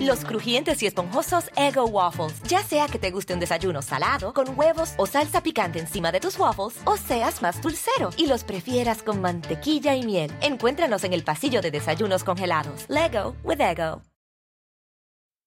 Los crujientes y esponjosos Ego Waffles. Ya sea que te guste un desayuno salado, con huevos o salsa picante encima de tus waffles, o seas más dulcero y los prefieras con mantequilla y miel. Encuéntranos en el pasillo de desayunos congelados. Lego with Ego.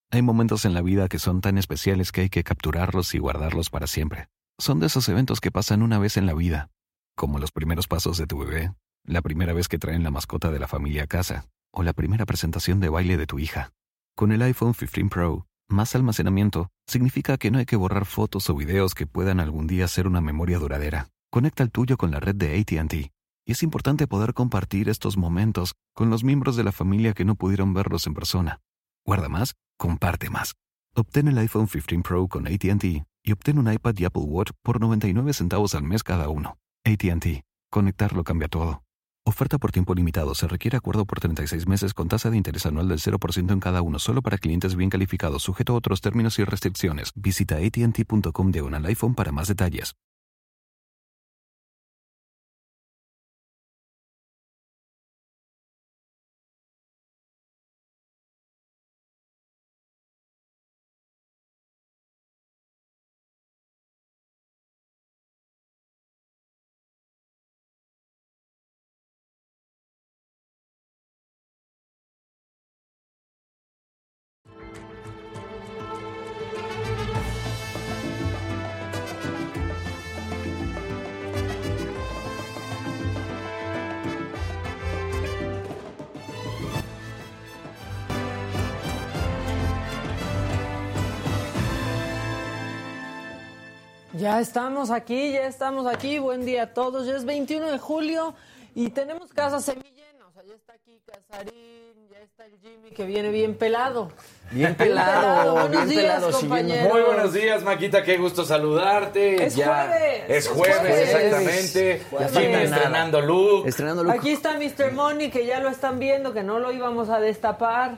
Hay momentos en la vida que son tan especiales que hay que capturarlos y guardarlos para siempre. Son de esos eventos que pasan una vez en la vida, como los primeros pasos de tu bebé, la primera vez que traen la mascota de la familia a casa, o la primera presentación de baile de tu hija. Con el iPhone 15 Pro, más almacenamiento significa que no hay que borrar fotos o videos que puedan algún día ser una memoria duradera. Conecta el tuyo con la red de ATT. Y es importante poder compartir estos momentos con los miembros de la familia que no pudieron verlos en persona. Guarda más, comparte más. Obtén el iPhone 15 Pro con ATT y obtén un iPad y Apple Watch por 99 centavos al mes cada uno. ATT. Conectarlo cambia todo. Oferta por tiempo limitado. Se requiere acuerdo por 36 meses con tasa de interés anual del 0% en cada uno, solo para clientes bien calificados, sujeto a otros términos y restricciones. Visita ATT.com de iPhone para más detalles. Ya estamos aquí, ya estamos aquí. Buen día a todos. Ya es 21 de julio y tenemos casa semillena. O sea, ya está aquí Casarín, ya está el Jimmy que viene bien pelado. Bien pelado, Buenos bien días, pelado, compañeros. Muy buenos días, Maquita, qué gusto saludarte. Es ya jueves, Es es jueves, jueves. exactamente. Ya Jimmy estrenando look. Estrenando look. Aquí está Mr. Money, que ya lo están viendo, que no lo íbamos a destapar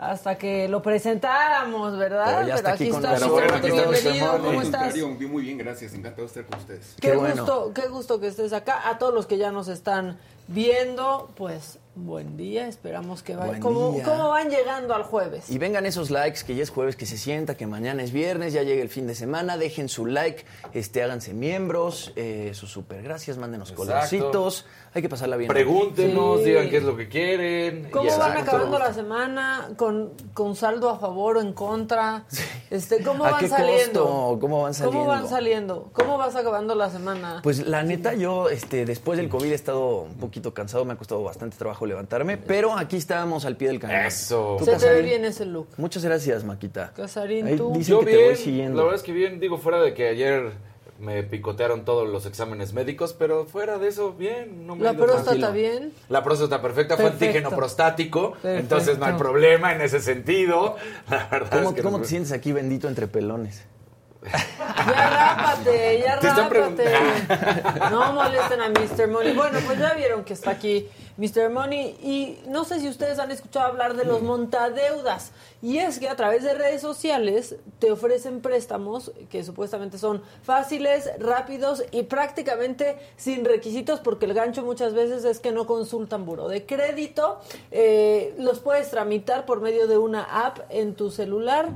hasta que lo presentáramos, ¿verdad? Pero ya está aquí con está, nosotros. Mr. Pero bueno, aquí está Mr. Bienvenido. ¿cómo estás? muy bien, gracias. Encantado de estar con ustedes. Qué, Qué bueno. gusto, qué gusto que estés acá. A todos los que ya nos están viendo, pues buen día. Esperamos que vayan. ¿Cómo. ¿Cómo van llegando al jueves? Y vengan esos likes, que ya es jueves, que se sienta, que mañana es viernes, ya llega el fin de semana, dejen su like, este, háganse miembros, eh, sus super gracias, mándenos Exacto. colorcitos, hay que pasarla bien. Pregúntenos, Sí. digan qué es lo que quieren. ¿Cómo van acabando la semana? ¿Con, con saldo a favor o en contra? Este, ¿Cómo ¿A van qué saliendo? costo? ¿Cómo van ¿Cómo van saliendo? saliendo? ¿Cómo vas acabando la semana? Pues la neta, yo este, después del COVID he estado un poquito cansado, me ha costado bastante trabajo levantarme, pero aquí estábamos al pie del cañón. Eso. ¿Tú, Se te ve Casarín? bien ese look. Muchas gracias, Maquita. Casarín, ¿tú? dicen Yo que bien, te voy siguiendo. la verdad es que bien, digo, fuera de que ayer me picotearon todos los exámenes médicos, pero fuera de eso, bien. No me ¿La próstata tranquilo. bien? La próstata perfecta, fue Perfecto. antígeno prostático, Perfecto. entonces no hay problema en ese sentido. La verdad ¿Cómo, es que cómo no- te sientes aquí bendito entre pelones? Ya rápate, ya rápate. No molesten a Mr. Money. Bueno, pues ya vieron que está aquí Mr. Money y no sé si ustedes han escuchado hablar de los montadeudas. Y es que a través de redes sociales te ofrecen préstamos que supuestamente son fáciles, rápidos y prácticamente sin requisitos porque el gancho muchas veces es que no consultan buro de crédito. Eh, los puedes tramitar por medio de una app en tu celular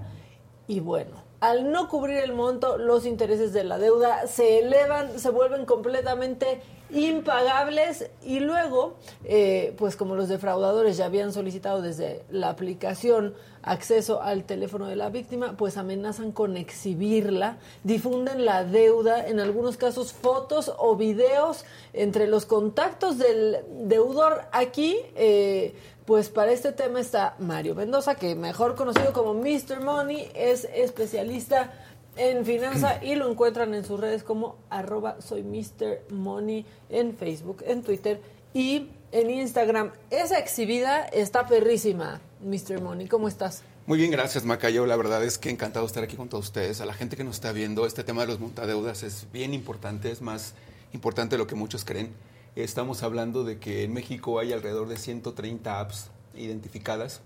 y bueno, al no cubrir el monto, los intereses de la deuda se elevan, se vuelven completamente impagables y luego, eh, pues como los defraudadores ya habían solicitado desde la aplicación acceso al teléfono de la víctima, pues amenazan con exhibirla, difunden la deuda, en algunos casos fotos o videos entre los contactos del deudor aquí. eh, pues para este tema está Mario Mendoza, que mejor conocido como Mr. Money, es especialista en finanza y lo encuentran en sus redes como arroba soy Mr. Money en Facebook, en Twitter y en Instagram. Esa exhibida está perrísima, Mr. Money. ¿Cómo estás? Muy bien, gracias Macayo. La verdad es que encantado estar aquí con todos ustedes. A la gente que nos está viendo, este tema de los montadeudas es bien importante, es más importante de lo que muchos creen. Estamos hablando de que en México hay alrededor de 130 apps identificadas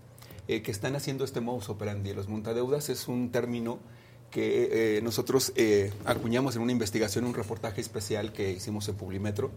eh, que están haciendo este modus operandi. Los montadeudas es un término que eh, nosotros eh, acuñamos en una investigación, un reportaje especial que hicimos en Publimetro,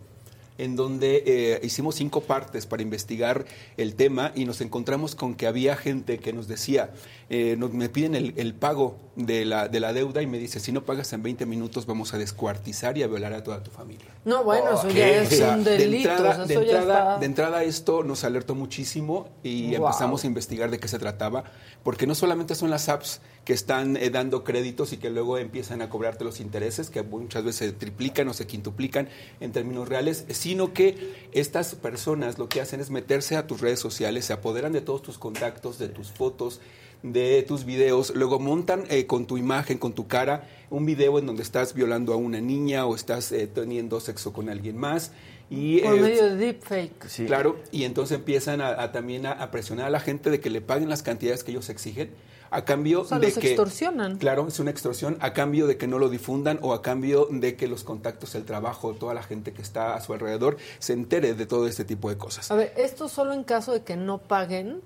en donde hicimos cinco partes para investigar el tema y nos encontramos con que había gente que nos decía, me piden el pago de la, de la deuda y me dice, si no pagas en 20 minutos vamos a descuartizar y a violar a toda tu familia. No, bueno, eso ¿Qué? ya O es sea, un de delito. entrada, de, eso ya entrada, está- de entrada esto nos alertó muchísimo y Wow. empezamos a investigar de qué se trataba, porque no solamente son las apps que están eh, dando créditos y que luego empiezan a cobrarte los intereses, que muchas veces se triplican o se quintuplican en términos reales, sino que estas personas lo que hacen es meterse a tus redes sociales, se apoderan de todos tus contactos, de tus fotos, de tus videos, luego montan eh, con tu imagen, con tu cara, un video en donde estás violando a una niña o estás eh, teniendo sexo con alguien más. Y, Por eh, medio de deepfake. Sí. Claro, y entonces empiezan a, a también a, a presionar a la gente de que le paguen las cantidades que ellos exigen a cambio O sea, de los que extorsionan. claro es una extorsión a cambio de que no lo difundan o a cambio de que los contactos, el trabajo, toda la gente que está a su alrededor se entere de todo este tipo de cosas. A ver, esto solo en caso de que no paguen.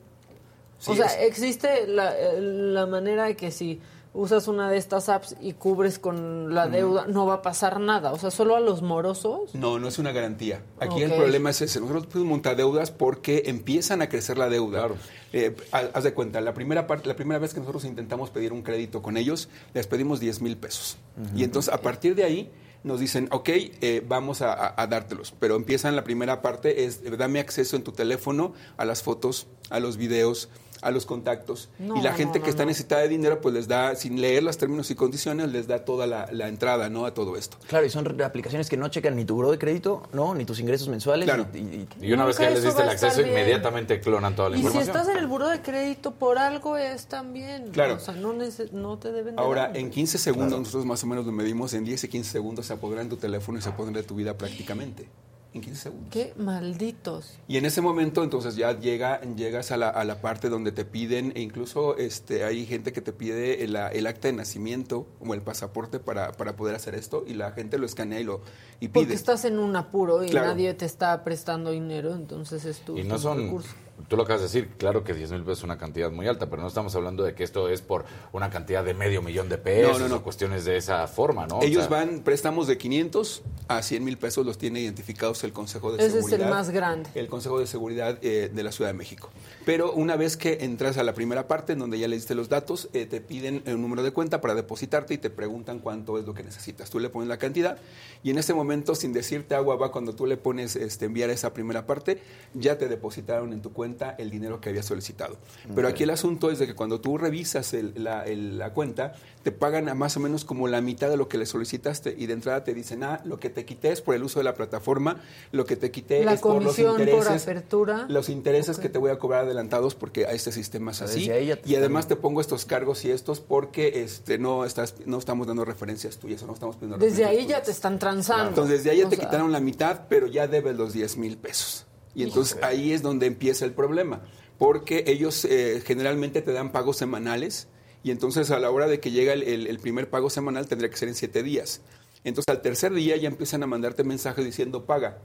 Sí, o sea, es- existe la, la manera de que si usas una de estas apps y cubres con la deuda, no va a pasar nada. O sea, solo a los morosos. No, no es una garantía. Aquí el problema es ese. Nosotros podemos montar deudas porque empiezan a crecer la deuda. Claro. Eh, ha- haz de cuenta, la primera, parte, la primera vez que nosotros intentamos pedir un crédito con ellos, les pedimos 10 mil pesos. Y entonces, a partir de ahí, nos dicen, ok, eh, vamos a, a- a dártelos. Pero empiezan la primera parte, es eh, dame acceso en tu teléfono a las fotos, a los videos, a los contactos. No, y la no, gente no, que está no. necesitada de dinero, pues les da, sin leer los términos y condiciones, les da toda la, la entrada, ¿no? A todo esto. Claro, y son re- aplicaciones que no checan ni tu buro de crédito, no, ni tus ingresos mensuales. Claro. y- y- Y una vez que Nunca les diste el acceso, inmediatamente clonan toda la Y si información. estás en el buro de crédito, por algo es también. Claro. O sea, no, te deben de Ahora, dar. en 15 segundos, nosotros más o menos lo medimos, en 10 y 15 segundos se apoderan tu teléfono y se apoderan de tu vida prácticamente. En 15 segundos. Qué malditos. Y en ese momento, entonces ya llega, llegas a la, a la parte donde te piden, e incluso este, hay gente que te pide el, el acta de nacimiento o el pasaporte para, para poder hacer esto, y la gente lo escanea y lo y Porque pide. estás en un apuro y Claro. nadie te está prestando dinero, entonces es tu, Y no tu son, recurso. Tú lo acabas de decir, claro que 10 mil pesos es una cantidad muy alta, pero no estamos hablando de que esto es por una cantidad de medio millón de pesos No, no, no. o cuestiones de esa forma, ¿no? O Ellos sea, van, préstamos de 500 a 100 mil pesos, los tiene identificados el Consejo de Ese es el Seguridad. más grande. El Consejo de Seguridad eh, de la Ciudad de México. Pero una vez que entras a la primera parte, en donde ya le diste los datos, eh, te piden un número de cuenta para depositarte y te preguntan cuánto es lo que necesitas. Tú le pones la cantidad y en ese momento, sin decirte agua va, cuando tú le pones este, enviar esa primera parte, ya te depositaron en tu cuenta el dinero que habías solicitado. Pero aquí el asunto es de que cuando tú revisas el- la, el- la cuenta, te pagan a más o menos como la mitad de lo que le solicitaste y de entrada te dicen, ah, lo que te quité es por el uso de la plataforma, lo que te quité La es por los por intereses, apertura. los intereses que te voy a cobrar adelantados porque a este sistema es sea, así y además te pongo estos cargos y estos porque este no estás no estamos dando referencias tuyas o no estamos pidiendo Desde referencias ahí ya te están transando. Entonces, desde ahí ya O te sea, quitaron la mitad, pero ya debes los 10 mil pesos. Y entonces ahí es donde empieza el problema, porque ellos eh, generalmente te dan pagos semanales y entonces a la hora de que llega el, el- el primer pago semanal tendría que ser en siete días. Entonces al tercer día ya empiezan a mandarte mensajes diciendo paga.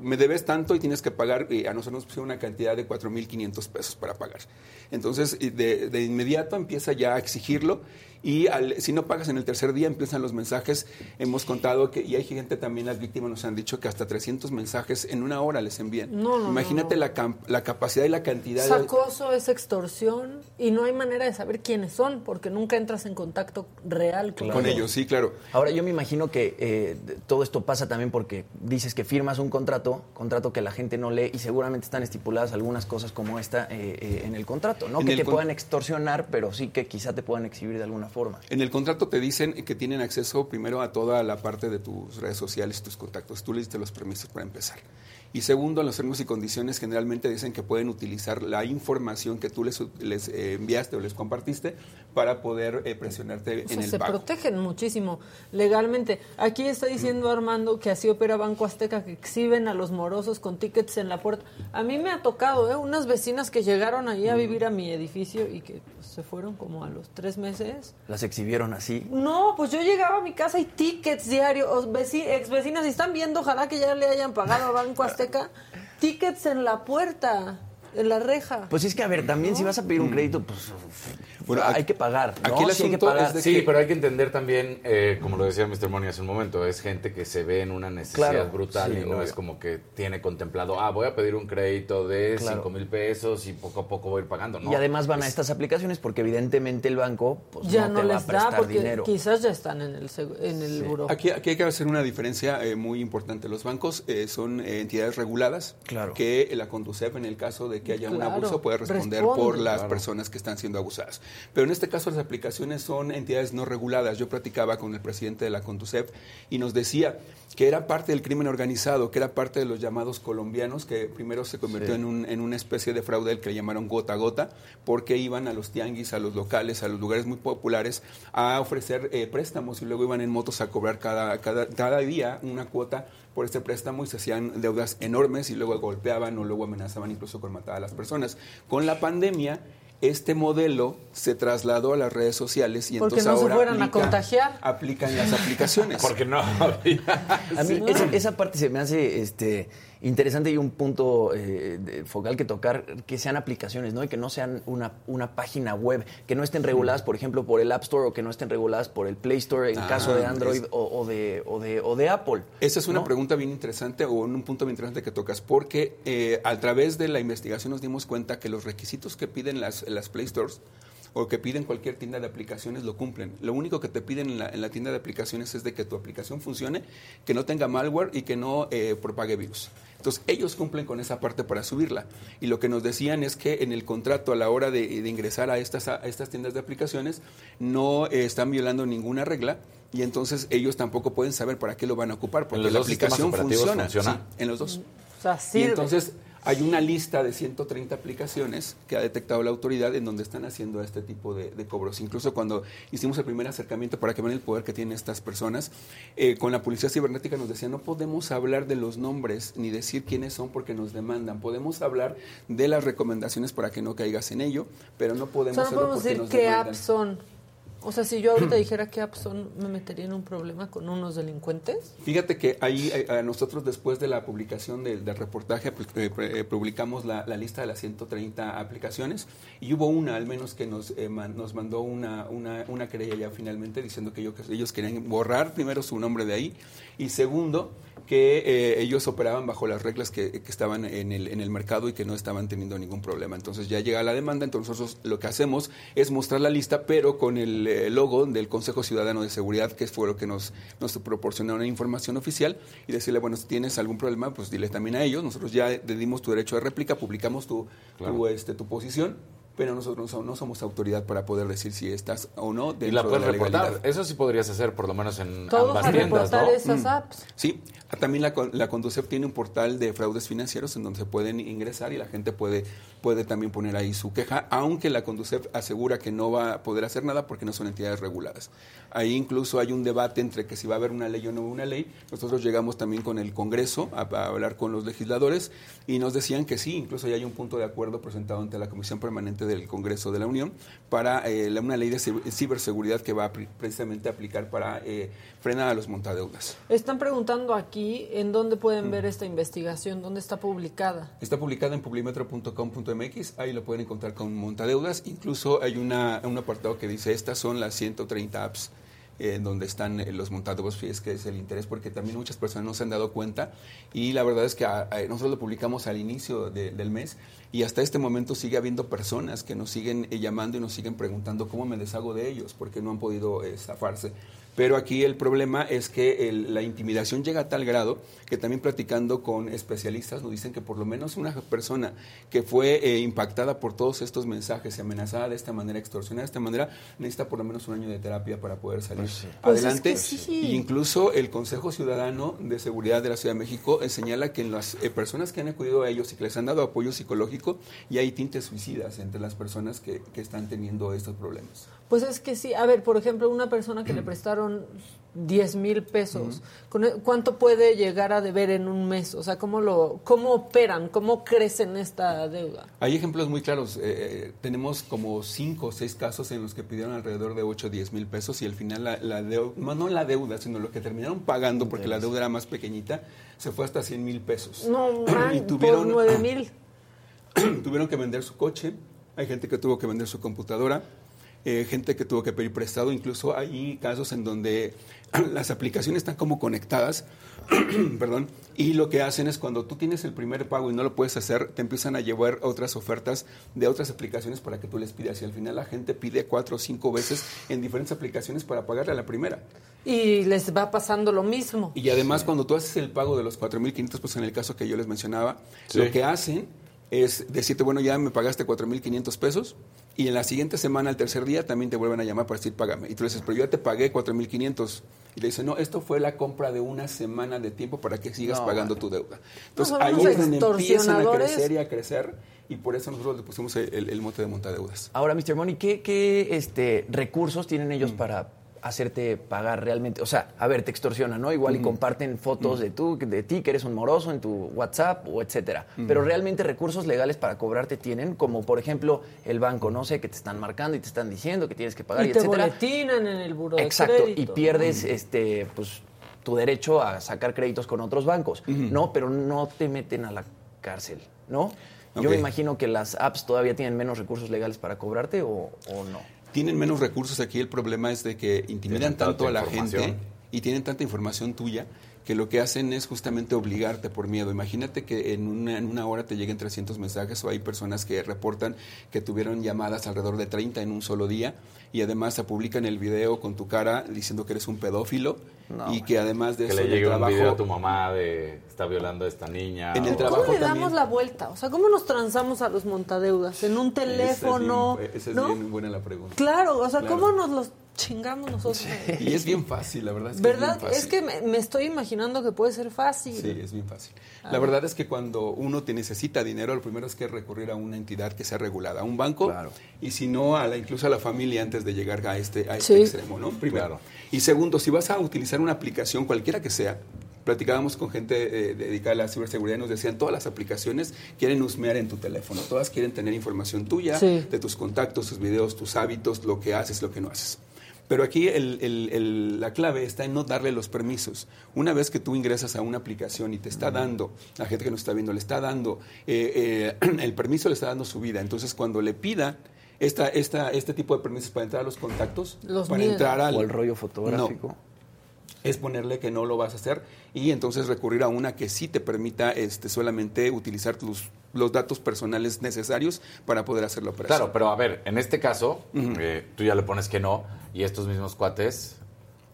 Me debes tanto y tienes que pagar, y a nosotros nos pusieron una cantidad de 4.500 pesos para pagar. Entonces, de, de inmediato empieza ya a exigirlo y al- si no pagas en el tercer día empiezan los mensajes. Hemos contado que, y hay gente también, las víctimas nos han dicho que hasta 300 mensajes en una hora les envían. No, no, Imagínate no, no. La, la capacidad y la cantidad Es de... acoso, es extorsión y no hay manera de saber quiénes son porque nunca entras en contacto real con, Con ellos, sí, claro. Ahora, yo me imagino que eh, todo esto pasa también porque dices que firmas un contrato, contrato que la gente no lee y seguramente están estipuladas algunas cosas como esta eh, eh, en el contrato, ¿no? En que te con- puedan extorsionar, pero sí que quizá te puedan exhibir de alguna forma. En el contrato te dicen que tienen acceso primero a toda la parte de tus redes sociales, tus contactos. Tú les diste los permisos para empezar. Y segundo, en los términos y condiciones generalmente dicen que pueden utilizar la información que tú les, les eh, enviaste o les compartiste para poder eh, presionarte O sea, en el se pago. protegen muchísimo legalmente. Aquí está diciendo Armando que así opera Banco Azteca, que exhiben a los morosos con tickets en la puerta. A mí me ha tocado, ¿eh? Unas vecinas que llegaron ahí a vivir a mi edificio y que pues, se fueron como a los tres meses. Las exhibieron así. No, pues yo llegaba a mi casa y tickets diarios. Ex vecinas, si están viendo, ojalá que ya le hayan pagado a Banco Azteca, tickets en la puerta. en la reja. Pues es que, a ver, también si vas a pedir un crédito, pues Bueno, hay que pagar. ¿no? aquí el Sí hay que pagar. es de Sí, que- pero hay que entender también, eh, como lo decía Mr. Money hace un momento, es gente que se ve en una necesidad Claro, brutal sí, y no obvio. es como que tiene contemplado, ah, voy a pedir un crédito de Claro. 5 mil pesos y poco a poco voy a ir pagando. No, Y además van a Es- estas aplicaciones porque evidentemente el banco pues, ya no, no, te va a les da prestar porque dinero. quizás ya están en el, en el buró. Aquí, aquí hay que hacer una diferencia eh, muy importante. Los bancos eh, son eh, entidades reguladas Claro. que la Conducef, en el caso de que haya un abuso, puede responder responde. por las Claro. personas que están siendo abusadas. Pero en este caso las aplicaciones son entidades no reguladas. Yo platicaba con el presidente de la Conducef y nos decía que era parte del crimen organizado, que era parte de los llamados colombianos, que primero se convirtió Sí. en, un- en una especie de fraude el que le llamaron gota a gota, porque iban a los tianguis, a los locales, a los lugares muy populares a ofrecer eh, préstamos y luego iban en motos a cobrar cada, cada, cada día una cuota por este préstamo y se hacían deudas enormes y luego golpeaban o luego amenazaban incluso con matar a las personas. Con la pandemia, este modelo se trasladó a las redes sociales y Porque entonces no se ahora a contagiar. aplican las aplicaciones. Porque no había. A mí esa, esa parte se me hace este, interesante y un punto eh, de- focal que tocar, que sean aplicaciones, ¿no? Y que no sean una, una página web, que no estén reguladas, por ejemplo, por el App Store o que no estén reguladas por el Play Store en Ah, caso de Android es- o, o de, o, de, o de Apple. Esa es una ¿no? pregunta bien interesante o un punto bien interesante que tocas, porque eh, a través de la investigación nos dimos cuenta que los requisitos que piden las, las Play Stores o que piden cualquier tienda de aplicaciones lo cumplen. Lo único que te piden en la, en la tienda de aplicaciones es de que tu aplicación funcione, que no tenga malware y que no eh, propague virus. Entonces, ellos cumplen con esa parte para subirla. Y lo que nos decían es que en el contrato, a la hora de, de ingresar a estas, a estas tiendas de aplicaciones, no eh, están violando ninguna regla. Y entonces ellos tampoco pueden saber para qué lo van a ocupar, porque la aplicación funciona. funciona? Sí, en los dos. O sea, Y entonces hay una lista de 130 aplicaciones que ha detectado la autoridad en donde están haciendo este tipo de, de cobros. Incluso cuando hicimos el primer acercamiento para que vean el poder que tienen estas personas, eh, con la policía cibernética nos decía, no podemos hablar de los nombres ni decir quiénes son porque nos demandan. Podemos hablar de las recomendaciones para que no caigas en ello, pero no o podemos sea, no podemos decir nos qué apps son. O sea, si yo ahorita dijera qué apps son, ¿me metería en un problema con unos delincuentes? Fíjate que ahí eh, a nosotros después de la publicación del, del reportaje pues, eh, eh, publicamos la, la lista de las 130 aplicaciones y hubo una al menos que nos, eh, man- nos mandó una, una, una querella ya finalmente diciendo que ellos, que ellos querían borrar primero su nombre de ahí y segundo que eh, ellos operaban bajo las reglas que, que estaban en el, en el mercado y que no estaban teniendo ningún problema. Entonces ya llega la demanda, entonces nosotros lo que hacemos es mostrar la lista, pero con el eh, logo del Consejo Ciudadano de Seguridad, que fue lo que nos, nos proporcionó una información oficial, y decirle, bueno, si tienes algún problema, pues dile también a ellos. Nosotros ya le dimos tu derecho de réplica, publicamos tu, Claro. tu, este, tu posición, pero nosotros no, no somos autoridad para poder decir si estás o no dentro Y la de puedes la reportar. legalidad. Eso sí podrías hacer, por lo menos en Todos ambas a tiendas, reportar ¿no? esas apps. Sí, ah, también la, con- la Conducef tiene un portal de fraudes financieros en donde se pueden ingresar y la gente puede, puede también poner ahí su queja, aunque la Conducef asegura que no va a poder hacer nada porque no son entidades reguladas. Ahí incluso hay un debate entre que si va a haber una ley o no una ley. Nosotros llegamos también con el Congreso a, a hablar con los legisladores y nos decían que sí, incluso ya hay un punto de acuerdo presentado ante la Comisión Permanente del Congreso de la Unión para eh, la- una ley de cib- ciberseguridad que va a precisamente a aplicar para eh, frenar a los montadeudas. Están preguntando aquí en dónde Mm. pueden ver esta investigación, dónde está publicada. Está publicada en publimetro.com.mx, ahí lo pueden encontrar con montadeudas. Incluso hay una, un apartado que dice, estas son las 130 apps eh, donde están eh, los es que es el interés, porque también muchas personas no se han dado cuenta y la verdad es que a- a- nosotros lo publicamos al inicio de- del mes y hasta este momento sigue habiendo personas que nos siguen eh, llamando y nos siguen preguntando cómo me deshago de ellos, porque no han podido eh, zafarse. Pero aquí el problema es que el- la intimidación llega a tal grado que también platicando con especialistas nos dicen que por lo menos una persona que fue eh, impactada por todos estos mensajes y amenazada de esta manera, extorsionada de esta manera, necesita por lo menos un año de terapia para poder salir Pues es adelante. que sí. Y incluso el Consejo Ciudadano de Seguridad de la Ciudad de México eh, señala que en las eh, personas que han acudido a ellos y que les han dado apoyo psicológico, ya hay tintes suicidas entre las personas que, que están teniendo estos problemas. Pues es que sí, a ver, por ejemplo, una persona que le prestaron 10 mil pesos, ¿con e- ¿cuánto puede llegar a deber en un mes? O sea, ¿cómo, lo, cómo operan? ¿Cómo crecen esta deuda? Hay ejemplos muy claros. Eh, eh, tenemos como cinco o seis casos en los que pidieron alrededor de 8 o 10 mil pesos y al final la, la deuda, no la deuda, sino lo que terminaron pagando porque la deuda era más pequeñita, se fue hasta 100 mil pesos. No, man, y tuvieron por 9 mil. tuvieron que vender su coche, hay gente que tuvo que vender su computadora, eh, gente que tuvo que pedir prestado, incluso hay casos en donde las aplicaciones están como conectadas, perdón, y lo que hacen es cuando tú tienes el primer pago y no lo puedes hacer, te empiezan a llevar otras ofertas de otras aplicaciones para que tú les pidas y al final la gente pide cuatro o cinco veces en diferentes aplicaciones para pagarle a la primera. Y les va pasando lo mismo. Y además cuando tú haces el pago de los 4.500 pues en el caso que yo les mencionaba, lo que hacen es decirte, bueno, ya me pagaste 4.500 pesos y en la siguiente semana, al tercer día, también te vuelven a llamar para decir, págame. Y tú le dices, pero yo ya te pagué 4.500. Y le dicen, no, esto fue la compra de una semana de tiempo para que sigas pagando tu deuda. Entonces ahí es donde empiezan a crecer y a crecer y por eso nosotros le pusimos el, el mote de montadeudas. Ahora, Mr. Money, ¿qué, qué, este, recursos tienen ellos Mm. para hacerte pagar realmente? O sea, a ver, te extorsionan, ¿no? Igual y comparten fotos de, tú, de ti, que eres un moroso en tu WhatsApp o etcétera. Pero realmente recursos legales para cobrarte tienen, como por ejemplo el banco, no sé, que te están marcando y te están diciendo que tienes que pagar y, y te etcétera. boletinan en el buro de Exacto, crédito. y pierdes este pues tu derecho a sacar créditos con otros bancos, ¿no? Pero no te meten a la cárcel, ¿no? Yo me imagino que las apps todavía tienen menos recursos legales para cobrarte o, o no. Tienen menos recursos aquí, el problema es de que intimidan tanto a la gente y tienen tanta información tuya que lo que hacen es justamente obligarte por miedo. Imagínate que en una, en una hora te lleguen 300 mensajes o hay personas que reportan que tuvieron llamadas alrededor de 30 en un solo día y además te publican el video con tu cara diciendo que eres un pedófilo y que además de Que eso le en el llegue un trabajo... video a tu mamá de está violando a esta niña. En el o- trabajo ¿Cómo le damos también. la vuelta? O sea, ¿cómo nos transamos a los montadeudas? ¿En un teléfono? Esa es bien, esa es ¿no? bien buena la pregunta. Claro, o sea, Claro. ¿cómo nos los chingamos nosotros? Y es bien fácil, la verdad. Es que ¿Verdad? Es, bien fácil. Es que me, me estoy imaginando que puede ser fácil. Sí, es bien fácil. La verdad es que cuando uno te necesita dinero, lo primero es que recurrir a una entidad que sea regulada, a un banco, Claro. y si no, a la, incluso a la familia antes de llegar a este, a Sí. este extremo, ¿no? Primero. Claro. Y segundo, si vas a utilizar una aplicación, cualquiera que sea, platicábamos con gente eh, dedicada a la ciberseguridad y nos decían, todas las aplicaciones quieren husmear en tu teléfono, todas quieren tener información tuya, Sí. de tus contactos, tus videos, tus hábitos, lo que haces, lo que no haces. Pero aquí el- el- el- la clave está en no darle los permisos. Una vez que tú ingresas a una aplicación y te está dando, la gente que nos está viendo le está dando, eh, eh, el permiso le está dando su vida. Entonces, cuando le pida esta, esta, este tipo de permisos para entrar a los contactos, Los para entrar al... O el rollo fotográfico. No, es ponerle que no lo vas a hacer y entonces recurrir a una que sí te permita este, solamente utilizar tus, los datos personales necesarios para poder hacer la operación. Claro, pero a ver, en este caso, eh, tú ya le pones que no y estos mismos cuates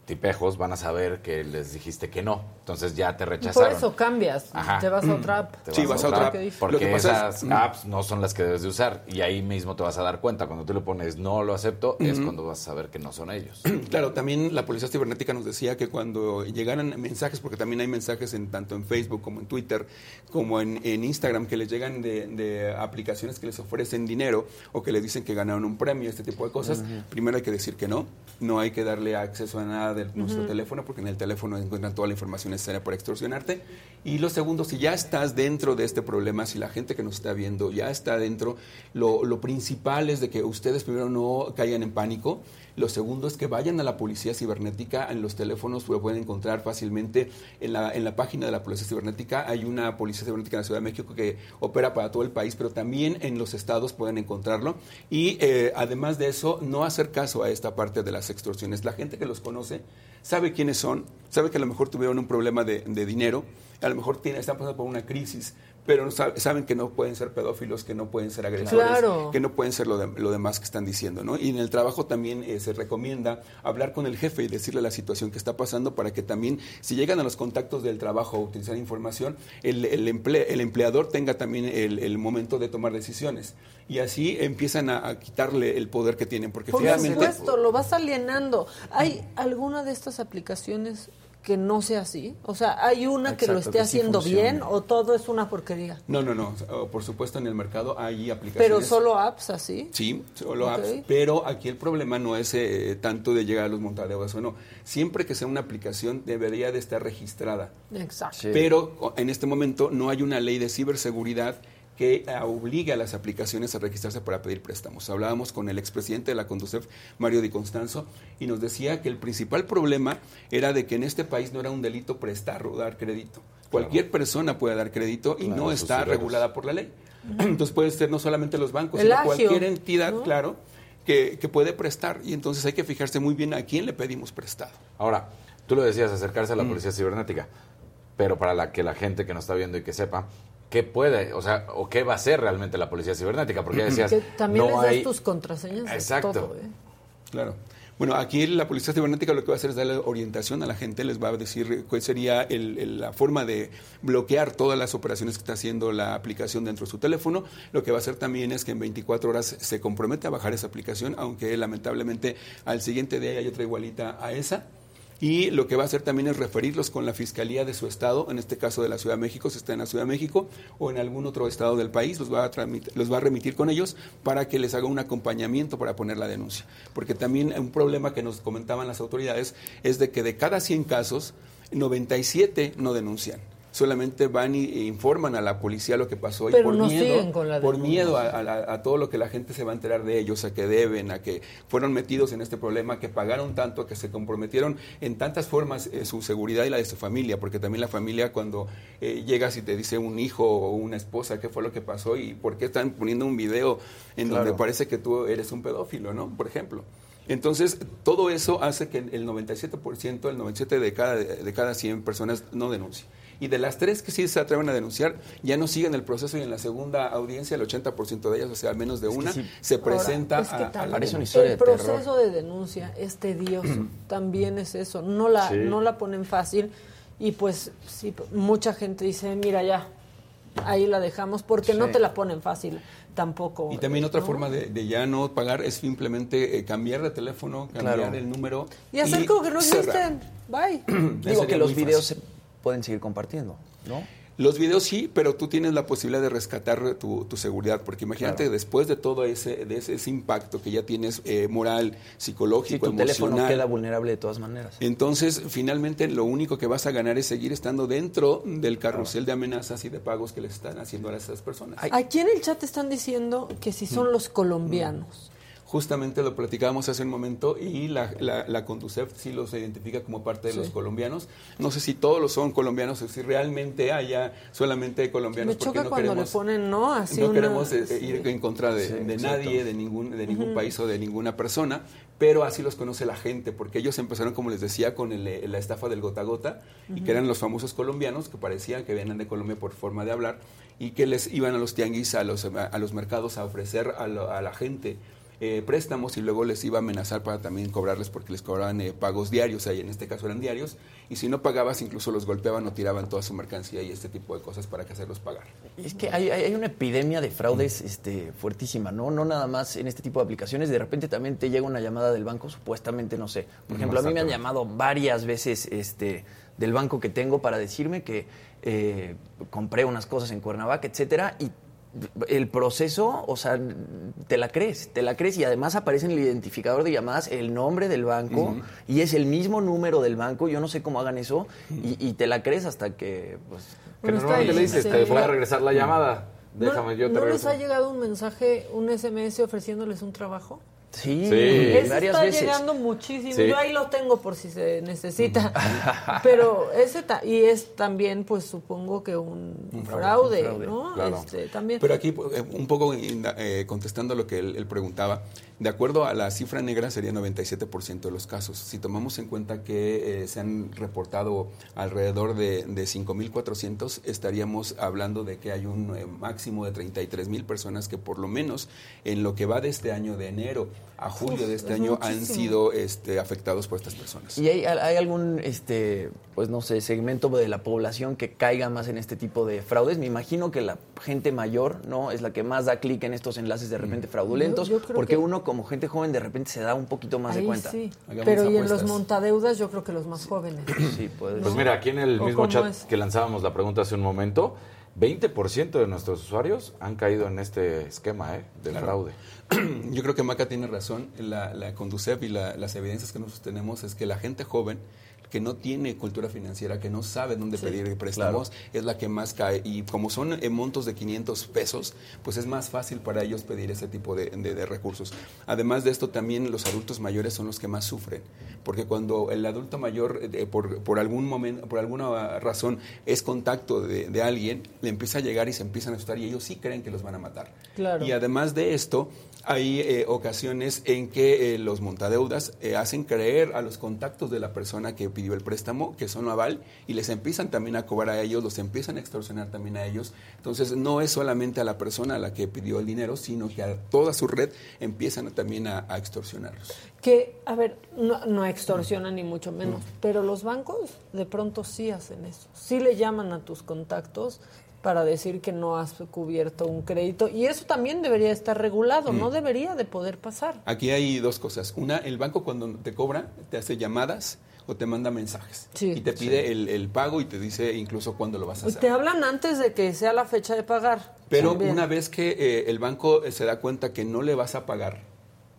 tipejos van a saber que les dijiste que no. Entonces ya te rechazaron. por eso cambias. Ajá. Te vas a otra app. Te Sí, vas a otra app. Porque Lo que pasa esas es- apps no son las que debes de usar y ahí mismo te vas a dar cuenta. Cuando tú le pones no lo acepto, es cuando vas a saber que no son ellos. Claro, también la policía cibernética nos decía que cuando llegaran mensajes, porque también hay mensajes en tanto en Facebook como en Twitter, como en, en Instagram, que les llegan de, de aplicaciones que les ofrecen dinero o que les dicen que ganaron un premio, este tipo de cosas, primero hay que decir que no, no hay que darle acceso a nada de nuestro teléfono, porque en el teléfono encuentran toda la información necesaria para extorsionarte. Y lo segundo, si ya estás dentro de este problema, si la gente que nos está viendo ya está dentro, lo, lo principal es de que ustedes primero no caigan en pánico. Lo segundo es que vayan a la policía cibernética. En los teléfonos lo pueden encontrar fácilmente. En la, en la página de la policía cibernética hay una policía cibernética en la Ciudad de México que opera para todo el país, pero también en los estados pueden encontrarlo. Y eh, además de eso, no hacer caso a esta parte de las extorsiones. La gente que los conoce sabe quiénes son, sabe que a lo mejor tuvieron un problema de, de dinero, a lo mejor tiene, están pasando por una crisis, pero no saben que no pueden ser pedófilos, que no pueden ser agresores, Claro. que no pueden ser lo, de- lo demás que están diciendo, ¿no? Y en el trabajo también eh, se recomienda hablar con el jefe y decirle la situación que está pasando para que también, si llegan a los contactos del trabajo a utilizar información, el, el, emple- el empleador tenga también el, el momento de tomar decisiones. Y así empiezan a, a quitarle el poder que tienen, porque Por finalmente... supuesto, lo vas alienando. ¿Hay alguna de estas aplicaciones que no sea así? O sea, ¿hay una que lo esté que haciendo bien o todo es una porquería? No, no, no. Por supuesto, en el mercado hay aplicaciones. Pero solo apps así. Sí, solo apps. Pero aquí el problema no es eh, tanto de llegar a los montadeudas o no. Siempre que sea una aplicación debería de estar registrada. Exacto. Sí. Pero en este momento no hay una ley de ciberseguridad que eh, obligue a las aplicaciones a registrarse para pedir préstamos. Hablábamos con el expresidente de la Conducef, Mario Di Constanzo, y nos decía que el principal problema era de que en este país no era un delito prestar o dar crédito. Cualquier persona puede dar crédito y Claro, no está regulada por la ley. Entonces puede ser no solamente los bancos, El sino agio, cualquier entidad, ¿no? claro, que, que puede prestar. Y entonces hay que fijarse muy bien a quién le pedimos prestado. Ahora, tú lo decías, acercarse a Mm. la policía cibernética, pero para la que la gente que nos está viendo y que sepa, ¿qué puede, o sea, o qué va a hacer realmente la policía cibernética? Porque ya decías, Que también no les das hay... tus contraseñas de Exacto. todo, ¿eh? Claro. Bueno, aquí la Policía Cibernética lo que va a hacer es darle orientación a la gente, les va a decir cuál sería el- el- la forma de bloquear todas las operaciones que está haciendo la aplicación dentro de su teléfono. Lo que va a hacer también es que en 24 horas se compromete a bajar esa aplicación, aunque lamentablemente al siguiente día hay otra igualita a esa. Y lo que va a hacer también es referirlos con la Fiscalía de su estado, en este caso de la Ciudad de México, si está en la Ciudad de México o en algún otro estado del país, los va a, tramit- los va a remitir con ellos para que les haga un acompañamiento para poner la denuncia. Porque también un problema que nos comentaban las autoridades es de que de cada 100 casos, 97 no denuncian. Solamente van y- e informan a la policía lo que pasó y por no miedo, siguen con la por miedo a, a la- a todo lo que la gente se va a enterar de ellos, a que deben, a que fueron metidos en este problema, que pagaron tanto, a que se comprometieron en tantas formas eh, su seguridad y la de su familia, porque también la familia cuando eh, llegas y te dice un hijo o una esposa qué fue lo que pasó y por qué están poniendo un video en donde parece que tú eres un pedófilo, ¿no? Por ejemplo. Entonces, todo eso hace que el 97%, el 97% de cada, de cada 100 personas no denuncie. Y de las tres que sí se atreven a denunciar, ya no siguen el proceso y en la segunda audiencia el 80% de ellas, o sea, al menos de una, sí. se Ahora, presenta es que a- a, la también Parece una denuncia. historia el de terror. proceso de denuncia es tedioso, también es eso, no la, Sí. no la ponen fácil y pues sí, mucha gente dice, mira ya, ahí la dejamos porque no te la ponen fácil tampoco. Y también otra ¿no? forma de, de ya no pagar es simplemente eh, cambiar de teléfono, cambiar Claro. el número. Y hacer como que no existen, bye. Digo que los videos fácil. Pueden seguir compartiendo, ¿no? Los videos sí, pero tú tienes la posibilidad de rescatar tu, tu seguridad, porque imagínate Claro. después de todo ese, de ese, ese impacto que ya tienes eh, moral, Si psicológico, tu teléfono emocional. queda vulnerable de todas maneras. Entonces, finalmente, lo único que vas a ganar es seguir estando dentro del carrusel de amenazas y de pagos que les están haciendo a esas personas. Aquí en el chat están diciendo que si son los colombianos. Justamente lo platicábamos hace un momento y la, la, la Conducef sí los identifica como parte de los colombianos. No sé si todos los son colombianos o si realmente haya solamente colombianos. Me porque choca no cuando queremos, le ponen, ¿no? Así no una- queremos eh, ir en contra de, de nadie, de ningún, de ningún país o de ninguna persona, pero así los conoce la gente, porque ellos empezaron, como les decía, con el, la estafa del gota a gota, y que eran los famosos colombianos que parecían que venían de Colombia por forma de hablar, y que les iban a los tianguis, a los, a los mercados a ofrecer a, lo- a la gente eh, préstamos y luego les iba a amenazar para también cobrarles porque les cobraban eh, pagos diarios, ahí en este caso eran diarios, y si no pagabas incluso los golpeaban o tiraban toda su mercancía y este tipo de cosas para que hacerlos pagar. Es que hay, hay- una epidemia de fraudes este, fuertísima, ¿no? No nada más en este tipo de aplicaciones. De repente también te llega una llamada del banco, supuestamente, no sé. Por ejemplo, a mí me han llamado varias veces este, del banco que tengo para decirme que eh, compré unas cosas en Cuernavaca, etcétera, y el proceso, o sea, te la crees, te la crees y además aparece en el identificador de llamadas el nombre del banco y es el mismo número del banco, yo no sé cómo hagan eso y, y te la crees hasta que, pues, Que normalmente le dices, sí. te voy a regresar la llamada. Déjame, ¿No, yo te ¿no les regreso. ha llegado un mensaje, un SMS ofreciéndoles un trabajo? Sí, Sí. Ese varias está veces. llegando muchísimo. Sí. Yo ahí lo tengo por si se necesita. Pero ese ta- y es también, pues supongo que un, fraude, un fraude, ¿no? claro. Este, también. Pero aquí, eh, un poco eh, contestando lo que él, él preguntaba, de acuerdo a la cifra negra sería 97% de los casos. Si tomamos en cuenta que eh, se han reportado alrededor de, de 5.400, estaríamos hablando de que hay un eh, máximo de 33.000 personas que por lo menos en lo que va de este año, de enero a julio Uf, de este es año, han sido este, afectados por estas personas. ¿Y hay, hay algún, este, pues no sé, segmento de la población que caiga más en este tipo de fraudes? Me imagino que la gente mayor, ¿no? Es la que más da clic en estos enlaces de repente fraudulentos, Yo- yo creo porque que- uno como gente joven de repente se da un poquito más de cuenta. sí. Hagamos Pero y en los montadeudas yo creo que los más jóvenes. Sí, puede Pues mira, aquí en el ¿O mismo chat es? que lanzábamos la pregunta hace un momento, 20% de nuestros usuarios han caído en este esquema ¿eh? del Claro. fraude. Yo creo que Maca tiene razón. La, la Conducef y la- las evidencias que nosotros tenemos es que la gente joven que no tiene cultura financiera, que no sabe dónde pedir préstamos, es la que más cae. Y como son en montos de 500 pesos, pues es más fácil para ellos pedir ese tipo de, de recursos. Además de esto, también los adultos mayores son los que más sufren, porque cuando el adulto mayor, eh, por, por, algún momento, por alguna razón, es contacto de, de, alguien, le empieza a llegar y se empiezan a asustar y ellos sí creen que los van a matar. Claro. Y además de esto, hay eh, ocasiones en que eh, los montadeudas eh, hacen creer a los contactos de la persona que pidió el préstamo que son aval y les empiezan también a cobrar a ellos, los empiezan a extorsionar también a ellos. Entonces no es solamente a la persona a la que pidió el dinero, sino que a toda su red empiezan también a, extorsionarlos. Que, a ver, no, no extorsionan ni mucho menos, pero los bancos de pronto sí hacen eso. Sí le llaman a tus contactos para decir que no has cubierto un crédito y eso también debería estar regulado, no debería de poder pasar. Aquí hay dos cosas. Una, el banco cuando te cobra te hace llamadas o te manda mensajes y te pide el, pago y te dice incluso cuándo lo vas a hacer. te hablan antes de que sea la fecha de pagar. Pero una vez que eh, el banco se da cuenta que no le vas a pagar,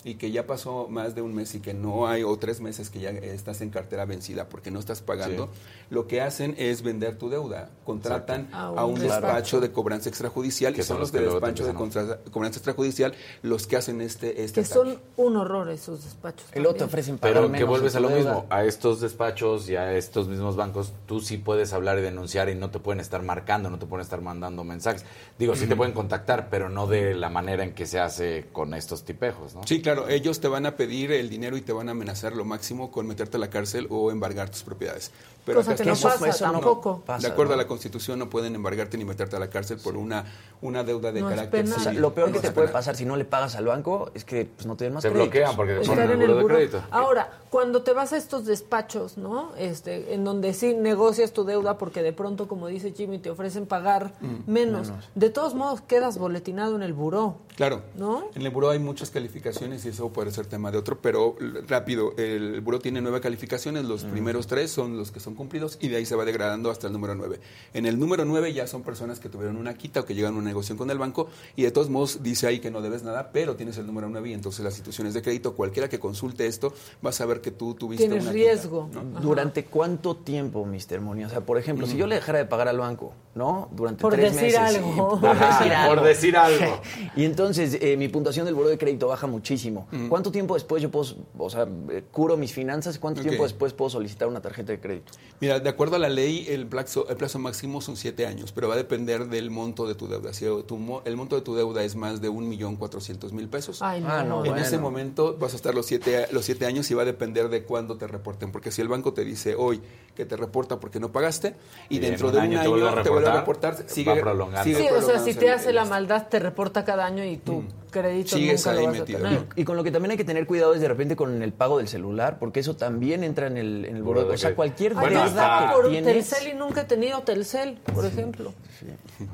y que ya pasó más de un mes y que no hay, o tres meses que ya estás en cartera vencida porque no estás pagando, lo que hacen es vender tu deuda. Contratan a un, despacho de cobranza extrajudicial, que son los, de despacho de cobranza extrajudicial los que hacen este, este Que son un horror esos despachos. Luego te ofrecen pagar Pero que vuelves a lo mismo, a estos despachos y a estos mismos bancos, tú sí puedes hablar y denunciar y no te pueden estar marcando, no te pueden estar mandando mensajes. Digo, sí te pueden contactar, pero no de la manera en que se hace con estos tipejos, ¿no? Sí, claro Claro, ellos te van a pedir el dinero y te van a amenazar lo máximo con meterte a la cárcel o embargar tus propiedades. Pero Cosa que no pasa tampoco. de acuerdo a la Constitución no pueden embargarte ni meterte a la cárcel por una, una deuda de carácter civil. lo peor que te puede pasar si no le pagas al banco es que pues, no te den más Te bloquean porque te ponen el, de crédito. Ahora, cuando te vas a estos despachos, ¿no? Este, en donde sí negocias tu deuda porque de pronto, como dice Jimmy, te ofrecen pagar mm, menos. De todos modos, quedas boletinado en el buró. Claro. ¿No? En el buró hay muchas calificaciones y eso puede ser tema de otro, pero rápido, el buró tiene nueve calificaciones, los mm. primeros tres son los que son cumplidos y de ahí se va degradando hasta el número nueve. En el número nueve ya son personas que tuvieron una quita o que llegan a una negociación con el banco y de todos modos dice ahí que no debes nada, pero tienes el número nueve y entonces las instituciones de crédito, cualquiera que consulte esto, va a saber que tú tuviste Tienes riesgo. ¿Durante cuánto tiempo, Mr. Moni? O sea, por ejemplo, si yo le dejara de pagar al banco, ¿no? Durante por tres decir meses. Algo. por decir algo. y entonces eh, mi puntuación del buro de crédito baja muchísimo. ¿Cuánto tiempo después yo puedo, o sea, eh, curo mis finanzas? ¿Cuánto tiempo después puedo solicitar una tarjeta de crédito? Mira, de acuerdo a la ley, el plazo, el plazo máximo son siete años, pero va a depender del monto de tu deuda. Si el monto de tu deuda es más de un millón cuatrocientos mil pesos, Ay, no. en ese momento vas a estar los siete, los siete años y va a depender de cuándo te reporten. Porque si el banco te dice hoy que te reporta porque no pagaste y, dentro de un año, te, vuelve a reportar, sigue, prolongando. sí, o sea, si te hace la maldad, te reporta cada año y tú crédito Sigues nunca ahí lo vas a tener. Y, con lo que también hay que tener cuidado es de repente con el pago del celular, porque eso también entra en el, en el buro. O sea, cualquier bueno, deuda que tienes... Telcel y nunca he tenido Telcel, por ejemplo.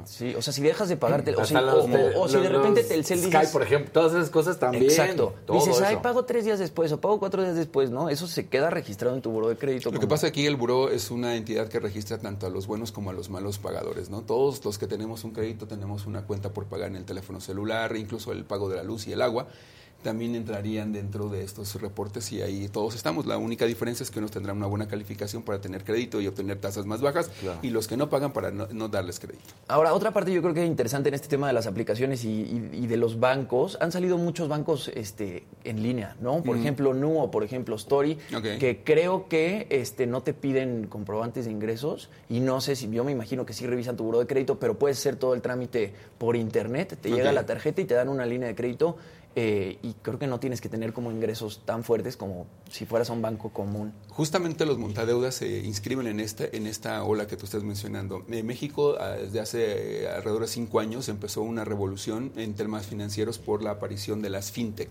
Sí. o sea, si dejas de pagar... o, si, o, si de repente Telcel dices... Sky, por ejemplo, todas esas cosas también. Exacto. dices, ay, pago tres días después o pago cuatro días después, ¿no? Eso se queda registrado en tu buro de crédito. Lo que pasa aquí, el buro es una entidad que registra tanto a los buenos como a los malos pagadores, ¿no? Todos los que tenemos un crédito tenemos una cuenta por pagar en el teléfono celular, incluso el pago de la luz y el agua también entrarían dentro de estos reportes y ahí todos estamos. La única diferencia es que unos tendrán una buena calificación para tener crédito y obtener tasas más bajas y los que no pagan para no, darles crédito. Ahora, otra parte yo creo que es interesante en este tema de las aplicaciones y, de los bancos, han salido muchos bancos este, en línea, ¿no? Por ejemplo, Nu por ejemplo Story, que creo que este, no te piden comprobantes de ingresos y no sé si, yo me imagino que sí revisan tu buro de crédito, pero puede ser todo el trámite por internet, te llega la tarjeta y te dan una línea de crédito eh, y creo que no tienes que tener como ingresos tan fuertes como si fueras a un banco común. Justamente los montadeudas se inscriben en esta, en esta ola que tú estás mencionando. En México, ah, desde hace eh, alrededor de cinco años, empezó una revolución en temas financieros por la aparición de las fintech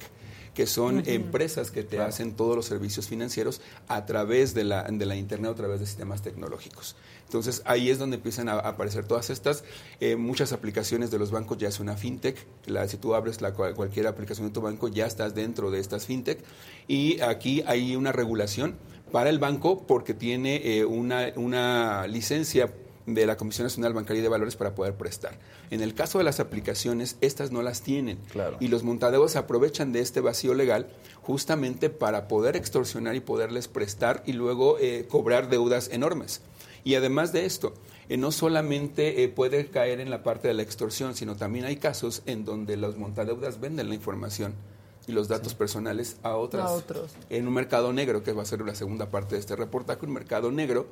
que son empresas que te hacen todos los servicios financieros a través de la, de la Internet, a través de sistemas tecnológicos. Entonces ahí es donde empiezan a aparecer todas estas. Eh, muchas aplicaciones de los bancos ya es una fintech. La, si tú abres la, cualquier aplicación de tu banco, ya estás dentro de estas fintech. Y aquí hay una regulación para el banco porque tiene eh, una, una licencia de la Comisión Nacional Bancaria de Valores para poder prestar. En el caso de las aplicaciones, estas no las tienen. Claro. Y los montadeudas se aprovechan de este vacío legal justamente para poder extorsionar y poderles prestar y luego eh, cobrar deudas enormes. Y además de esto, eh, no solamente eh, puede caer en la parte de la extorsión, sino también hay casos en donde los montadeudas venden la información y los datos personales a otras A otros. en un mercado negro, que va a ser la segunda parte de este reportaje, un mercado negro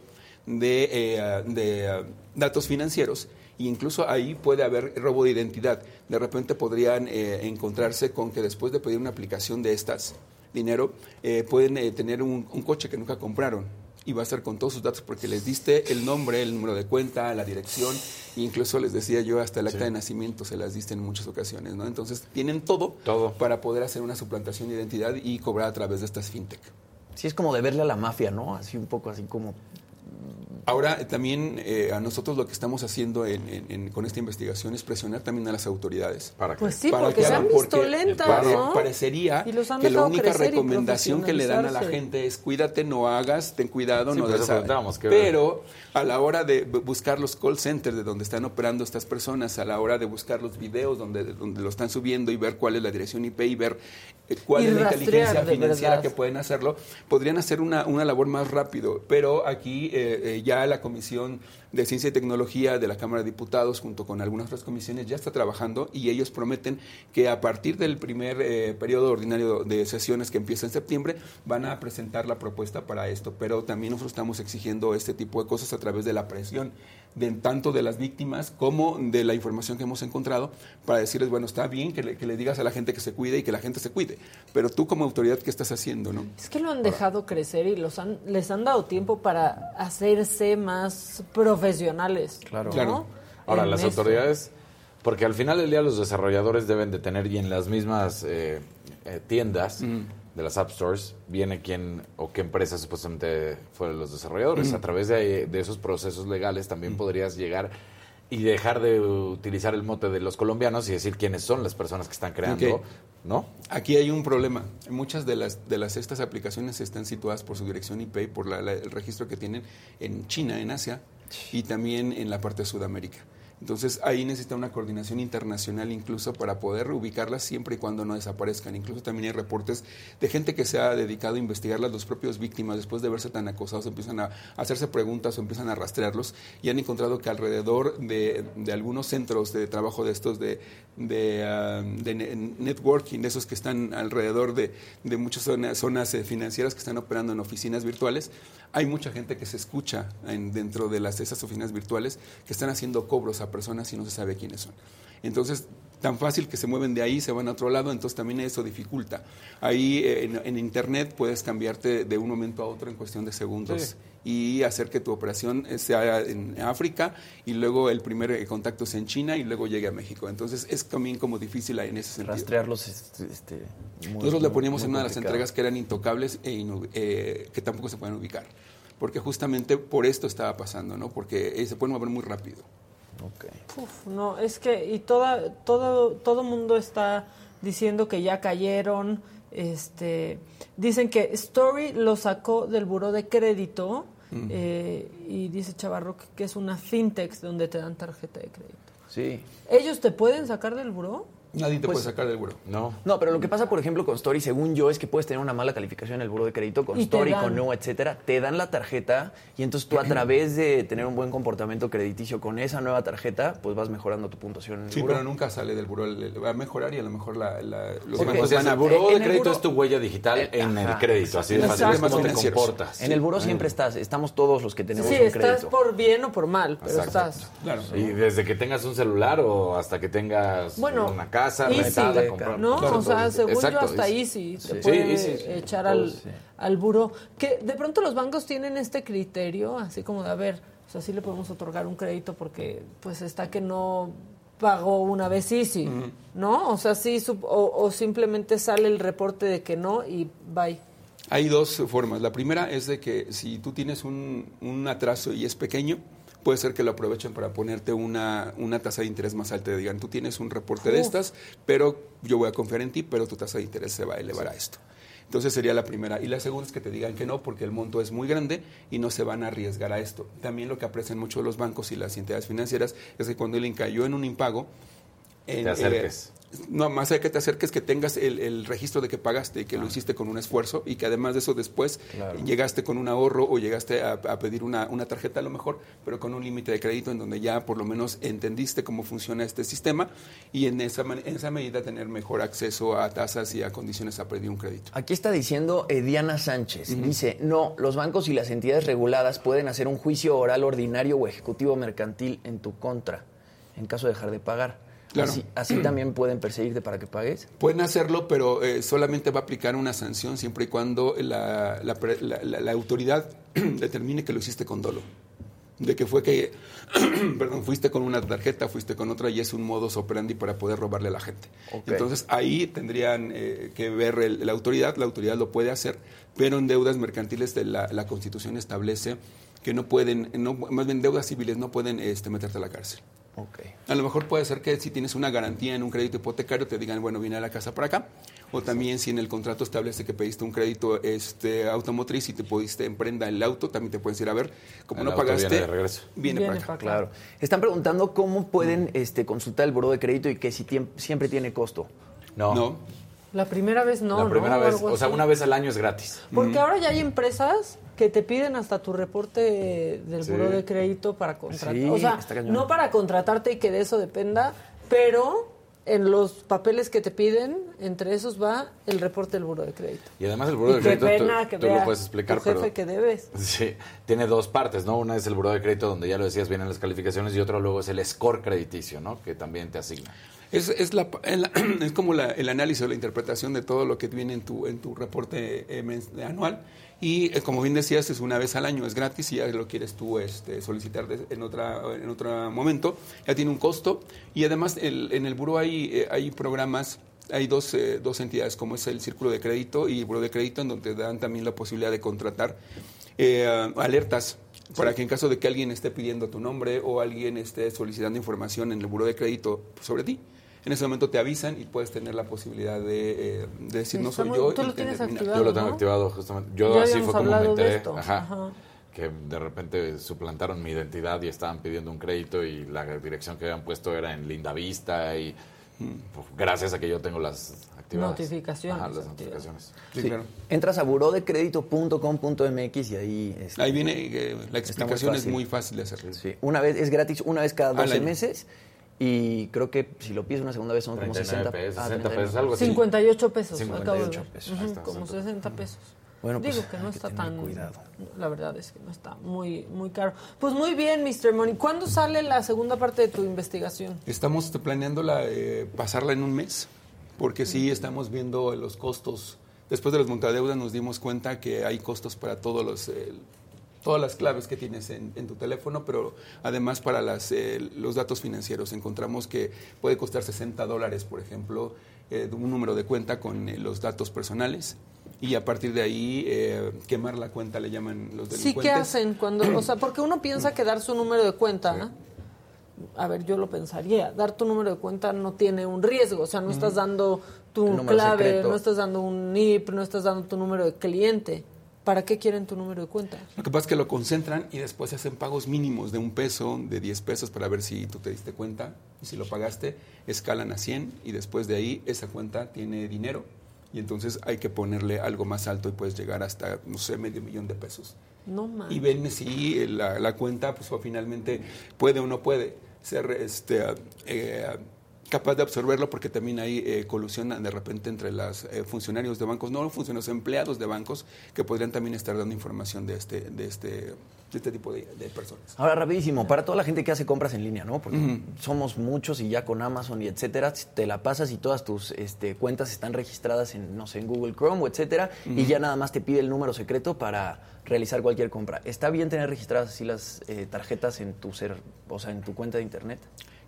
de, eh, de, eh, datos financieros e incluso ahí puede haber robo de identidad. De repente podrían eh, encontrarse con que después de pedir una aplicación de estas dinero, eh, pueden tener un, un coche que nunca compraron y va a estar con todos sus datos porque les diste el nombre, el número de cuenta, la dirección, e incluso les decía yo hasta el acta de nacimiento se las diste en muchas ocasiones, ¿no? Entonces tienen todo, Todo. para poder hacer una suplantación de identidad y cobrar a través de estas fintech. Sí, es como de verle a la mafia, ¿no? Así un poco así como... Ahora también eh, a nosotros lo que estamos haciendo en- en- en- con esta investigación es presionar también a las autoridades. ¿Para qué? Pues sí, Para porque que se han hagan, visto. Parecería Y los han que la única recomendación que le dan a la gente es cuídate, no hagas, ten cuidado, Sí, no des- ¿qué- Pero a la hora de bu- buscar los call centers de donde están operando estas personas, a la hora de buscar los videos donde, donde lo están subiendo y ver cuál es la dirección IP y ver eh, cuál Y es la inteligencia financiera verdad. que pueden hacerlo, podrían hacer una, una labor más rápido. Pero aquí eh, eh, la Comisión de Ciencia y Tecnología de la Cámara de Diputados, junto con algunas otras comisiones, ya está trabajando y ellos prometen que a partir del primer eh, periodo ordinario de sesiones que empieza en septiembre, van a presentar la propuesta para esto. Pero también nosotros estamos exigiendo este tipo de cosas a través de la presión de tanto de las víctimas como de la información que hemos encontrado para decirles, bueno, está bien que le, que le digas a la gente que se cuide y que la gente se cuide, pero tú como autoridad, ¿qué estás haciendo? no? Es que lo han dejado crecer y los han, les han dado tiempo para hacerse más profesionales. Claro. ¿no? Claro. Ahora, En las esto. autoridades, porque al final del día los desarrolladores deben de tener y en las mismas eh, eh, tiendas de las App Stores viene quién o qué empresa supuestamente fueron los desarrolladores. A través de, de esos procesos legales también podrías llegar y dejar de utilizar el mote de los colombianos y decir quiénes son las personas que están creando. ¿no? Aquí hay un problema. Muchas de las de las estas aplicaciones están situadas por su dirección IP por la- la- el registro que tienen en China, en Asia y también en la parte de Sudamérica. Entonces ahí necesita una coordinación internacional incluso para poder ubicarlas siempre y cuando no desaparezcan. Incluso también hay reportes de gente que se ha dedicado a investigarlas, los propios víctimas después de verse tan acosados empiezan a hacerse preguntas o empiezan a rastrearlos y han encontrado que alrededor de, de algunos centros de trabajo de estos de, de, ah, de ne- networking, de esos que están alrededor de, de muchas zonas, zonas eh, financieras que están operando en oficinas virtuales, hay mucha gente que se escucha en- dentro de las, esas oficinas virtuales que están haciendo cobros personas y no se sabe quiénes son. Entonces, tan fácil que se mueven de ahí, se van a otro lado, entonces también eso dificulta. Ahí eh, en, en Internet puedes cambiarte de un momento a otro en cuestión de segundos y hacer que tu operación sea en África y luego el primer eh, contacto sea en China y luego llegue a México. Entonces, es también como difícil en ese sentido. Rastrearlos, este, este, muy- Nosotros le poníamos en una de las entregas que eran intocables e inu- eh, que tampoco se pueden ubicar. Porque justamente por esto estaba pasando, ¿no? Porque eh, se pueden mover muy rápido. Uf, no, es que y toda, todo todo mundo está diciendo que ya cayeron. Este, dicen que Story lo sacó del buró de crédito eh, y dice Chavarro que es una fintech donde te dan tarjeta de crédito. Sí. ¿Ellos te pueden sacar del buró? Nadie te Pues- puede sacar del buró. No. No, pero lo que pasa, por ejemplo, con Story, según yo, es que puedes tener una mala calificación en el buro de crédito, con Story, con No, etcétera, te dan la tarjeta y entonces tú a través de tener un buen comportamiento crediticio con esa nueva tarjeta, pues vas mejorando tu puntuación en el Sí, buró. pero nunca sale del le Va a mejorar y a lo mejor la, la- los o sea, el en de el crédito es tu huella digital en el crédito, así de fácil. Es cómo te comportas. En el buró siempre estás, estamos todos los que tenemos Sí, un estás crédito. por bien o por mal, pero Exacto. estás. Claro. Y desde que tengas un celular o hasta que tengas Bueno, una casa Easy, rentada, comprar. ¿no? Claro, o sea, según Exacto, yo hasta Easy. Easy te Sí. puede Sí, Easy, sí. echar al, sí. al buró. Que de pronto los bancos tienen este criterio, así como de, a ver, o sea, sí le podemos otorgar un crédito porque pues está que no pagó una vez Easy, ¿no? O sea, sí, sup- o, o simplemente sale el reporte de que no y bye. Hay dos formas. La primera es de que si tú tienes un, un atraso y es pequeño, puede ser que lo aprovechen para ponerte una, una tasa de interés más alta. Te digan, tú tienes un reporte de estas, pero yo voy a confiar en ti, pero tu tasa de interés se va a elevar a esto. Entonces sería la primera. Y la segunda es que te digan que no, porque el monto es muy grande y no se van a arriesgar a esto. También lo que aprecian mucho los bancos y las entidades financieras es que cuando alguien cayó en un impago, te en, acerques. eh, no, más allá de que te acerques, que tengas el, el registro de que pagaste y que lo hiciste con un esfuerzo y que además de eso después llegaste con un ahorro o llegaste a, a pedir una, una tarjeta a lo mejor, pero con un límite de crédito en donde ya por lo menos entendiste cómo funciona este sistema y en esa, en esa medida tener mejor acceso a tasas y a condiciones a pedir un crédito. Aquí está diciendo eh, Diana Sánchez. Dice, no, los bancos y las entidades reguladas pueden hacer un juicio oral ordinario o ejecutivo mercantil en tu contra en caso de dejar de pagar. Claro. Así, así también pueden perseguirte para que pagues. Pueden hacerlo, pero eh, solamente va a aplicar una sanción siempre y cuando la, la autoridad determine que lo hiciste con dolo. De que fue que, perdón, fuiste con una tarjeta, fuiste con otra y es un modus operandi para poder robarle a la gente. Entonces ahí tendrían eh, que ver el- la autoridad, la autoridad lo puede hacer, pero en deudas mercantiles de la, la Constitución establece que no pueden, no, más bien deudas civiles no pueden este, meterte a la cárcel. Ok. A lo mejor puede ser que si tienes una garantía en un crédito hipotecario te digan, bueno, viene a la casa para acá. O también si en el contrato establece que pediste un crédito este, automotriz y te pudiste emprenda el auto, también te puedes ir a ver. Como El no pagaste, viene de regreso. Viene, Viene para acá. para acá. Claro. Están preguntando cómo pueden este, consultar el buró de crédito y que si siempre tiene costo. No. No. La primera vez no, la primera ¿no? vez, o sea, una vez al año es gratis. Porque ahora ya hay empresas que te piden hasta tu reporte del Sí. buró de crédito para contratar. Sí, o sea, no para contratarte y que de eso dependa, pero en los papeles que te piden, entre esos va el reporte del buró de crédito. Y además el buró de y crédito, tú- pena que tú, lo puedes explicar, tu jefe pero... que debes. Sí, tiene dos partes, ¿no? Una es el buró de crédito, donde ya lo decías, vienen las calificaciones, y otro luego es el score crediticio, ¿no? Que también te asigna. Es, es, la, el- es como la- el análisis o la interpretación de todo lo que viene en tu, en tu reporte eh, anual. Y eh, como bien decías, es una vez al año, es gratis y ya lo quieres tú este, solicitar de- en, otra, en otro momento. Ya tiene un costo. Y además el- en el buró hay, eh, hay programas, hay dos, eh, dos entidades, como es el Círculo de Crédito y el Buró de Crédito, en donde dan también la posibilidad de contratar eh, alertas para que en caso de que alguien esté pidiendo tu nombre o alguien esté solicitando información en el buró de crédito sobre ti, en ese momento te avisan y puedes tener la posibilidad de, eh, de decir no Está soy yo. tú y lo te tienes activado. Yo lo tengo ¿no? activado justamente. Yo Ya así fue como me enteré. esto. Ajá. Ajá. Que de repente suplantaron mi identidad y estaban pidiendo un crédito y la dirección que habían puesto era en Linda Vista y pues, gracias a que yo tengo las activadas. Notificaciones Ajá, las notificaciones. Sí, Sí. claro. Entras a burodecredito.com.mx y ahí... este, Ahí viene, eh, la Está explicación muy es muy fácil de hacer. Sí, una vez, es gratis una vez cada Al 12 año. meses y creo que si lo pides una segunda vez son como 60 39 pesos, ah, 60 39. pesos, algo así. 58 pesos. 58 acabo de ver. pesos, Ujú, ahí está, como 60. 60 pesos. Bueno, pues, Digo que no que está tan. cuidado. La verdad es que no está muy, muy caro. Pues muy bien, Mr. Money. ¿Cuándo sale la segunda parte de tu investigación? Estamos planeando eh, pasarla en un mes, porque sí estamos viendo los costos. Después de los montadeudas nos dimos cuenta que hay costos para todos los, eh, todas las claves que tienes en, en tu teléfono, pero además para las, eh, los datos financieros. Encontramos que puede costar 60 dólares, por ejemplo, eh, un número de cuenta con eh, los datos personales. Y a partir de ahí, eh, quemar la cuenta le llaman los Sí, delincuentes. ¿qué hacen cuando.? O sea, porque uno piensa que dar su número de cuenta. A ver, yo lo pensaría. Dar tu número de cuenta no tiene un riesgo. O sea, no estás dando tu clave, secreto. no estás dando un NIP, no estás dando tu número de cliente. ¿Para qué quieren tu número de cuenta? Lo que pasa es que lo concentran y después se hacen pagos mínimos de un peso, de 10 pesos para ver si tú te diste cuenta y si lo pagaste, escalan a 100 y después de ahí esa cuenta tiene dinero y entonces hay que ponerle algo más alto y puedes llegar hasta, no sé, medio millón de pesos. No más. Y ven si la, la cuenta pues finalmente puede o no puede ser este, eh, capaz de absorberlo porque también hay eh, colusión de repente entre los funcionarios de bancos, no funcionarios, empleados de bancos que podrían también estar dando información de este, de este, de este tipo de, de personas. Ahora, rapidísimo, para toda la gente que hace compras en línea, ¿no? Porque somos muchos y ya con Amazon y etcétera, te la pasas y todas tus este, cuentas están registradas en, no sé, en Google Chrome o etcétera, y ya nada más te pide el número secreto para realizar cualquier compra. ¿Está bien tener registradas así las eh, tarjetas en tu ser, o sea, en tu cuenta de internet?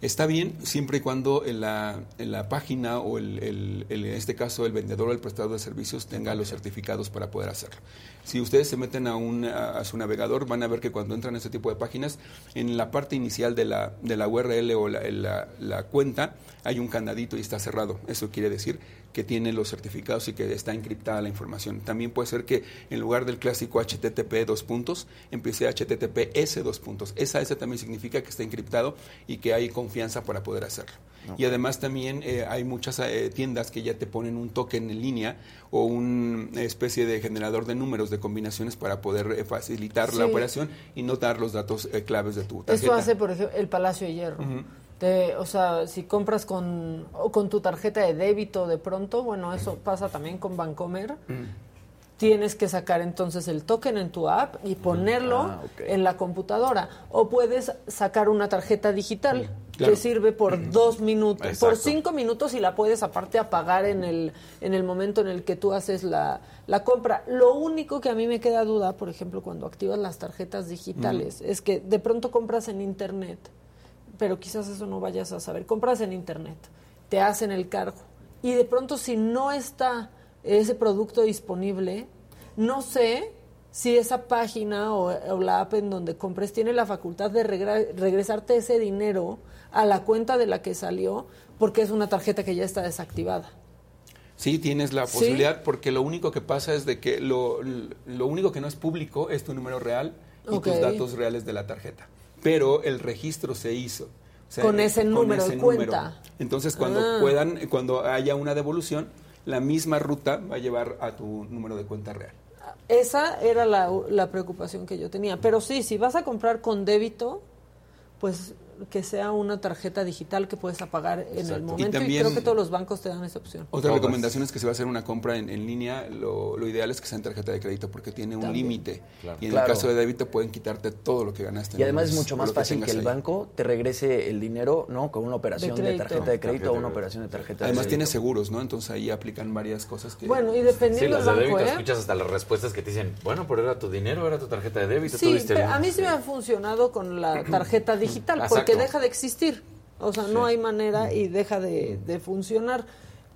Está bien siempre y cuando en la, en la página o el, el- el- en este caso el vendedor o el prestador de servicios tenga los certificados para poder hacerlo. Si ustedes se meten a, un, a, a su navegador van a ver que cuando entran a este tipo de páginas, en la parte inicial de la, de la URL o la, la- cuenta hay un candadito y está cerrado. Eso quiere decir que tiene los certificados y que está encriptada la información. También puede ser que en lugar del clásico HTTP dos puntos, empiece HTTPS dos puntos. Esa S también significa que está encriptado y que hay confianza para poder hacerlo. Y además también eh, hay muchas eh, tiendas que ya te ponen un token en línea o una especie de generador de números de combinaciones para poder eh, facilitar la operación y no dar los datos claves de tu tarjeta. Eso hace, por ejemplo, el Palacio de Hierro o sea, si compras con, o con tu tarjeta de débito de pronto, bueno, eso pasa también con Bancomer. Mm. Tienes que sacar entonces el token en tu app y ponerlo ah, en la computadora. O puedes sacar una tarjeta digital que sirve por dos minutos, por cinco minutos y la puedes aparte apagar en el, en el momento en el que tú haces la, la compra. Lo único que a mí me queda duda, por ejemplo, cuando activas las tarjetas digitales, es que de pronto compras en internet pero quizás eso no vayas a saber. Compras en internet, te hacen el cargo y de pronto si no está ese producto disponible, no sé si esa página o, la app en donde compres tiene la facultad de regresarte ese dinero a la cuenta de la que salió porque es una tarjeta que ya está desactivada. Sí, tienes la posibilidad porque lo único que pasa es de que lo, lo único que no es público es tu número real y tus datos reales de la tarjeta pero el registro se hizo. con ese número de cuenta. Entonces, cuando ah. puedan, cuando haya una devolución, la misma ruta va a llevar a tu número de cuenta real. Esa era la, la preocupación que yo tenía. Pero sí, si vas a comprar con débito, pues que sea una tarjeta digital que puedes apagar en el momento. Y, creo que todos los bancos te dan esa opción. Otra recomendación es que si va a hacer una compra en, línea, lo, ideal es que sea en tarjeta de crédito porque tiene un límite. Y en el caso de débito pueden quitarte todo lo que ganaste. Y además es mucho más fácil que, el banco te regrese el dinero no con una operación de, tarjeta de crédito o una operación de tarjeta además de tiene seguros, ¿no? Entonces ahí aplican varias cosas que... Bueno, y dependiendo sí, del banco, ¿eh? escuchas hasta las respuestas que te dicen, bueno, pero era tu dinero, era tu tarjeta de débito. Sí, pero a mí sí me ha funcionado con la tarjeta digital porque deja de existir o sea, no hay manera y deja de, funcionar.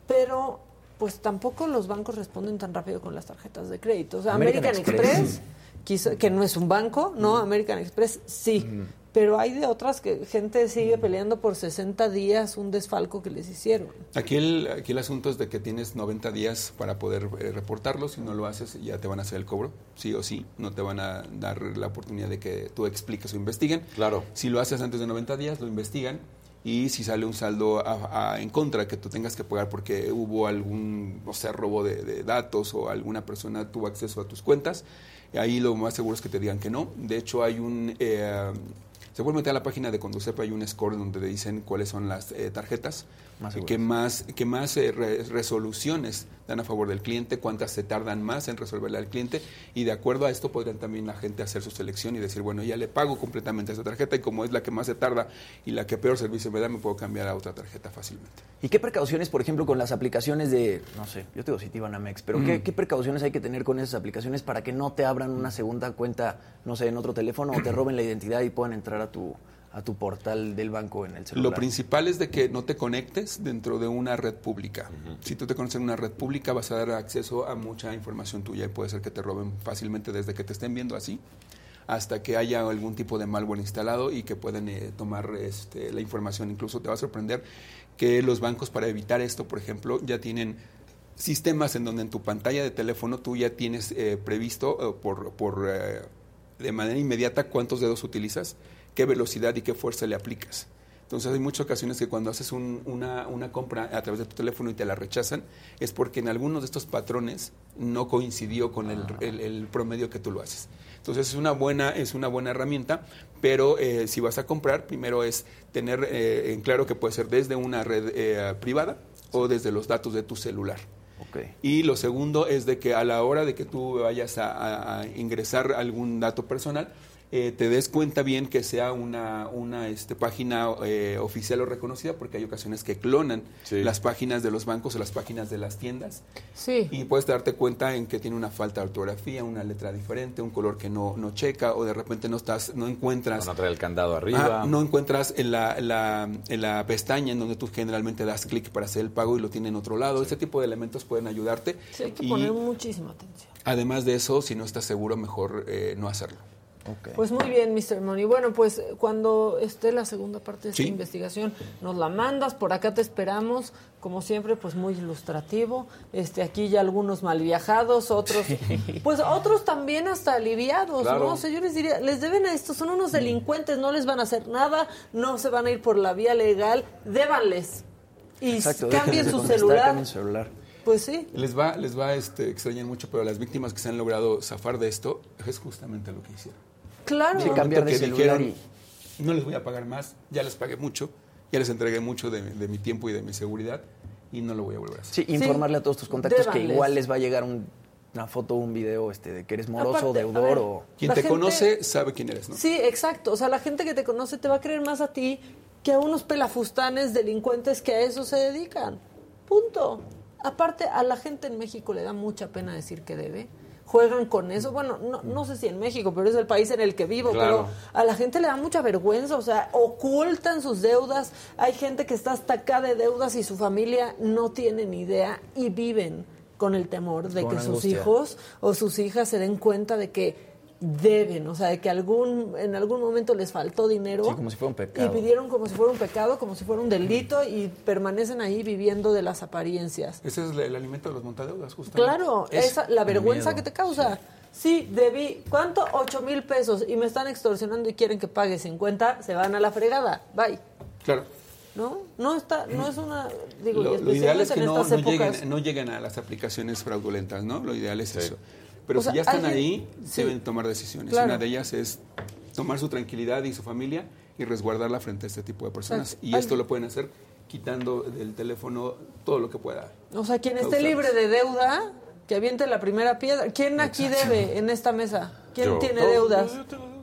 Pero pues tampoco los bancos responden tan rápido con las tarjetas de crédito. O sea, American, Express, que no es un banco, ¿no? American Express sí. Pero hay de otras que gente sigue peleando por 60 días un desfalco que les hicieron. Aquí el, aquí el asunto es de que tienes 90 días para poder eh, reportarlo. Si no lo haces, ya te van a hacer el cobro, sí o sí. No te van a dar la oportunidad de que tú expliques o investiguen. Claro. Si lo haces antes de 90 días, lo investigan. Y si sale un saldo en contra que tú tengas que pagar porque hubo algún, o sea, robo de, datos o alguna persona tuvo acceso a tus cuentas, ahí lo más seguro es que te digan que no. De hecho, hay un... Eh, se puede meter a la página de Conducepa, hay un score donde te dicen cuáles son las eh, tarjetas más que más, que más eh, resoluciones dan a favor del cliente, cuántas se tardan más en resolverle al cliente y de acuerdo a esto podrían también la gente hacer su selección y decir, bueno, ya le pago completamente a esa tarjeta y como es la que más se tarda y la que peor servicio me da, me puedo cambiar a otra tarjeta fácilmente. ¿Y qué precauciones, por ejemplo, con las aplicaciones de, no sé, yo tengo Citibanamex, pero ¿qué, ¿qué, precauciones hay que tener con esas aplicaciones para que no te abran una segunda cuenta, no sé, en otro teléfono o te roben la identidad y puedan entrar a tu a tu portal del banco en el celular. Lo principal es de que no te conectes dentro de una red pública. Si tú te conoces en una red pública vas a dar acceso a mucha información tuya y puede ser que te roben fácilmente desde que te estén viendo así hasta que haya algún tipo de malware instalado y que pueden eh, tomar este, la información. Incluso te va a sorprender que los bancos para evitar esto, por ejemplo, ya tienen sistemas en donde en tu pantalla de teléfono tú ya tienes eh, previsto eh, por, por de manera inmediata cuántos dedos utilizas qué velocidad y qué fuerza le aplicas. Entonces hay muchas ocasiones que cuando haces una, una, compra a través de tu teléfono y te la rechazan, es porque en algunos de estos patrones no coincidió con el, ah. promedio que tú lo haces. Entonces es una buena, es una buena herramienta, pero eh, si vas a comprar, primero es tener eh, en claro que puede ser desde una red eh, privada o desde los datos de tu celular. Y lo segundo es de que a la hora de que tú vayas a ingresar algún dato personal, eh, te des cuenta bien que sea una, una este, página eh, oficial o reconocida, porque hay ocasiones que clonan las páginas de los bancos o las páginas de las tiendas. Sí. Y puedes darte cuenta en que tiene una falta de ortografía, una letra diferente, un color que no, no checa, o de repente no estás, no encuentras. No trae el candado arriba. Ah, no encuentras en la, la, en la pestaña en donde tú generalmente das clic para hacer el pago y lo tiene en otro lado. Este tipo de elementos pueden ayudarte. Sí, hay que poner muchísima atención. Además de eso, si no estás seguro, mejor eh, no hacerlo. Pues muy bien, Mr. Money. Bueno, pues cuando esté la segunda parte de esta investigación, nos la mandas, por acá te esperamos, como siempre, pues muy ilustrativo. Este, aquí ya algunos mal viajados, otros, pues otros también hasta aliviados, ¿no? O sea, yo les diría, les deben a estos, son unos delincuentes, no les van a hacer nada, no se van a ir por la vía legal, débanles. Y cambien su celular. celular. Pues sí. Les va, les va este, extrañar mucho, pero las víctimas que se han logrado zafar de esto es justamente lo que hicieron. Claro. Sí, cambiar de celular y... No les voy a pagar más, ya les pagué mucho, ya les entregué mucho de, mi tiempo y de mi seguridad y no lo voy a volver a hacer. Sí, informarle a todos tus contactos que igual les va a llegar una foto o un video este, de que eres moroso, deudor o... Quien te conoce sabe quién eres, ¿no? Sí, exacto. O sea, la gente que te conoce te va a creer más a ti que a unos pelafustanes delincuentes que a eso se dedican. Punto. Aparte, a la gente en México le da mucha pena decir que debe juegan con eso. Bueno, no, no sé si en México, pero es el país en el que vivo, pero a la gente le da mucha vergüenza, o sea, ocultan sus deudas. Hay gente que está hasta acá de deudas y su familia no tiene ni idea y viven con el temor de que sus hijos o sus hijas se den cuenta de que deben, o sea, de que algún en algún momento les faltó dinero. como si fuera un pecado. Y pidieron como si fuera un pecado, como si fuera un delito y permanecen ahí viviendo de las apariencias. Ese es el, alimento de los montadeudas, justamente. Claro, esa, la vergüenza que te causa. Sí. debí, ¿cuánto? Ocho mil pesos y me están extorsionando y quieren que pague 50, se van a la fregada. Bye. Claro. ¿No? No está, no es una, digo, lo, ideal es que no, no, lleguen, a las aplicaciones fraudulentas, ¿no? Lo ideal es eso. Pero si ya están ahí, deben tomar decisiones. Una de ellas es tomar su tranquilidad y su familia y resguardarla frente a este tipo de personas. Y esto lo pueden hacer quitando del teléfono todo lo que pueda. O sea, quien esté libre de deuda, que aviente la primera piedra. ¿Quién aquí debe en esta mesa? ¿Quién tiene deudas?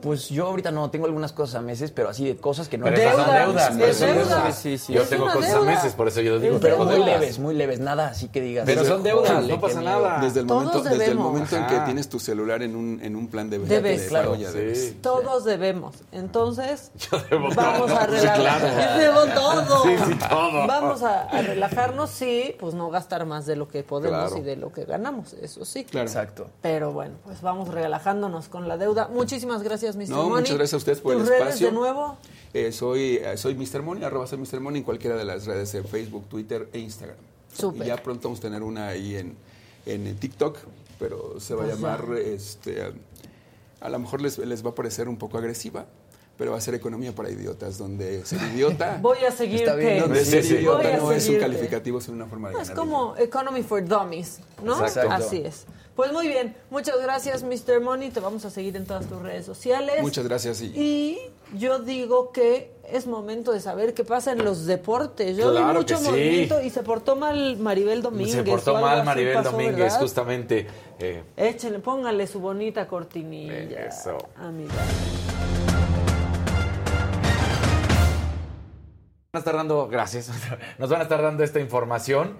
Pues yo ahorita no tengo algunas cosas a meses, pero así de cosas que no pero son deudas. Pero son deudas. Sí, sí, yo tengo cosas a meses, por eso yo digo. Pero muy leves, muy leves, nada así que digas. Pero son deudas, no pasa nada. Desde el momento, desde el momento en que tienes tu celular en un, en un plan de debes, de claro, ya debes. Todos debemos. Entonces, yo debo vamos a relajarnos. Claro. Yo debo todo. Sí, sí, todo. Vamos a, a, relajarnos, sí, pues no gastar más de lo que podemos y de lo que ganamos, eso sí. Claro. Exacto. Pero bueno, pues vamos relajándonos con la deuda. Muchísimas gracias, Mr. No, Money. muchas gracias a ustedes por el redes espacio. de nuevo? Eh, soy, eh, soy Mr. Money, arroba soy Mr. Money en cualquiera de las redes de Facebook, Twitter e Instagram. Súper. Y ya pronto vamos a tener una ahí en, en TikTok, pero se va a Pues llamar, este, a lo mejor les, les va a parecer un poco agresiva, pero va a ser economía para idiotas, donde ser idiota... Voy a seguirte. Está bien, donde ser idiota no es un calificativo, es una forma de No, es como Economy for Dummies, ¿no? Exacto. Así es. Pues muy bien, muchas gracias, Mr. Money. Te vamos a seguir en todas tus redes sociales. Muchas gracias. Y, Y yo digo que es momento de saber qué pasa en los deportes. Yo vi Claro mucho que sí. movimiento y se portó mal Maribel Domínguez. Se portó mal Maribel pasó, Domínguez, ¿verdad? justamente. Eh, Échenle, póngale su bonita cortinilla. Eso. Amiga. van a estar dando, gracias, nos van a estar dando esta información.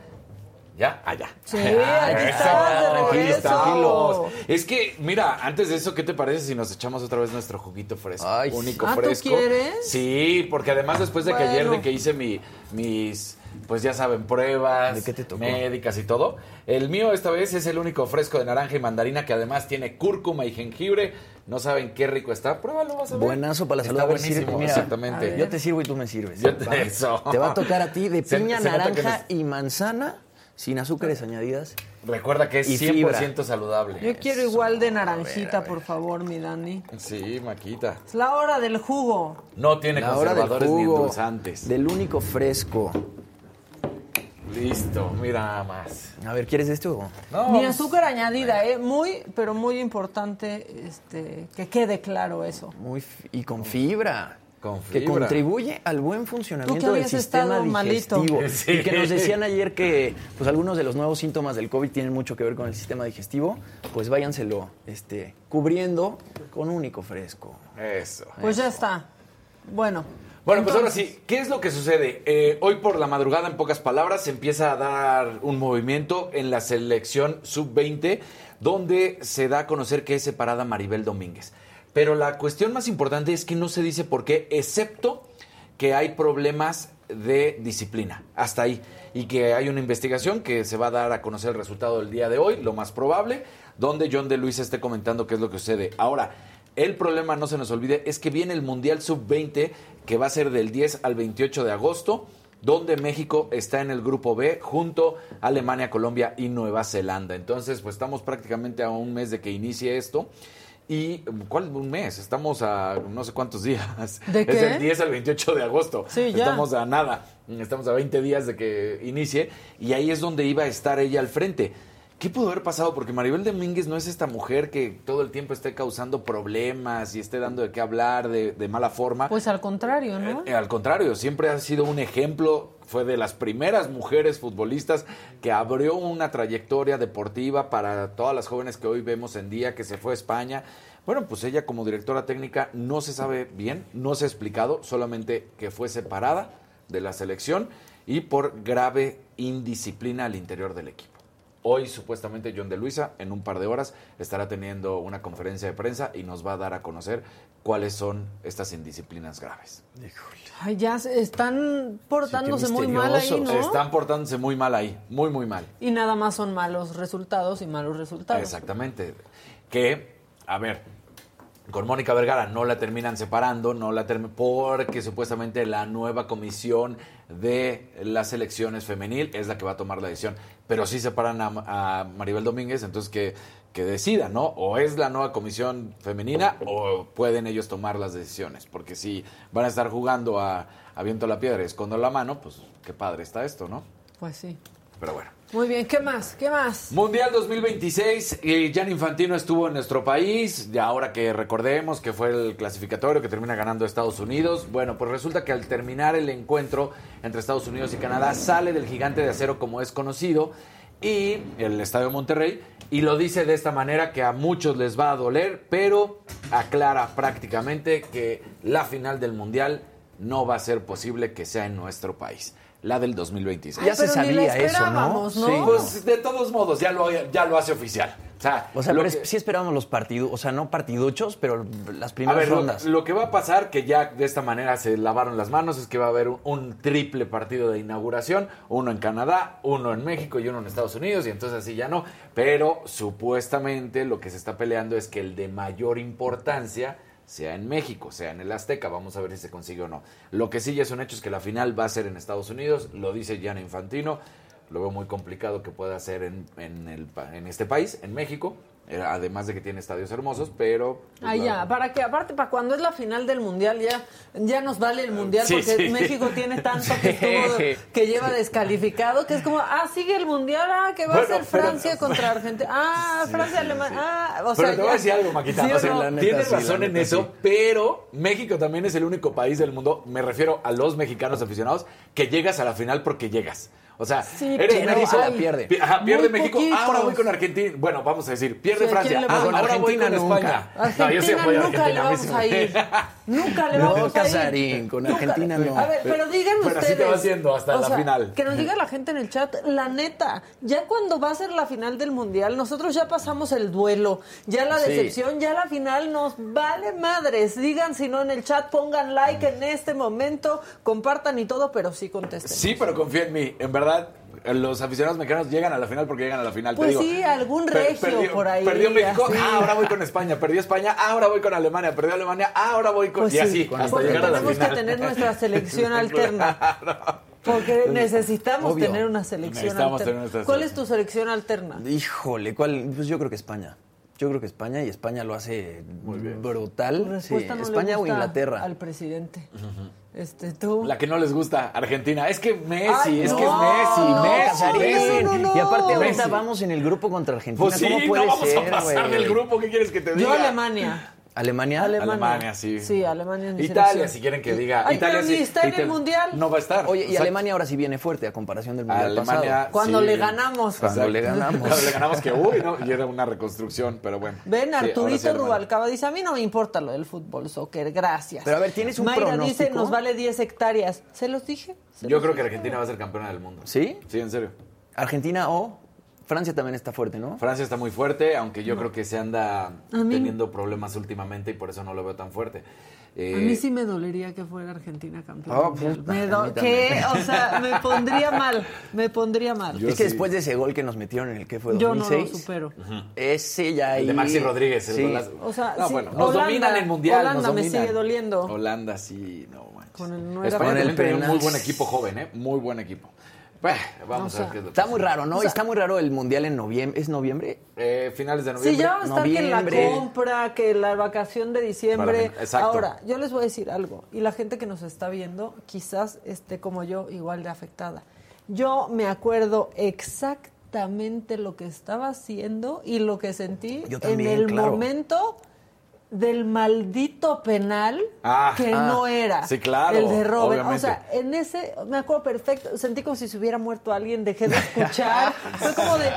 ¿Ya? Allá. Sí, aquí de regreso. Es que, mira, antes de eso, ¿qué te parece si nos echamos otra vez nuestro juguito fresco? Ay, único Ah, ¿tú fresco. quieres? Sí, porque además después de que ayer de que hice mi, mis, pues ya saben, pruebas ¿De qué te tocó? médicas y todo, el mío esta vez es el único fresco de naranja y mandarina que además tiene cúrcuma y jengibre. No saben qué rico está. Pruébalo, vas a ver. Buenazo para la salud. Está buenísimo, mira, exactamente. Yo te sirvo y tú me sirves. Yo te- ¿va? eso. Te va a tocar a ti de Se- piña, se que naranja y manzana, sin azúcares añadidas. Recuerda que es Y 100% fibra. saludable. Yo quiero igual de naranjita, por favor, mi Dani. Sí, Maquita. Es la hora del jugo. No tiene La hora del conservadores ni endulzantes. del único fresco. Listo, mira más. A ver, ¿quieres esto? No, Ni azúcar añadida, ¿eh? Muy, pero muy importante este, que quede claro eso. Muy y con fibra. Con Que contribuye al buen funcionamiento del sistema digestivo. Sí. Y que nos decían ayer que pues algunos de los nuevos síntomas del COVID tienen mucho que ver con el sistema digestivo. Pues váyanselo este, cubriendo con único fresco. Eso. Pues ya está. Bueno. Bueno, pues ahora sí, ¿qué es lo que sucede? Eh, hoy por la madrugada, en pocas palabras, se empieza a dar un movimiento en la selección sub-20, donde se da a conocer que es separada Maribel Domínguez. Pero la cuestión más importante es que no se dice por qué, excepto que hay problemas de disciplina. Hasta ahí. Y que hay una investigación que se va a dar a conocer el resultado del día de hoy, lo más probable, donde John de Luis esté comentando qué es lo que sucede. Ahora, El problema, no se nos olvide, es que viene el Mundial Sub-20, que va a ser del 10 al 28 de agosto, donde México está en el grupo B junto a Alemania, Colombia y Nueva Zelanda. Entonces, pues estamos prácticamente a un mes de que inicie esto. ¿Y cuál un mes? Estamos a no sé cuántos días. ¿De qué? Es del 10 al 28 de agosto. Sí, ya. Estamos a nada. Estamos a 20 días de que inicie. Y ahí es donde iba a estar ella al frente. ¿Qué pudo haber pasado? Porque Maribel Domínguez no es esta mujer que todo el tiempo esté causando problemas y esté dando de qué hablar de, de mala forma. Pues al contrario, ¿no? Eh, al contrario, siempre ha sido un ejemplo, fue de las primeras mujeres futbolistas que abrió una trayectoria deportiva para todas las jóvenes que hoy vemos en día, que se fue a España. Bueno, pues ella como directora técnica no se sabe bien, no se ha explicado, solamente que fue separada de la selección y por grave indisciplina al interior del equipo. Hoy supuestamente John de Luisa en un par de horas estará teniendo una conferencia de prensa y nos va a dar a conocer cuáles son estas indisciplinas graves. Ay, ya se- están portándose muy mal ahí. ¿no? Están portándose muy mal ahí, muy muy mal. Y nada más son malos resultados y malos resultados. Exactamente. Que, a ver, con Mónica Vergara no la terminan separando, no la termi- porque supuestamente la nueva comisión de las elecciones femenil es la que va a tomar la decisión. Pero sí separan a, a Maribel Domínguez, entonces que, que decida, ¿no? O es la nueva comisión femenina o pueden ellos tomar las decisiones. Porque si van a estar jugando a, a viento a la piedra y escondo la mano, pues qué padre está esto, ¿no? Pues sí. Pero bueno. Muy bien, ¿qué más? ¿Qué más? Mundial 2026, eh, Jan Infantino estuvo en nuestro país, y ahora que recordemos que fue el clasificatorio que termina ganando Estados Unidos, bueno, pues resulta que al terminar el encuentro entre Estados Unidos y Canadá sale del gigante de acero como es conocido y el Estadio Monterrey y lo dice de esta manera que a muchos les va a doler, pero aclara prácticamente que la final del Mundial no va a ser posible que sea en nuestro país, la del 2026. Ya se sabía eso, ¿no? esperábamos, ¿no? Sí. Pues de todos modos, ya lo, ya lo hace oficial. O sea, O sea, lo pero que- sí esperábamos los partidos, o sea, no partiduchos, pero las a primeras lo, rondas. lo que va a pasar, que ya de esta manera se lavaron las manos, es que va a haber un, un triple partido de inauguración, uno en Canadá, uno en México y uno en Estados Unidos, y entonces así ya no. Pero supuestamente lo que se está peleando es que el de mayor importancia sea en México, sea en el Azteca, vamos a ver si se consigue o no. Lo que sí ya es un hecho es que la final va a ser en Estados Unidos, lo dice Gianna Infantino, lo veo muy complicado que pueda ser en, en, este país, en México, además de que tiene estadios hermosos, pero... pues, Ah, la- ya, para que aparte, para cuando es la final del mundial, ya, ya nos vale el mundial Sí, porque sí. México tiene tanto que, estuvo- que lleva descalificado que es como, ah, sigue el mundial, ah, que va Bueno, a ser pero- Francia contra Argentina, ah, Francia, Alemania, ah, o Pero sea, te voy a decir algo, Maquita. ¿Sí o sea, no? la neta, tienes la razón en eso, sí. pero México también es el único país del mundo, me refiero a los mexicanos aficionados, que llegas a la final porque llegas. O sea, Sí, eres pero la pierde. Ajá, pierde Muy México, poquitos. ahora voy con Argentina. Bueno, vamos a decir, pierde Sí, ¿a quién Francia, le ah, ahora voy con nunca. España. Argentina No, yo sí apoyo a nunca le Argentina, a mí vamos a ir. Nunca le No, vamos a ir. Casarín, con Nunca- Argentina no. A ver, pero digan Pero así ustedes. te va haciendo hasta o la sea, final. Que nos diga la gente en el chat, la neta, ya cuando va a ser la final del mundial, nosotros ya pasamos el duelo, ya la Sí. decepción, ya la final nos vale madres. Digan si no en el chat, pongan like en este momento, compartan y todo, pero sí contesten. Sí, pero confía en mí. En verdad, los aficionados mexicanos llegan a la final porque llegan a la final. te Pues digo. sí, algún Per- regio por ahí, Perdió México, así. ah, ahora voy con España. Perdió España, ah, ahora voy con Alemania. Perdió Alemania, ah, ahora voy con... Pues y sí, así, hasta porque llegar a la tenemos final. que tener nuestra selección alterna. Porque necesitamos Obvio. tener una selección Necesitamos tener alterna. ¿Cuál es tu selección alterna? Híjole, ¿cuál? Pues yo creo que España. Yo creo que España y España lo hace brutal. Tu Sí, respuesta no le España o Inglaterra. Al presidente. Este, tú. La que no les gusta, Argentina. Es que Messi, Ay, es no, que es Messi, no, Messi, no, no, Y aparte ahorita Messi. vamos en el grupo contra Argentina. Pues sí, ¿Cómo puede no vamos ser, a pasar güey? del grupo. ¿Qué quieres que te diga? Yo Alemania. Alemania. Alemania. Alemania, sí. Sí, Alemania es Italia, si quieren que diga. Ay, Italia pero ni sí, está en el Mundial. No va a estar. Oye, y Exacto. Alemania ahora sí viene fuerte a comparación del mundial Alemania, pasado. Cuando sí. le ganamos. Cuando le ganamos. Cuando le ganamos que, uy, no, y era una reconstrucción, pero bueno. Ven, Sí, sí, Arturito Alemania. Rubalcaba dice, a mí no me importa lo del fútbol, soccer, gracias. Pero a ver, ¿tienes un Mayra dice, pronóstico? nos vale 10 hectáreas. ¿Se los dije? ¿Se Yo los creo que? Argentina va a ser campeona del mundo. ¿Sí? Sí, en serio. Argentina o Francia también está fuerte, ¿no? Francia está muy fuerte, aunque yo creo que se anda mí- teniendo problemas últimamente y por eso no lo veo tan fuerte. Eh, a mí sí me dolería que fuera Argentina campeón. Oh, puta, Me ¿Qué? O sea, me pondría mal. Me pondría mal. es que después de ese gol que nos metieron en el que fue Yo no 2006, lo supero. ese ya ahí... el de Maxi Rodríguez, el Sí. golazo. O sea, No, sí, bueno, nos Holanda- dominan en mundial. Holanda nos me sigue doliendo. Holanda sí, no manches. Con el no España penal. también tenía un muy Penal. buen equipo joven, ¿eh? Muy buen equipo. Bah, vamos O a ver qué es lo que Está muy raro, ¿no? Está muy raro el mundial en noviembre. ¿Es noviembre? Eh, finales de noviembre. Sí, ya va a estar que la noviembre. compra, que la vacación de diciembre. Exacto. Ahora, yo les voy a decir algo, y la gente que nos está viendo quizás esté como yo, igual de afectada. Yo me acuerdo exactamente lo que estaba haciendo y lo que sentí también, en el claro. momento del maldito penal Ah, que ah, no era sí, claro, el de Robert. O obviamente. sea, en ese, me acuerdo perfecto, sentí como si se hubiera muerto alguien, dejé de escuchar. Fue como de,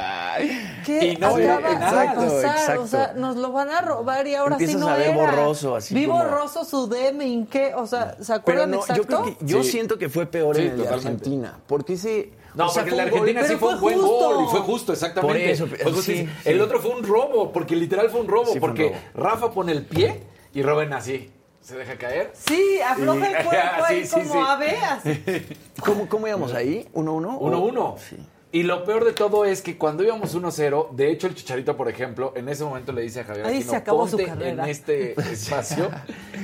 ¿qué Y no acaba ve de nada. pasar? Exacto, O sea, nos lo van a robar y ahora Empiezas sí no a ver era. borroso, así Vi como- borroso su DM, ¿en qué? O sea, ¿se Pero acuerdan no, yo, exacto? creo que, yo Sí. siento que fue peor Sí, en el de. Argentina. Porque ese... No, o sea, porque gol- Argentina sí fue un buen justo. gol y fue justo, exactamente. Por eso, Fue sí, sí. El otro fue un robo, porque literal fue un robo, Sí, fue un porque robo. Rafa pone el pie y Robin así. Se deja caer. Sí, afloja el cuerpo ahí Sí, sí, como sí. ave, así. ¿Cómo, ¿Cómo íbamos ahí? ¿1-1? 1-1. Sí. Y lo peor de todo es que cuando íbamos 1-0, de hecho el Chicharito, por ejemplo, en ese momento le dice a Javier Ahí Aquino, se acabó su "Ponte carrera". en este espacio.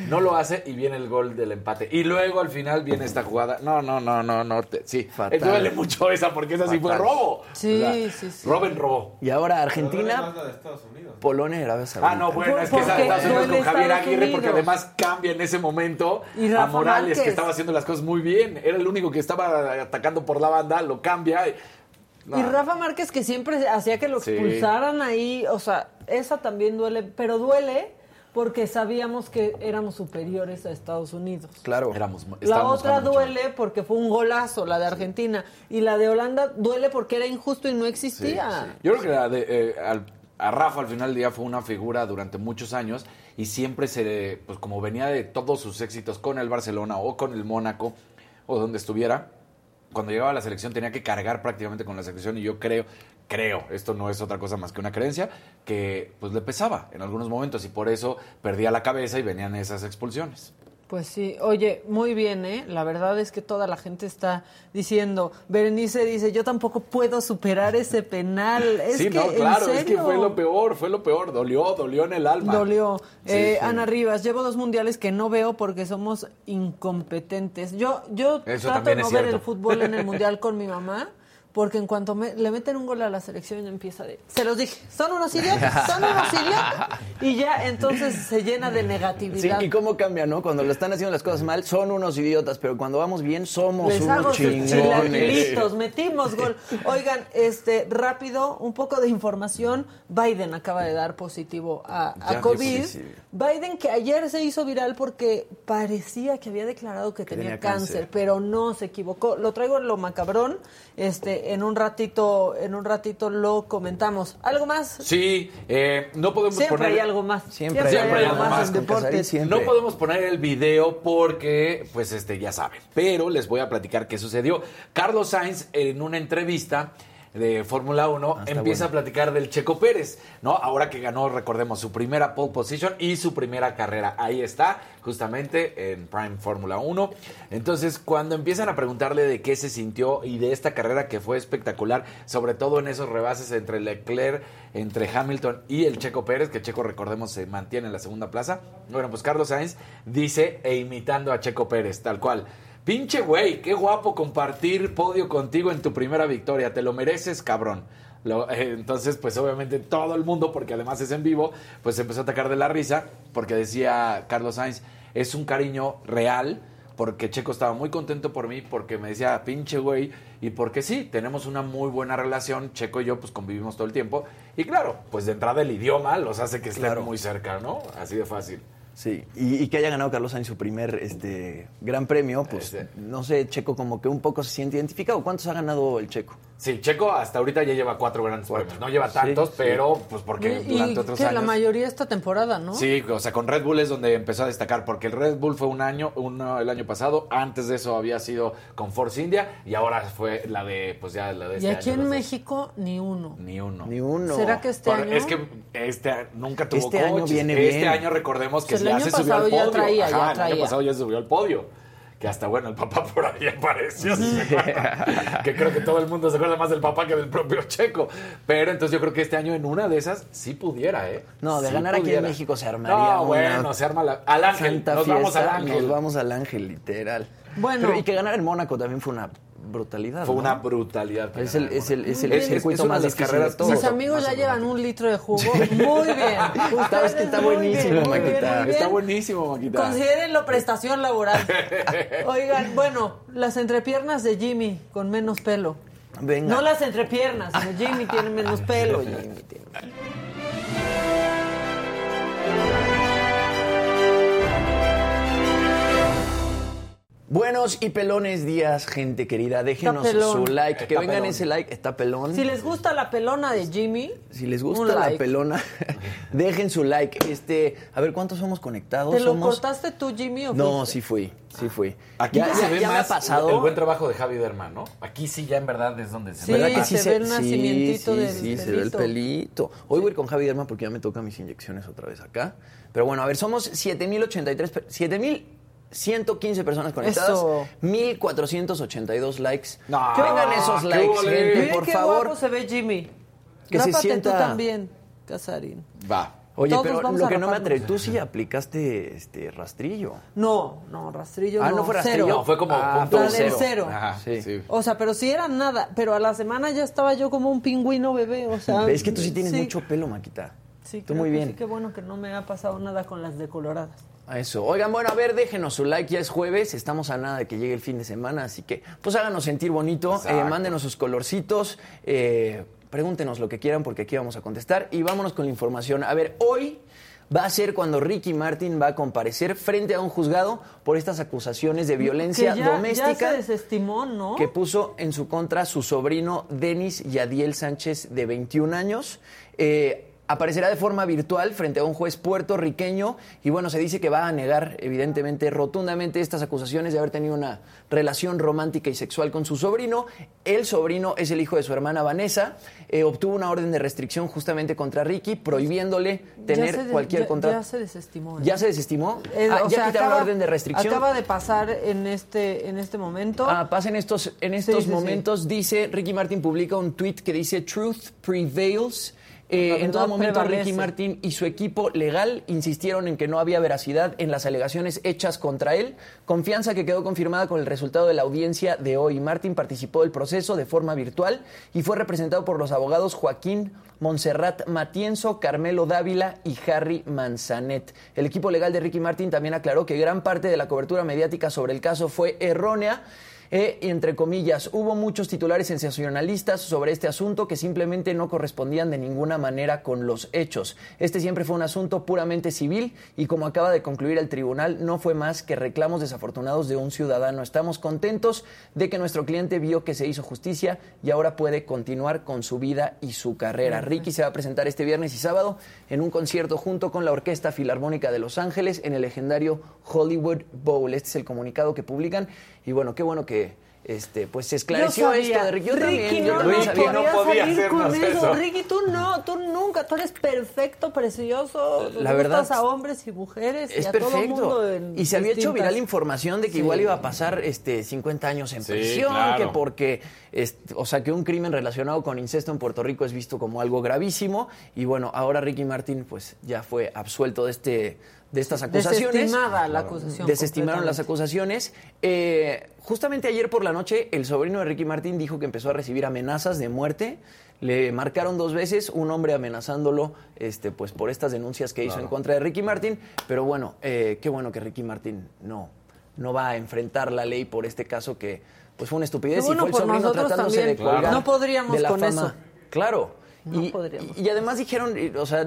No lo hace y viene el gol del empate. Y luego al final viene esta jugada. No, no, no, no, no. te- sí, Fatal. Eh, duele mucho esa porque esa sí fue robo. Sí, sí, sí. Robin robó. Y ahora Argentina, más la de Estados Unidos. Polonia y Arabia Saudita. Ah, no, bueno, Por- es que esa Estados Unidos con Javier Aguirre, porque además cambia en ese momento Y a Morales, Márquez. que estaba haciendo las cosas muy bien. Era el único que estaba atacando por la banda, lo cambia. No. Y Rafa Márquez que siempre hacía que lo Sí. expulsaran ahí, o sea, esa también duele, pero duele porque sabíamos que éramos superiores a Estados Unidos. Claro. Éramos, La otra mucho. duele porque fue un golazo, la de Argentina. Y la de Holanda duele porque era injusto y no existía. Yo creo que la de, eh, al- a Rafa al final del día fue una figura durante muchos años y siempre se, pues como venía de todos sus éxitos con el Barcelona o con el Mónaco o donde estuviera, cuando llegaba a la selección tenía que cargar prácticamente con la selección y yo creo, creo, esto no es otra cosa más que una creencia, que pues le pesaba en algunos momentos y por eso perdía la cabeza y venían esas expulsiones. Pues sí, oye, muy bien, ¿eh? La verdad es que toda la gente está diciendo, Berenice dice, yo tampoco puedo superar ese penal. Es sí, que, no, ¿en claro, es que fue lo peor, fue lo peor, dolió, dolió en el alma. Dolió. Sí, Eh, sí. Ana Rivas, llevo dos mundiales que no veo porque somos incompetentes. Yo, yo Eso trato de no ver el fútbol en el mundial con mi mamá. Porque en cuanto me- le meten un gol a la selección empieza de... Se los dije, son unos idiotas, son unos idiotas. Y ya entonces se llena de Sí, negatividad. y cómo cambia, ¿no? Cuando lo están haciendo las cosas mal, son unos idiotas, pero cuando vamos bien, somos Les unos chingones. chilaquilitos, metimos gol. Oigan, este, rápido, un poco de información. Biden acaba de dar positivo a, a COVID. Biden que ayer se hizo viral porque parecía que había declarado que, tenía, tenía cáncer, cáncer. pero no se equivocó. Lo traigo en lo macabrón. Este, en un ratito, en un ratito lo comentamos. ¿Algo más? Sí, eh, no podemos Siempre poner... hay algo más. Siempre, hay algo más en con Casarín, deportes. siempre. No podemos poner el video porque, pues, este, ya saben. Pero les voy a platicar qué sucedió. Carlos Sainz, en una entrevista de Fórmula 1, Ah, empieza bueno. a platicar del Checo Pérez, ¿no? Ahora que ganó, recordemos, su primera pole position y su primera carrera. Ahí está, justamente en Prime Fórmula 1. Entonces, cuando empiezan a preguntarle de qué se sintió y de esta carrera que fue espectacular, sobre todo en esos rebases entre Leclerc, entre Hamilton y el Checo Pérez, que Checo, recordemos, se mantiene en la segunda plaza. Bueno, pues Carlos Sainz dice, e imitando a Checo Pérez, tal cual. Pinche güey, qué guapo compartir podio contigo en tu primera victoria. Te lo mereces, cabrón. Lo- eh, entonces, pues obviamente todo el mundo, porque además es en vivo, pues se empezó a atacar de la risa, porque decía Carlos Sainz, es un cariño real, porque Checo estaba muy contento por mí, porque me decía, pinche güey, y porque sí, tenemos una muy buena relación, Checo y yo pues convivimos todo el tiempo, y claro, pues de entrada el idioma los hace que estén Claro. muy cerca, ¿no? Así de fácil. Sí, y, y que haya ganado Carlos Sainz su primer este, gran premio, pues Este. no sé, Checo como que un poco se siente identificado. ¿Cuántos ha ganado el Checo? Sí, Checo hasta ahorita ya lleva cuatro grandes premios. No lleva tantos, sí. pero pues porque Y- durante y otros que años. la mayoría esta temporada, ¿no? Sí, o sea, con Red Bull es donde empezó a destacar, porque el Red Bull fue un año, uno el año pasado, antes de eso había sido con Force India y ahora fue la de, pues ya la de Y este aquí año, en dos. México, ni uno. Ni uno. Ni uno. ¿Será que este Por- año? Es que este nunca tuvo Este año coches. viene Este bien. año recordemos que Se el año pasado ya traía, ya traía. El año pasado ya subió al podio. Que hasta, bueno, el papá por ahí apareció. que creo que todo el mundo se acuerda más del papá que del propio Checo. Pero entonces yo creo que este año en una de esas sí pudiera, ¿eh? No, de Sí ganar aquí en. México se armaría No, una bueno, se arma la, al ángel. santa Nos vamos al fiesta, ángel. Nos vamos al ángel, literal. Bueno. Pero, y que ganar en Mónaco también fue una brutalidad. Fue ¿no? una brutalidad. Es el, es el, es el circuito Es una más de carreras de todos. Mis amigos ya llevan menos. un litro de jugo. Muy bien. Sabes que está buenísimo, bien, muy bien, Maquita. bien. Está buenísimo, Maquita. Considérenlo prestación laboral. Oigan, bueno, las entrepiernas de Jimmy con menos pelo. Venga. No las entrepiernas, sino Jimmy tiene menos pelo. Jimmy tiene- Buenos y pelones días, gente querida. Déjenos su like. Que vengan ese like. Está pelón. Si les gusta la pelona de Jimmy. Si les gusta la pelona, dejen su like. Este, a ver cuántos somos conectados. ¿Te lo cortaste tú, Jimmy? O no, sí fui. Sí ah. fui. Aquí ya, se ve ya me ha pasado. el buen trabajo de Javi Derman, ¿no? Aquí sí ya en verdad es donde se ve. Sí, se, ve el nacimiento sí, del sí, pelito. se ve el pelito. Hoy voy con Javi Derman porque ya me tocan mis inyecciones otra vez acá. Pero bueno, a ver, somos 7083 7000 115 personas conectadas, Eso. 1482 likes. No. Vengan esos likes, gente, por qué favor. Guapo se ve Jimmy. Que se sienta... tú también, Casarín. Va. Oye, Todos pero lo que no me atreví, tú sí aplicaste este rastrillo. No, no, rastrillo ah, no. no fue rastrillo. Cero. No, fue como ah, punto la cero. cero. Ajá, sí. O sea, pero sí era nada. Pero a la semana ya estaba yo como un pingüino bebé, o sea. Es que tú sí tienes mucho pelo, Maquita. Sí, tú muy bien. Sí, qué bueno que no me ha pasado nada con las decoloradas. A Eso. Oigan, bueno, a ver, déjenos su like, ya es jueves, estamos a nada de que llegue el fin de semana, así que pues háganos sentir bonito, eh, mándenos sus colorcitos, eh, pregúntenos lo que quieran porque aquí vamos a contestar y vámonos con la información. A ver, hoy va a ser cuando Ricky Martin va a comparecer frente a un juzgado por estas acusaciones de violencia que ya, doméstica ya se desestimó, ¿no? que puso en su contra su sobrino Denis Yadiel Sánchez, de 21 años. Eh, aparecerá de forma virtual frente a un juez puertorriqueño y bueno, se dice que va a negar evidentemente rotundamente estas acusaciones de haber tenido una relación romántica y sexual con su sobrino. El sobrino es el hijo de su hermana Vanessa. Eh, obtuvo una orden de restricción justamente contra Ricky, prohibiéndole tener de- cualquier contrato. Ya se desestimó. ¿eh? ¿Ya se desestimó? Eh, Ah, o ya sea, quitaron la orden de restricción. Acaba de pasar en este, en este momento. Ah, estos, en estos Sí, sí, sí. momentos, dice, Ricky Martin publica un tweet que dice Truth prevails. Eh, en todo momento prevalece. Ricky Martin y su equipo legal insistieron en que no había veracidad en las alegaciones hechas contra él, confianza que quedó confirmada con el resultado de la audiencia de hoy. Martin participó del proceso de forma virtual y fue representado por los abogados Joaquín Montserrat Matienzo, Carmelo Dávila y Harry Manzanet. El equipo legal de Ricky Martin también aclaró que gran parte de la cobertura mediática sobre el caso fue errónea eh, y entre comillas, hubo muchos titulares sensacionalistas sobre este asunto que simplemente no correspondían de ninguna manera con los hechos. Este siempre fue un asunto puramente civil y como acaba de concluir el tribunal, no fue más que reclamos desafortunados de un ciudadano. Estamos contentos de que nuestro cliente vio que se hizo justicia y ahora puede continuar con su vida y su carrera. Ricky se va a presentar este viernes y sábado en un concierto junto con la Orquesta Filarmónica de Los Ángeles en el legendario Hollywood Bowl. Este es el comunicado que publican y bueno, qué bueno que este pues se esclareció esto de Ricky. Yo también, Ricky, yo no, también no sabía. no podía podía salir con eso. eso. Ricky, tú no, tú nunca, tú eres perfecto, precioso. La verdad, gustas a hombres y mujeres y Es a todo perfecto. mundo en y se había hecho viral información de que Sí. igual iba a pasar este 50 años en Sí, prisión, claro. que porque este, o sea, que un crimen relacionado con incesto en Puerto Rico es visto como algo gravísimo y bueno, ahora Ricky Martin pues ya fue absuelto de este de estas acusaciones. Desestimada la acusación. Desestimaron las acusaciones. Eh, justamente ayer por la noche, el sobrino de Ricky Martin dijo que empezó a recibir amenazas de muerte. Le marcaron dos veces, un hombre amenazándolo este, pues, por estas denuncias que hizo en contra de Ricky Martin. Pero bueno, eh, qué bueno que Ricky Martin no, no va a enfrentar la ley por este caso que pues, fue una estupidez. Bueno y fue el por sobrino tratándose también. de colgar Claro. No podríamos de la con fama. eso. Claro. No y, podríamos. y además dijeron, o sea,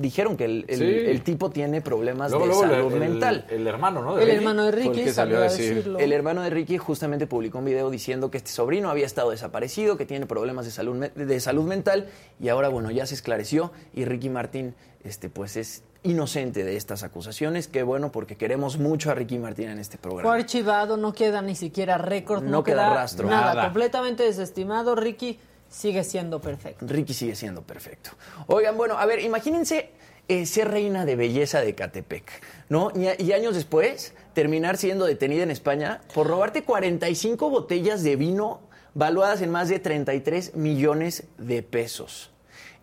dijeron que el, el- Sí. el tipo tiene problemas Luego, de luego salud el, mental. El, hermano, ¿no? El Ricky, hermano de fue Ricky que salió a salió a decir. decirlo. El hermano de Ricky justamente publicó un video diciendo que este sobrino había estado desaparecido, que tiene problemas de salud, de salud mental y ahora, bueno, ya se esclareció y Ricky Martín, este, pues es inocente de estas acusaciones. Qué bueno, porque queremos mucho a Ricky Martín en este Fue programa. archivado, no queda ni siquiera récord, no, No queda rastro. Nada, Nada. completamente desestimado. Ricky sigue siendo perfecto. Ricky sigue siendo perfecto. Oigan, bueno, a ver, imagínense eh, ser reina de belleza de Catepec, ¿no? Y, y años después terminar siendo detenida en España por robarte 45 botellas de vino valuadas en más de 33 millones de pesos.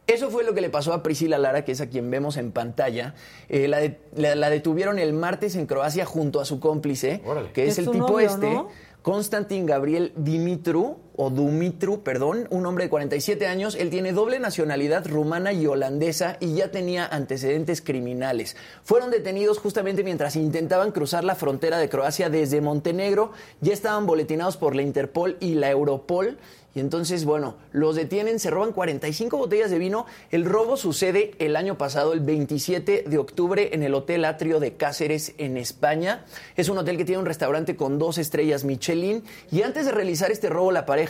Eso fue lo que le pasó a Priscila Lara, que es a quien vemos en pantalla. Eh, la, de- la- la detuvieron el martes en Croacia junto a su cómplice, Órale. que es Es el tipo novio, este, ¿no? Konstantin Gabriel Dimitru, o Dumitru, perdón, un hombre de 47 años. Él tiene doble nacionalidad rumana y holandesa y ya tenía antecedentes criminales. Fueron detenidos justamente mientras intentaban cruzar la frontera de Croacia desde Montenegro. Ya estaban boletinados por la Interpol y la Europol. Y entonces, bueno, los detienen, se roban 45 botellas de vino. El robo sucede el año pasado, el 27 de octubre, en el Hotel Atrio de Cáceres, en España. Es un hotel que tiene un restaurante con dos estrellas Michelin. Y antes de realizar este robo, la pareja,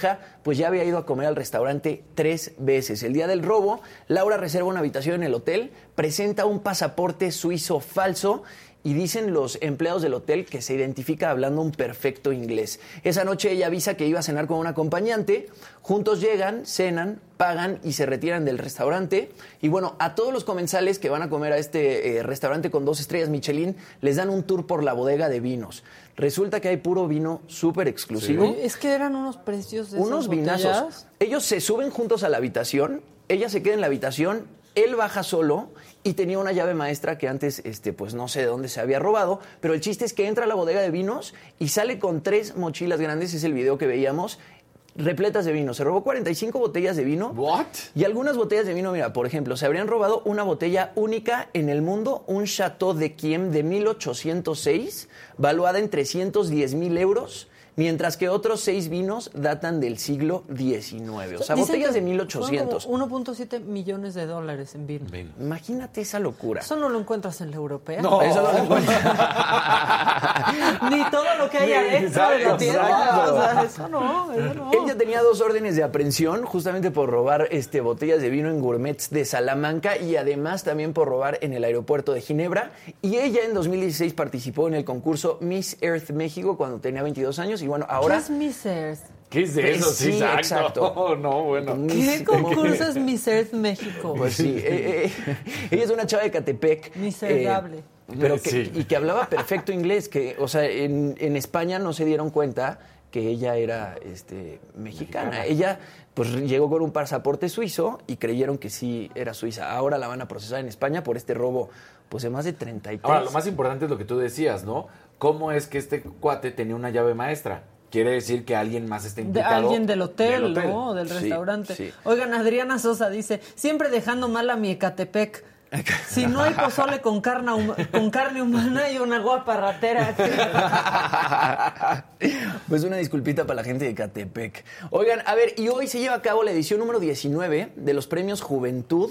pues ya había ido a comer al restaurante tres veces. El día del robo, Laura reserva una habitación en el hotel, presenta un pasaporte suizo falso y dicen los empleados del hotel que se identifica hablando un perfecto inglés. Esa noche ella avisa que iba a cenar con un acompañante, juntos llegan, cenan, pagan y se retiran del restaurante. Y bueno, a todos los comensales que van a comer a este eh, restaurante con dos estrellas Michelin, les dan un tour por la bodega de vinos. Resulta que hay puro vino súper exclusivo. Oye, Es que eran unos precios de unos vinazos. Ellos se suben juntos a la habitación, ella se queda en la habitación, él baja solo y tenía una llave maestra que antes, este, pues no sé de dónde se había robado, pero el chiste es que entra a la bodega de vinos y sale con tres mochilas grandes, es el video que veíamos, repletas de vino. Se robó 45 botellas de vino. What? Y algunas botellas de vino, mira, por ejemplo, se habrían robado una botella única en el mundo, un Chateau de Kiem de 1806, valuada en 310 mil euros, mientras que otros seis vinos datan del siglo XIX. O sea, Dicen botellas de 1800. fueron como 1.7 millones de dólares en vino. Imagínate esa locura. Eso no lo encuentras en la europea. No. Eso no lo encuentro. Ni todo lo que hay adentro de la tienda. exacto. O sea, eso no, eso no. Él ya tenía dos órdenes de aprehensión justamente por robar este, botellas de vino en gourmets de Salamanca y además también por robar en el aeropuerto de Ginebra. Y ella en 2016 participó en el concurso Miss Earth México cuando tenía 22 años y bueno, ahora... ¿Qué es Miss Earth? ¿Qué es de eso? Sí, exacto. exacto. No, bueno. ¿Qué concurso es Miss Earth México? Pues sí, eh, eh, ella es una chava de Catepec. Miserable. eh, pero que, Sí. Y que hablaba perfecto inglés, que, o sea, en, en España no se dieron cuenta que ella era este, mexicana. Ella pues llegó con un pasaporte suizo y creyeron que sí era suiza. Ahora la van a procesar en España por este robo pues de más de 33. Ahora, lo más importante es lo que tú decías, ¿no? ¿Cómo es que este cuate tenía una llave maestra? Quiere decir que alguien más está De implicado. alguien del hotel, del ¿no? Del restaurante. sí. Oigan, Adriana Sosa dice, siempre dejando mal a mi Ecatepec. Si no hay pozole con carne, con carne humana y una guapa ratera. Pues una disculpita para la gente de Catepec. Oigan, a ver, y hoy se lleva a cabo la edición número 19 de los premios Juventud.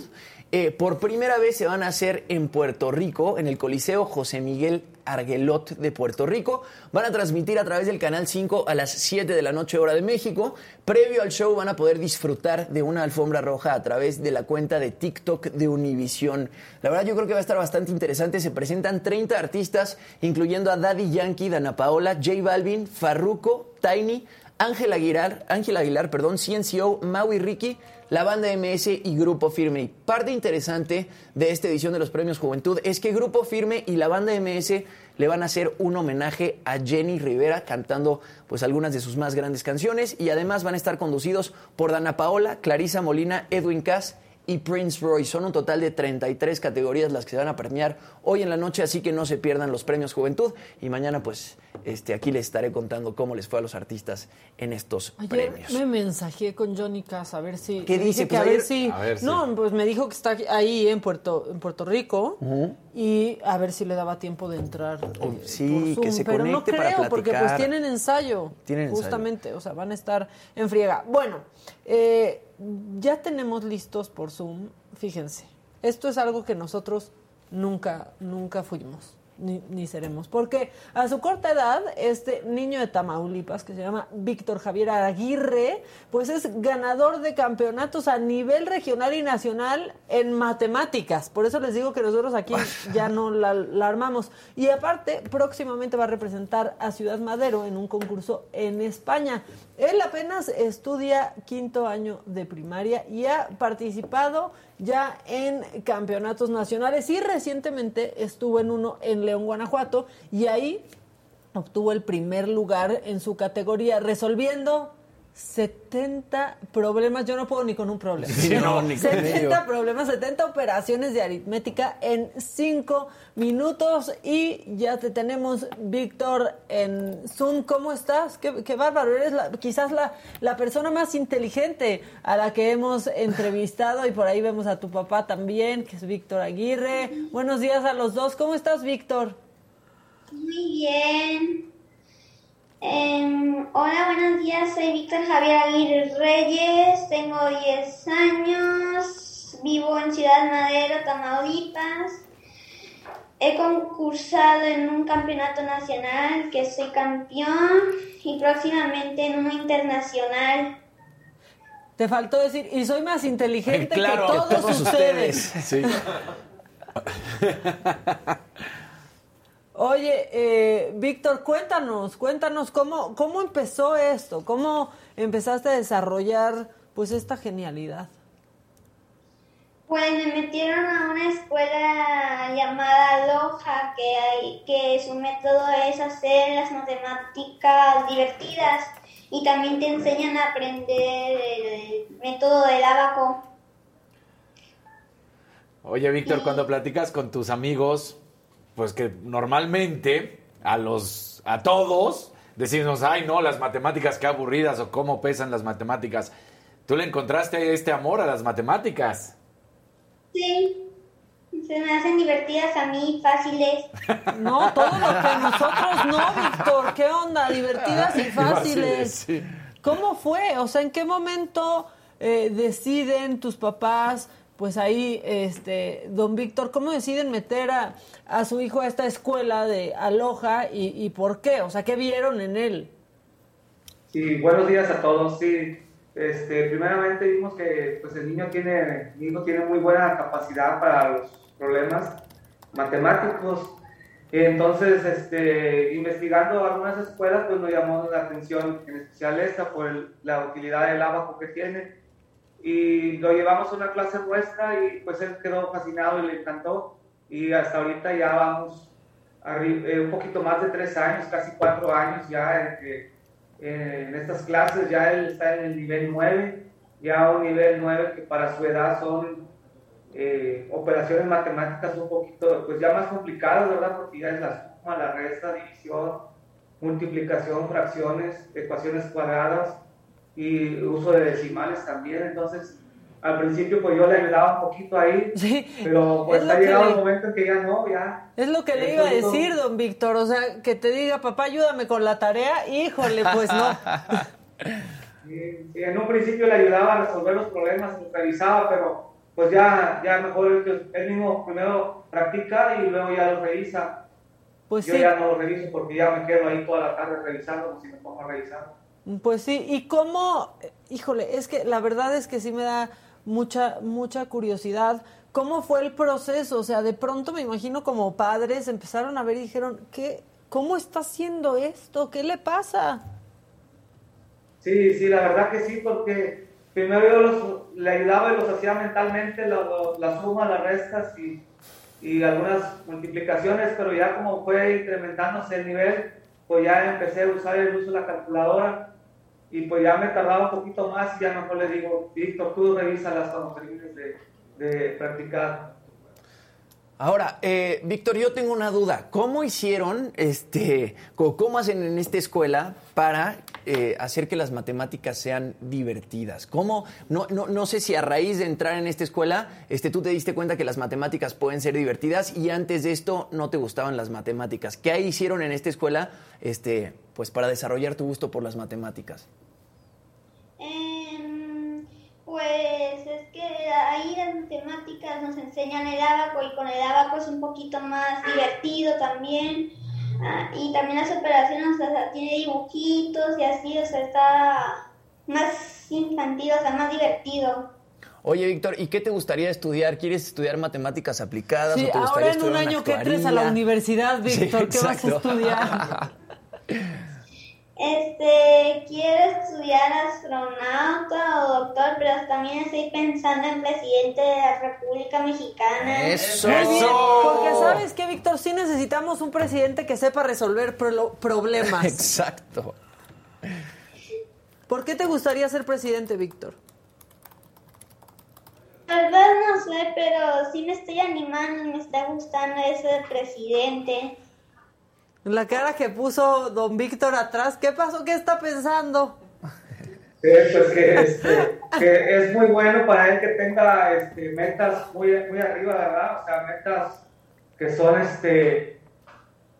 Eh, por primera vez se van a hacer en Puerto Rico, en el Coliseo José Miguel Arguelot de Puerto Rico. Van a transmitir a través del Canal 5 a las 7 de la noche hora de México. Previo al show van a poder disfrutar de una alfombra roja a través de la cuenta de TikTok de Univisión. La verdad yo creo que va a estar bastante interesante. Se presentan 30 artistas, incluyendo a Daddy Yankee, Dana Paola, J Balvin, Farruko, Tiny, Ángel Aguilar, Ángel Aguilar, perdón, CNCO, Maui Ricky, la banda MS y Grupo Firme. Y parte interesante de esta edición de los Premios Juventud es que Grupo Firme y la banda MS le van a hacer un homenaje a Jenny Rivera cantando pues algunas de sus más grandes canciones y además van a estar conducidos por Dana Paola, Clarisa Molina, Edwin Cass y Prince Roy. Son un total de 33 categorías las que se van a premiar hoy en la noche, así que no se pierdan los premios Juventud. Y mañana, pues, este, aquí les estaré contando cómo les fue a los artistas en estos Ayer premios. me mensajé con Johnny Cass a ver si. ¿Qué dice? que Pues a ver si. A ver si- No, pues me dijo que está ahí en Puerto, en Puerto Rico y a ver si le daba tiempo de entrar. Oh, eh, sí, por que se Pero no conecte para creo, porque pues platicar. tienen ensayo. Tienen ensayo. Justamente, o sea, van a estar en friega. Bueno, eh, ya tenemos listos por Zoom. Fíjense, esto es algo que nosotros nunca, nunca fuimos. Ni, ni seremos. Porque a su corta edad, este niño de Tamaulipas, que se llama Víctor Javier Aguirre, pues es ganador de campeonatos a nivel regional y nacional en matemáticas. Por eso les digo que nosotros aquí ya no la, la armamos. Y aparte, próximamente va a representar a Ciudad Madero en un concurso en España. Él apenas estudia quinto año de primaria y ha participado ya en campeonatos nacionales y recientemente estuvo en uno en León, Guanajuato y ahí obtuvo el primer lugar en su categoría, resolviendo 70 problemas, yo no puedo ni con un problema. 70 problemas, 70 operaciones de aritmética en 5 minutos y ya te tenemos, Víctor, en Zoom. ¿Cómo estás? Qué, bárbaro, eres quizás la, la persona más inteligente a la que hemos entrevistado y por ahí vemos a tu papá también, que es Víctor Aguirre. Buenos días a los dos. ¿Cómo estás, Víctor? Muy bien. Em, hola, buenos días. Soy Víctor Javier Aguirre Reyes. Tengo 10 años. Vivo en Ciudad Madero, Tamaulipas. He concursado en un campeonato nacional que soy campeón y próximamente en uno internacional. Te faltó decir, y soy más inteligente que todos, ustedes. ustedes. Sí. Oye, eh, Víctor, cuéntanos, cuéntanos cómo, cómo empezó esto, cómo empezaste a desarrollar pues esta genialidad. Pues me metieron a una escuela llamada Loja, que, hay, que su método es hacer las matemáticas divertidas y también te enseñan a aprender el método del abaco. Oye, Víctor, cuando platicas con tus amigos, pues que normalmente a los a todos decimos, "Ay, no, las matemáticas qué aburridas o cómo pesan las matemáticas." ¿Tú le encontraste este amor a las matemáticas? Sí. Se me hacen divertidas a mí, fáciles. No, todo lo que nosotros no, Víctor. ¿Qué onda? Divertidas y fáciles. ¿Cómo fue? O sea, ¿en qué momento eh, deciden tus papás pues ahí, este, don Víctor, ¿cómo deciden meter a, a su hijo a esta escuela de Aloha y, por qué? O sea, ¿qué vieron en él? Sí, buenos días a todos. Sí, este, primeramente vimos que pues el niño tiene, mi hijo tiene muy buena capacidad para los problemas matemáticos. Entonces, este, investigando algunas escuelas, pues nos llamó la atención, en especial esta, por la utilidad del abaco que tiene y lo llevamos a una clase nuestra y pues él quedó fascinado y le encantó. Y hasta ahorita ya vamos eh, un poquito más de tres años, casi cuatro años ya en, en estas clases, ya él está en el nivel 9, ya un nivel 9 que para su edad son eh, operaciones matemáticas un poquito, pues ya más complicadas, ¿verdad? Porque ya es la suma, la resta, división, multiplicación, fracciones, ecuaciones cuadradas y uso de decimales también, entonces al principio pues yo le ayudaba un poquito ahí, pero pues ha llegado el momento en que ya no, ya. Es lo que le iba a decir, don Víctor, o sea, que te diga, papá, ayúdame con la tarea, híjole, pues no. en un principio le ayudaba a resolver los problemas, los revisaba, pero pues ya, ya mejor él mismo primero practica y luego ya lo revisa. Pues yo ya no lo reviso porque ya me quedo ahí toda la tarde revisando, si me pongo a revisar. Pues sí, y cómo, híjole, es que la verdad es que sí me da mucha, mucha curiosidad. ¿Cómo fue el proceso? O sea, de pronto me imagino como padres empezaron a ver y dijeron, ¿qué, ¿cómo está haciendo esto? ¿Qué le pasa? Sí, sí, la verdad que sí, porque primero yo los, le ayudaba y los hacía mentalmente, la suma, las restas y, y algunas multiplicaciones, pero ya como fue incrementándose el nivel, pues ya empecé a usar el uso de la calculadora y pues ya me tardaba un poquito más y ya mejor le digo, Víctor, tú revísalas cuando termines de, de practicar. Ahora, eh, Víctor, yo tengo una duda. ¿Cómo hicieron, este, cómo hacen en esta escuela para eh, hacer que las matemáticas sean divertidas? ¿Cómo? No, no, no, sé si a raíz de entrar en esta escuela, este, tú te diste cuenta que las matemáticas pueden ser divertidas y antes de esto no te gustaban las matemáticas. ¿Qué hicieron en esta escuela, este, pues, para desarrollar tu gusto por las matemáticas? Pues es que ahí las matemáticas nos enseñan el abaco y con el abaco es un poquito más divertido también. Ah, y también las operaciones, o sea, tiene dibujitos y así, o sea, está más infantil, o sea, más divertido. Oye, Víctor, ¿y qué te gustaría estudiar? ¿Quieres estudiar matemáticas aplicadas? Sí, o te ahora en un año que entres a la universidad, Víctor, ¿qué vas a estudiar? Este, quiero estudiar astronauta o doctor, pero también estoy pensando en presidente de la República Mexicana. Eso. Muy bien, porque sabes que, Víctor, sí necesitamos un presidente que sepa resolver pro- problemas. Exacto. ¿Por qué te gustaría ser presidente, Víctor? La verdad no sé, pero sí me estoy animando y me está gustando eso de presidente. La cara que puso don Víctor atrás, ¿qué pasó? ¿Qué está pensando? Sí, pues que, este, que es muy bueno para él que tenga este, metas muy, muy arriba, ¿verdad? O sea, metas que son este,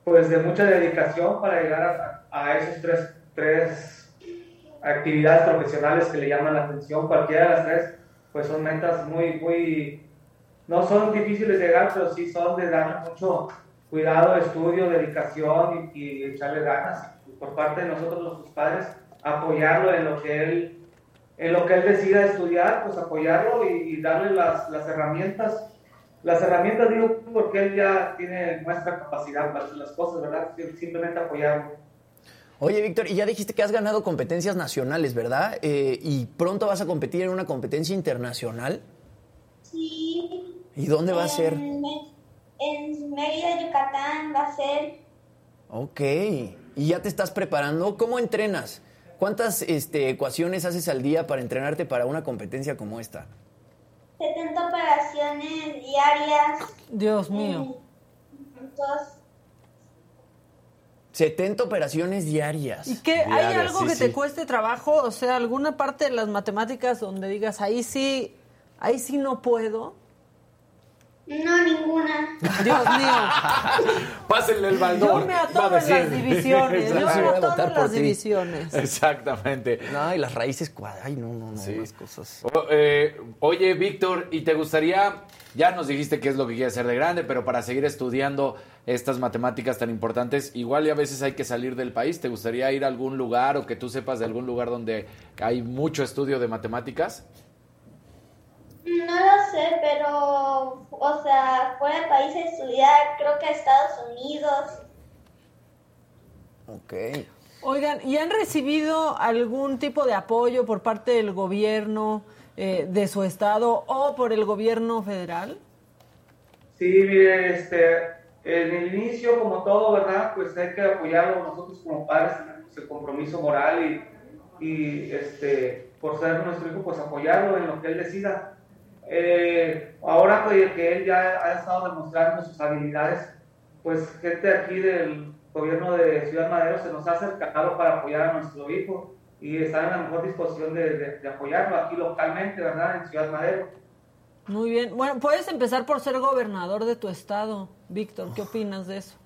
pues de mucha dedicación para llegar a, a esos tres, tres actividades profesionales que le llaman la atención. Cualquiera de las tres, pues son metas muy, muy, no son difíciles de llegar, pero sí son de darle mucho cuidado, estudio, dedicación y, y echarle ganas. Por parte de nosotros, los sus padres, apoyarlo en lo que él, en lo que él decida estudiar, pues apoyarlo y, y darle las, las herramientas. Las herramientas digo porque él ya tiene nuestra capacidad para hacer las cosas, ¿verdad? Simplemente apoyarlo. Oye, Víctor, y ya dijiste que has ganado competencias nacionales, ¿verdad? Eh, y pronto vas a competir en una competencia internacional. Sí. ¿Y dónde va a ser? En, en Mérida, Yucatán va a ser Ok. ¿Y ya te estás preparando? ¿Cómo entrenas? ¿Cuántas este, ecuaciones haces al día para entrenarte para una competencia como esta? 70 operaciones diarias. Dios mío. Entonces, 70 operaciones diarias. ¿Y qué? ¿Hay Diarias, algo sí, que sí. te cueste trabajo? O sea, alguna parte de las matemáticas donde digas, ahí sí, ahí sí no puedo. No, ninguna. Dios mío. Pásenle el baldón. Yo me va a atoro en decir. las divisiones. Yo me Exacto. Voy a atoro votar en por las ti. divisiones. Exactamente. No, y las raíces cuadradas. Ay, no, no, no, Sí. las cosas. O- eh, oye, Víctor, ¿y te gustaría, ya nos dijiste qué es lo que quieres hacer de grande, pero para seguir estudiando estas matemáticas tan importantes, igual y a veces hay que salir del país? ¿Te gustaría ir a algún lugar o que tú sepas de algún lugar donde hay mucho estudio de matemáticas? No lo sé, pero, o sea, fuera del país a estudiar, creo que a Estados Unidos. Ok. Oigan, ¿y han recibido algún tipo de apoyo por parte del gobierno eh, de su estado o por el gobierno federal? Sí, mire, este, en el inicio, como todo, ¿verdad? Pues hay que apoyarlo nosotros como padres, tenemos el compromiso moral y, y este, por ser nuestro hijo, pues apoyarlo en lo que él decida. Eh, ahora que, que él ya ha estado demostrando sus habilidades, pues gente aquí del gobierno de Ciudad Madero se nos ha acercado para apoyar a nuestro hijo y está en la mejor disposición de, de- de apoyarlo aquí localmente, ¿verdad? En Ciudad Madero. Muy bien. Bueno, puedes empezar por ser gobernador de tu estado. Víctor, ¿qué opinas de eso?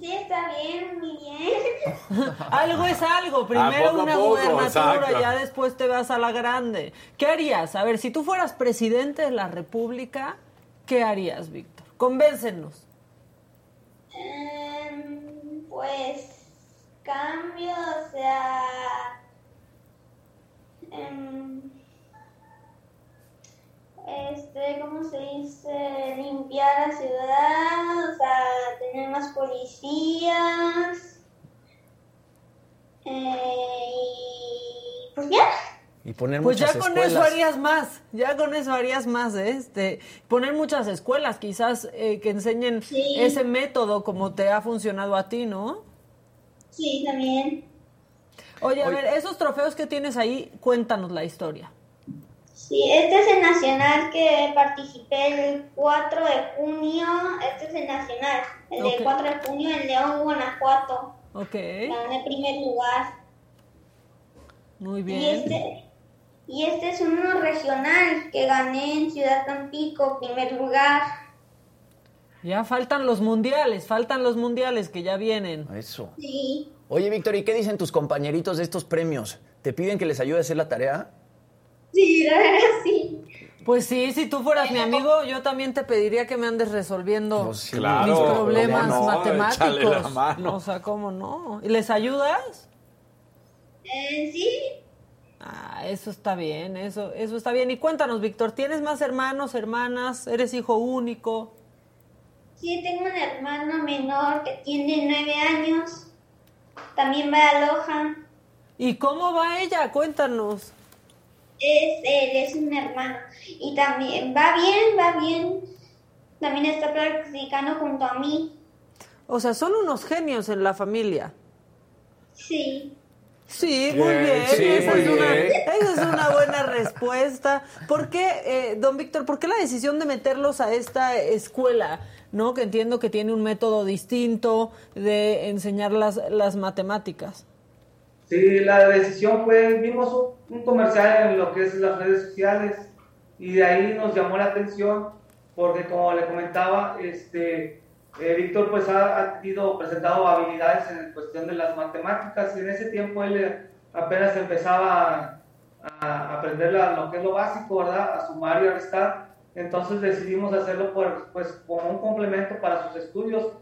Sí, está bien, muy bien. Algo es algo. Primero poco a una gubernatura, ya después te vas a la grande. ¿Qué harías? A ver, si tú fueras presidente de la República, ¿qué harías, Víctor? Convéncenos. Em, pues, cambio, o sea... em, este, ¿cómo se dice? Limpiar la ciudad, o sea, tener más policías. Eh, y pues ya. Y poner Pues ya con escuelas. eso harías más, ya con eso harías más, ¿eh? este, poner muchas escuelas quizás eh, que enseñen Sí. ese método como te ha funcionado a ti, ¿no? Sí, también. Oye, a ver, esos trofeos que tienes ahí, cuéntanos la historia. Sí, este es el nacional que participé el 4 de junio. Este es el nacional, el Ok. del 4 de junio en León, Guanajuato. Ok, Gané primer lugar. muy Y bien. este, y este es uno regional que gané en Ciudad Tampico, primer lugar. Ya faltan los mundiales, faltan los mundiales que ya vienen. Eso. Sí. Oye, Víctor, ¿y qué dicen tus compañeritos de estos premios? ¿Te piden que les ayude a hacer la tarea? Sí, la verdad sí. Pues sí, si tú fueras mi amigo, yo también te pediría que me andes resolviendo Pues. Claro, mis problemas matemáticos. La mano. O sea, ¿cómo no? ¿Y les ayudas? Eh, sí. Ah, eso está bien, eso, eso está bien. Y cuéntanos, Víctor, ¿tienes más hermanos, hermanas? ¿Eres hijo único? Sí, tengo un hermano menor que tiene nueve años. también va a Loja. ¿Y cómo va ella? Cuéntanos. Es, él es un hermano. Y también va bien, va bien. También está practicando junto a mí. O sea, son unos genios en la familia. Sí. Sí, muy Bien, bien. sí, esa, muy es una, bien. esa es una buena respuesta. ¿Por qué, eh, don Víctor, por qué la decisión de meterlos a esta escuela? ¿No? Que entiendo que tiene un método distinto de enseñar las, las matemáticas. Sí, la decisión fue, vimos un, un comercial en lo que es las redes sociales y de ahí nos llamó la atención porque como le comentaba, este, eh, Víctor pues ha, ha tenido, presentado habilidades en cuestión de las matemáticas y en ese tiempo él eh, apenas empezaba a, a aprender la- lo que es lo básico, ¿verdad? A sumar y a restar. Entonces decidimos hacerlo por, pues, como un complemento para sus estudios,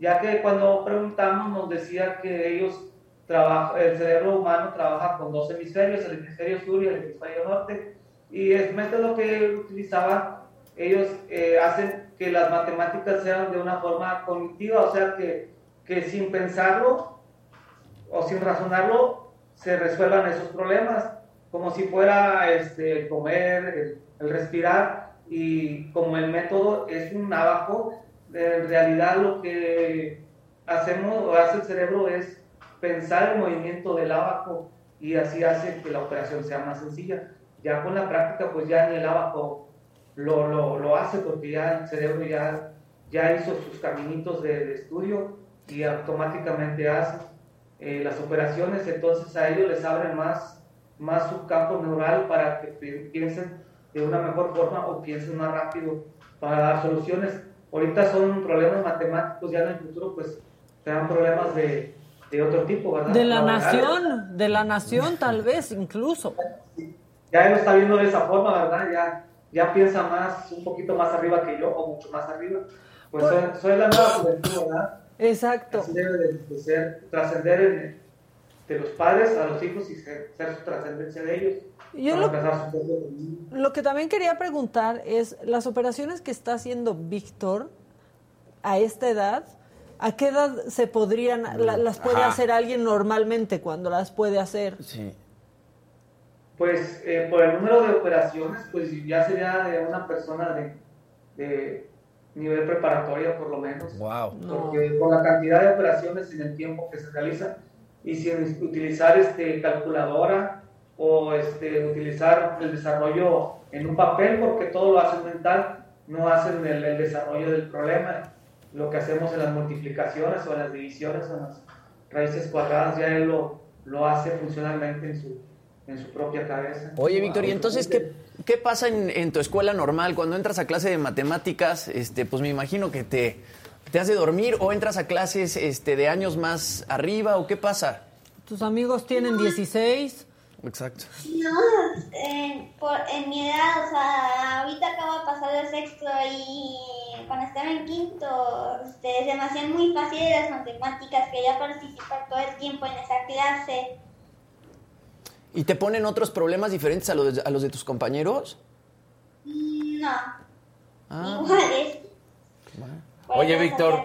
ya que cuando preguntamos nos decía que ellos trabaja, el cerebro humano trabaja con dos hemisferios, el hemisferio sur y el hemisferio norte, y el método que utilizaban, ellos eh, hacen que las matemáticas sean de una forma cognitiva, o sea que, que sin pensarlo o sin razonarlo se resuelvan esos problemas, como si fuera este, comer, el, el respirar, y como el método es un abajo, en realidad lo que hacemos o hace el cerebro es pensar el movimiento del abaco y así hace que la operación sea más sencilla. Ya con la práctica, pues ya ni el abaco lo, lo, lo hace porque ya el cerebro ya, ya hizo sus caminitos de, estudio y automáticamente hace eh, las operaciones, entonces a ellos les abre más, más su campo neural para que pi- piensen de una mejor forma o piensen más rápido para dar soluciones. Ahorita son problemas matemáticos, ya en el futuro pues serán problemas de, de otro tipo, ¿verdad? De la Laborales. nación, de la nación tal vez incluso. Ya él lo está viendo de esa forma, ¿verdad? Ya, ya piensa más, un poquito más arriba que yo o mucho más arriba. Pues soy, soy la nueva juventud, ¿verdad? Exacto. Así debe de, de ser, trascender en- de los padres a los hijos y ser, ser su trascendencia de ellos. Yo lo-. Lo que también quería preguntar es, las operaciones que está haciendo Víctor a esta edad, ¿a qué edad se podrían, la- las puede Ajá. hacer alguien normalmente cuando las puede hacer? Sí. Pues eh, por el número de operaciones, pues ya sería de una persona de, de nivel preparatoria por lo menos. Wow. No. Porque con la cantidad de operaciones en el tiempo que se realizan y sin utilizar este, calculadora o este, utilizar el desarrollo en un papel, porque todo lo hacen mental, no hacen el, el desarrollo del problema. Lo que hacemos en las multiplicaciones o en las divisiones o en las raíces cuadradas, ya él lo, lo hace funcionalmente en su, en su propia cabeza. Oye, Víctor, ¿y entonces qué, qué pasa en, en tu escuela normal? Cuando entras a clase de matemáticas, este, pues me imagino que te, te hace dormir o entras a clases este, de años más arriba o qué pasa. ¿Tus amigos tienen 16? Exacto. No, en, por, en mi edad, o sea, ahorita acabo de pasar el sexto y cuando estaba en quinto, este, se me hacían muy fáciles las matemáticas, quería participar todo el tiempo en esa clase. ¿Y te ponen otros problemas diferentes a los de, a los de tus compañeros? No, Ah, iguales. Oye, Víctor.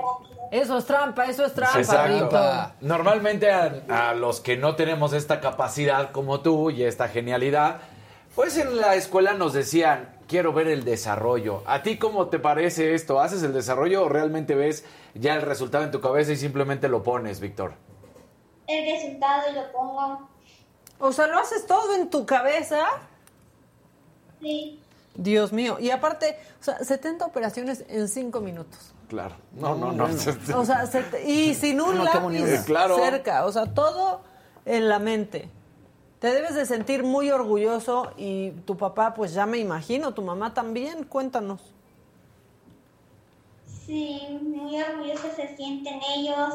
Eso es trampa, eso es trampa, Exacto. Normalmente a, a los que no tenemos esta capacidad como tú y esta genialidad, pues en la escuela nos decían, quiero ver el desarrollo. ¿A ti cómo te parece esto? ¿Haces el desarrollo o realmente ves ya el resultado en tu cabeza y simplemente lo pones, Víctor? El resultado y lo pongo. O sea, lo haces todo en tu cabeza. Sí. Dios mío. Y aparte, o sea, 70 operaciones en 5 minutos. Claro. No, no, no. O sea, set- y sin un No, lápiz Eh, claro. cerca. O sea, todo en la mente. Te debes de sentir muy orgulloso y tu papá, pues ya me imagino, tu mamá también. Cuéntanos. Sí, muy orgullosos se sienten ellos.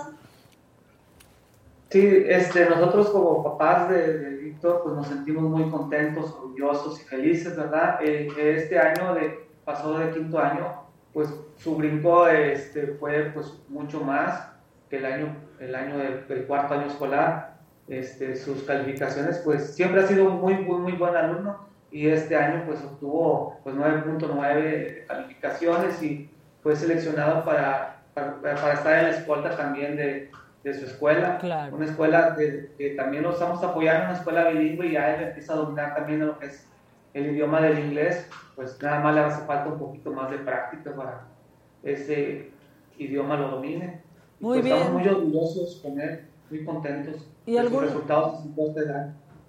Sí, este, nosotros como papás de, de Víctor, pues nos sentimos muy contentos, orgullosos y felices, ¿verdad? Eh, que este año de, pasó de quinto año, pues su brinco este, fue pues mucho más que el año, el año del, del cuarto año escolar. Este, sus calificaciones, pues siempre ha sido muy, muy, muy buen alumno y este año pues obtuvo pues 9.9 calificaciones y fue seleccionado para, para, para estar en la escolta también de, de su escuela. Una escuela que también lo estamos apoyando, una escuela bilingüe y ya él empieza a dominar también lo que es el idioma del inglés, pues nada más le hace falta un poquito más de práctica para ese idioma lo domine. Muy pues bien. Estamos muy orgullosos con él, muy contentos ¿Y de algún, sus resultados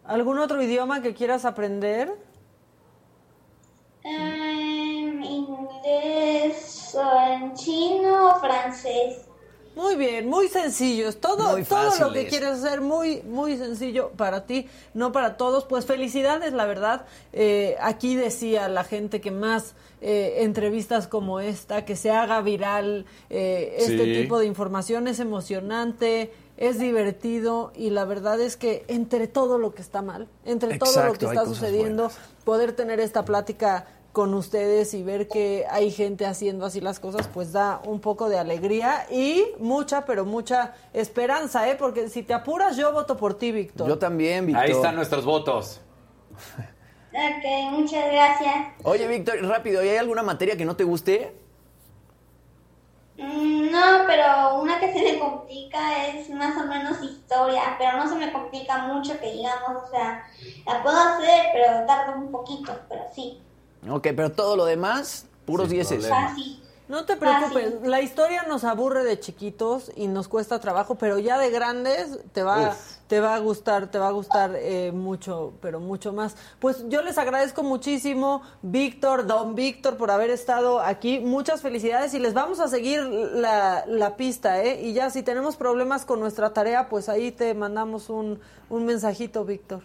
¿Algún otro idioma que quieras aprender? Um, inglés, en chino, francés. Muy bien, muy sencillos. Todo, todo lo que quieres hacer muy, muy sencillo para ti, no para todos. Pues felicidades, la verdad. Eh, aquí decía la gente que más eh, entrevistas como esta, que se haga viral eh, este tipo de información es emocionante, es divertido y la verdad es que entre todo lo que está mal, entre todo lo que está sucediendo, poder tener esta plática con ustedes y ver que hay gente haciendo así las cosas, pues da un poco de alegría y mucha, pero mucha esperanza, ¿eh? Porque si te apuras, yo voto por ti, Víctor. Yo también, Víctor. Ahí están nuestros votos. Ok, muchas gracias. Oye, Víctor, rápido, ¿y hay alguna materia que no te guste? Mm, no, pero una que se me complica es más o menos historia, pero no se me complica mucho que digamos, o sea, la puedo hacer, pero tarda un poquito, pero sí. Ok, pero todo lo demás, puros dieces. No te preocupes, la historia nos aburre de chiquitos y nos cuesta trabajo, pero ya de grandes te va, te va a gustar, te va a gustar eh, mucho, pero mucho más. Pues yo les agradezco muchísimo, Víctor, don Víctor, por haber estado aquí. Muchas felicidades y les vamos a seguir la, la pista, ¿eh? Y ya si tenemos problemas con nuestra tarea, pues ahí te mandamos un, un mensajito, Víctor.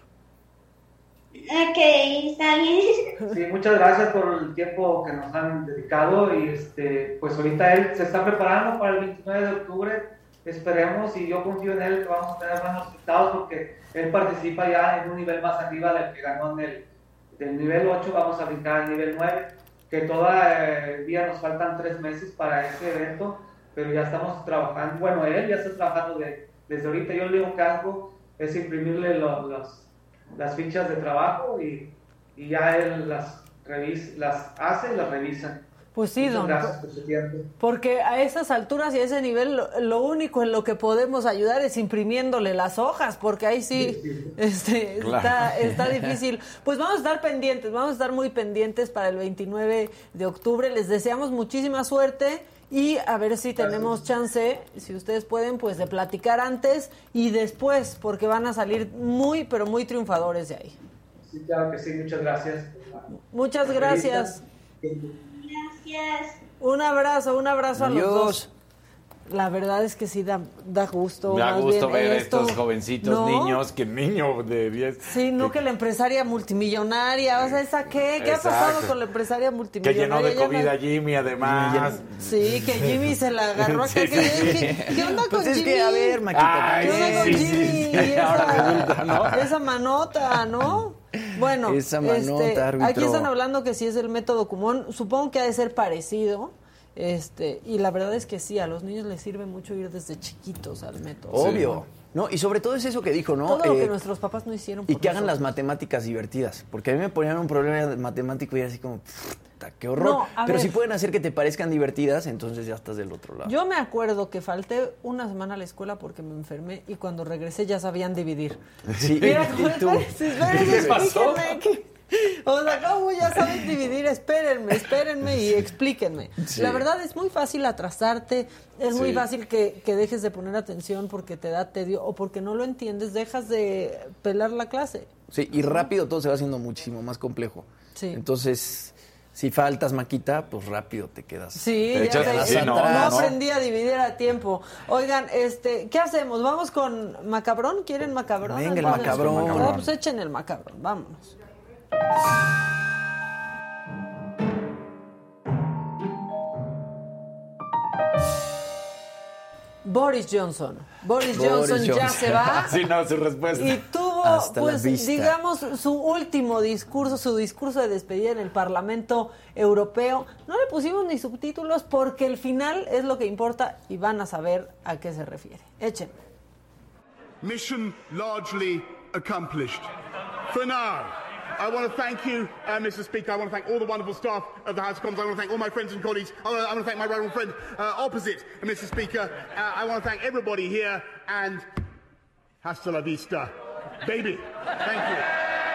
Ok, está bien. Sí, muchas gracias por el tiempo que nos han dedicado y este, pues ahorita él se está preparando para el 29 de octubre, esperemos y yo confío en él que vamos a tener buenos resultados porque él participa ya en un nivel más arriba del que ganó en el del nivel 8, vamos a brincar al nivel 9, que todavía eh, nos faltan tres meses para ese evento, pero ya estamos trabajando, bueno, él ya está trabajando de, desde ahorita, yo le digo que algo es imprimirle los, los las fichas de trabajo y, y ya él las, revis, las hace y las revisa. Pues sí, don. Porque a esas alturas y a ese nivel lo, único en lo que podemos ayudar es imprimiéndole las hojas, porque ahí sí, Este, está, está difícil. Pues vamos a estar pendientes, vamos a estar muy pendientes para el 29 de octubre. Les deseamos muchísima suerte y a ver si tenemos chance, si ustedes pueden, pues de platicar antes y después, porque van a salir muy, pero muy triunfadores de ahí. Sí, claro que sí, muchas gracias. Muchas gracias. Gracias. Un abrazo, un abrazo a los dos. La verdad es que sí da, da gusto. Da gusto ver estos jovencitos niños, que niño de 10. Sí, no que, la empresaria multimillonaria. O sea, ¿esa qué? ¿Qué ha pasado con la empresaria multimillonaria? Que llenó de comida a Jimmy, además. Sí, que Jimmy se la agarró. sí, ¿Qué, ¿Qué, onda pues con es Jimmy? Que, a ver, Maquita. ¿Qué onda con Jimmy? esa, ¿no? esa manota, ¿no? Bueno, esa manota, este, aquí están hablando que si es el método Cumón. Supongo que ha de ser parecido este, y la verdad es que sí, a los niños les sirve mucho ir desde chiquitos al método. Obvio. No, y sobre todo es eso que dijo, ¿no? Todo lo que nuestros papás no hicieron. y que hagan las matemáticas divertidas. Porque a mí me ponían un problema matemático y era así como, qué horror. Pero si pueden hacer que te parezcan divertidas, entonces ya estás del otro lado. Yo me acuerdo que falté una semana a la escuela porque me enfermé y cuando regresé ya sabían dividir. Sí, ¿y tú? ¿Qué pasó? O sea, ¿cómo ya saben dividir? Espérenme, espérenme y explíquenme. La verdad es muy fácil atrasarte, es muy fácil que, dejes de poner atención porque te da tedio o porque no lo entiendes, dejas de pelar la clase. Sí, y rápido todo se va haciendo muchísimo más complejo. Sí. Entonces, si faltas maquita, pues rápido te quedas. Sí, ya no, aprendí a dividir a tiempo. Oigan, este, ¿qué hacemos? ¿Vamos con macabrón? ¿Quieren macabrón? Venga, el macabrón. Pues echen el macabrón, vámonos. Boris Johnson. Boris, Johnson, ya se va. sí, no, su respuesta. Y tuvo, pues, digamos, su último discurso, su discurso de despedida en el Parlamento Europeo. No le pusimos ni subtítulos porque el final es lo que importa y van a saber a qué se refiere. Echen. Mission largely accomplished. For now. I want to thank you, uh, Mr. Speaker. I want to thank all the wonderful staff of the House of Commons. I want to thank all my friends and colleagues. I want to, I want to thank my right friend uh, opposite, Mr. Speaker. Uh, I want to thank everybody here and hasta la vista, baby. Thank you.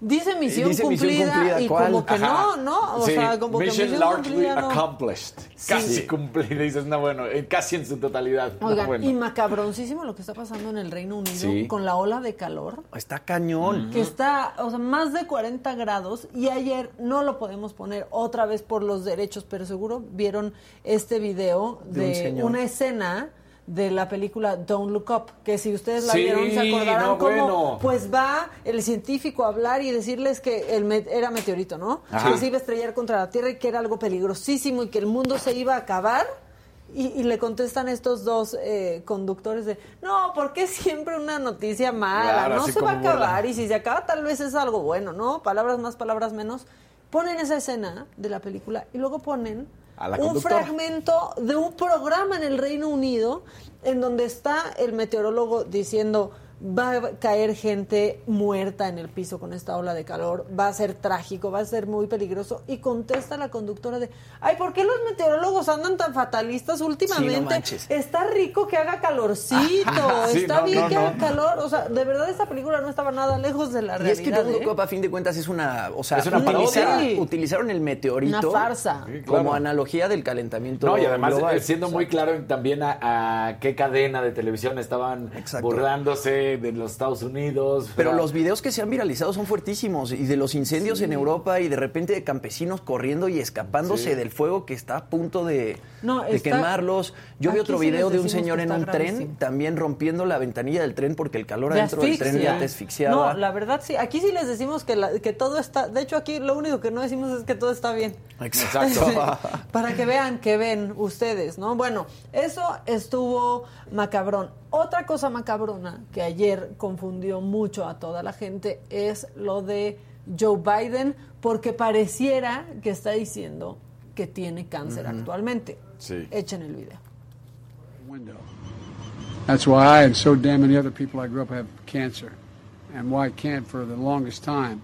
Dice misión, Dice misión cumplida, y ¿cuál? como que Ajá. no, ¿no? O Sí, sea, como mission que misión largely cumplida no. accomplished. Sí. Casi cumplida. Dices, no, bueno, en- casi en su totalidad. No, bueno. y macabroncísimo lo que está pasando en el Reino Unido Sí. con la ola de calor. Está cañón. que está, o sea, más de 40 grados y ayer no lo podemos poner otra vez por los derechos, pero seguro vieron este video De una escena de la película Don't Look Up, que si ustedes la Sí, vieron se acordarán no, cómo bueno. pues va el científico a hablar y decirles que el met- era meteorito, ¿no? Ajá. Que se iba a estrellar contra la Tierra y que era algo peligrosísimo y que el mundo se iba a acabar. Y, y le contestan estos dos eh, conductores de, no, ¿por qué siempre una noticia mala? Claro, no se va a acabar y si se acaba tal vez es algo bueno, ¿no? Palabras más, palabras menos. Ponen esa escena de la película y luego ponen A la un fragmento de un programa en el Reino Unido en donde está el meteorólogo diciendo va a caer gente muerta en el piso con esta ola de calor, va a ser trágico, va a ser muy peligroso y contesta la conductora de, ay, ¿por qué los meteorólogos andan tan fatalistas últimamente? está rico que haga calorcito, Sí, está no, bien no, que no. haga calor, o sea, de verdad esta película no estaba nada lejos de la Y es que realidad. Look ¿eh? A fin de cuentas, es una. O sea, Es una utilizaron, parodia. utilizaron el meteorito. Una farsa. Sí, claro. Como analogía del calentamiento. No, y además global. eh, siendo muy claro también a, a qué cadena de televisión estaban Exacto. burlándose de los Estados Unidos. Pero los videos que se han viralizado son fuertísimos y de los incendios en Europa y de repente de campesinos corriendo y escapándose Sí. del fuego que está a punto de, No, de está- quemarlos. Yo vi otro sí video de un señor en un tren también rompiendo la ventanilla del tren porque el calor De adentro del tren ya te asfixiaba. No, la verdad sí. Aquí sí les decimos que, la- que todo está. De hecho, aquí lo único que no decimos es que todo está bien. Exacto. Para que vean que ven ustedes, ¿no? Bueno, eso estuvo macabrón. Otra cosa macabrona que ayer confundió mucho a toda la gente es lo de Joe Biden, porque pareciera que está diciendo que tiene cáncer actualmente. Sí. Echen el video. window. That's why I and so damn many other people I grew up have cancer, and why can't for the longest time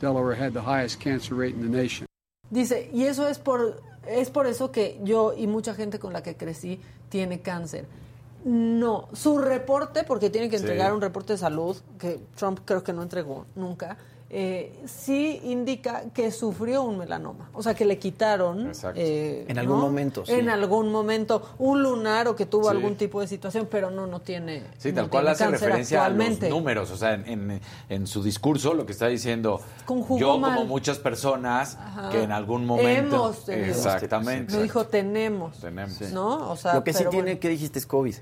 Delaware had the highest cancer rate in the nation. Dice, y eso es por, es por eso que yo y mucha gente con la que crecí tiene cáncer. No, su reporte, porque tiene que Sí. entregar un reporte de salud, que Trump creo que no entregó nunca, eh, sí indica que sufrió un melanoma. O sea, que le quitaron. Eh, En algún ¿no? momento, sí. En algún momento, un lunar o que tuvo Sí. algún tipo de situación, pero no, no tiene. Sí, no tal cual hace referencia a los actualmente. números, o sea, en, en- en su discurso lo que está diciendo, Conjugó yo mal. como muchas personas Ajá. que en algún momento... Hemos tenido. Exactamente. No dijo tenemos. Tenemos. ¿No? O sea, Lo que sí tiene, bueno. que dijiste es COVID.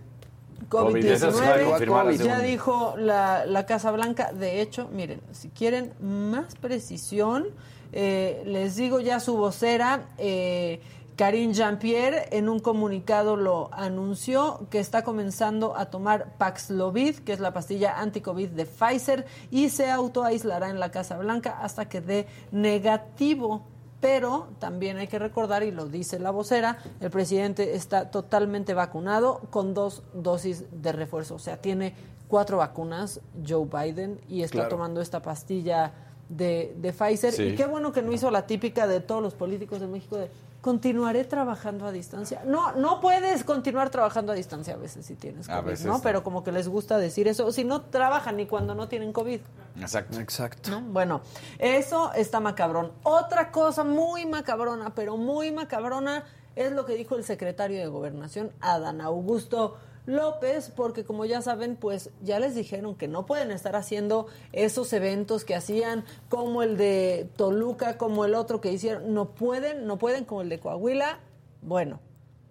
COVID, eso se va a confirmar COVID-19. hace Ya dijo la, la Casa Blanca. De hecho, miren, si quieren más precisión, eh, les digo ya su vocera, eh, Karine Jean-Pierre, en un comunicado lo anunció que está comenzando a tomar Paxlovid, que es la pastilla anti-COVID de Pfizer, y se autoaislará en la Casa Blanca hasta que dé negativo pero también hay que recordar, y lo dice la vocera, el presidente está totalmente vacunado con dos dosis de refuerzo. O sea, tiene cuatro vacunas Joe Biden y está Claro. tomando esta pastilla de, de Pfizer. Sí. Y qué bueno que no hizo la típica de todos los políticos de México de continuaré trabajando a distancia. No, no puedes continuar trabajando a distancia a veces si tienes A COVID, veces ¿no? no. Pero como que les gusta decir eso. Si no trabajan ni cuando no tienen COVID. Exacto. Exacto. ¿no? Bueno, eso está macabrón. Otra cosa muy macabrona, pero muy macabrona, es lo que dijo el secretario de Gobernación, Adán Augusto López, porque como ya saben, pues ya les dijeron que no pueden estar haciendo esos eventos que hacían, como el de Toluca, como el otro que hicieron, no pueden, no pueden, como el de Coahuila. Bueno,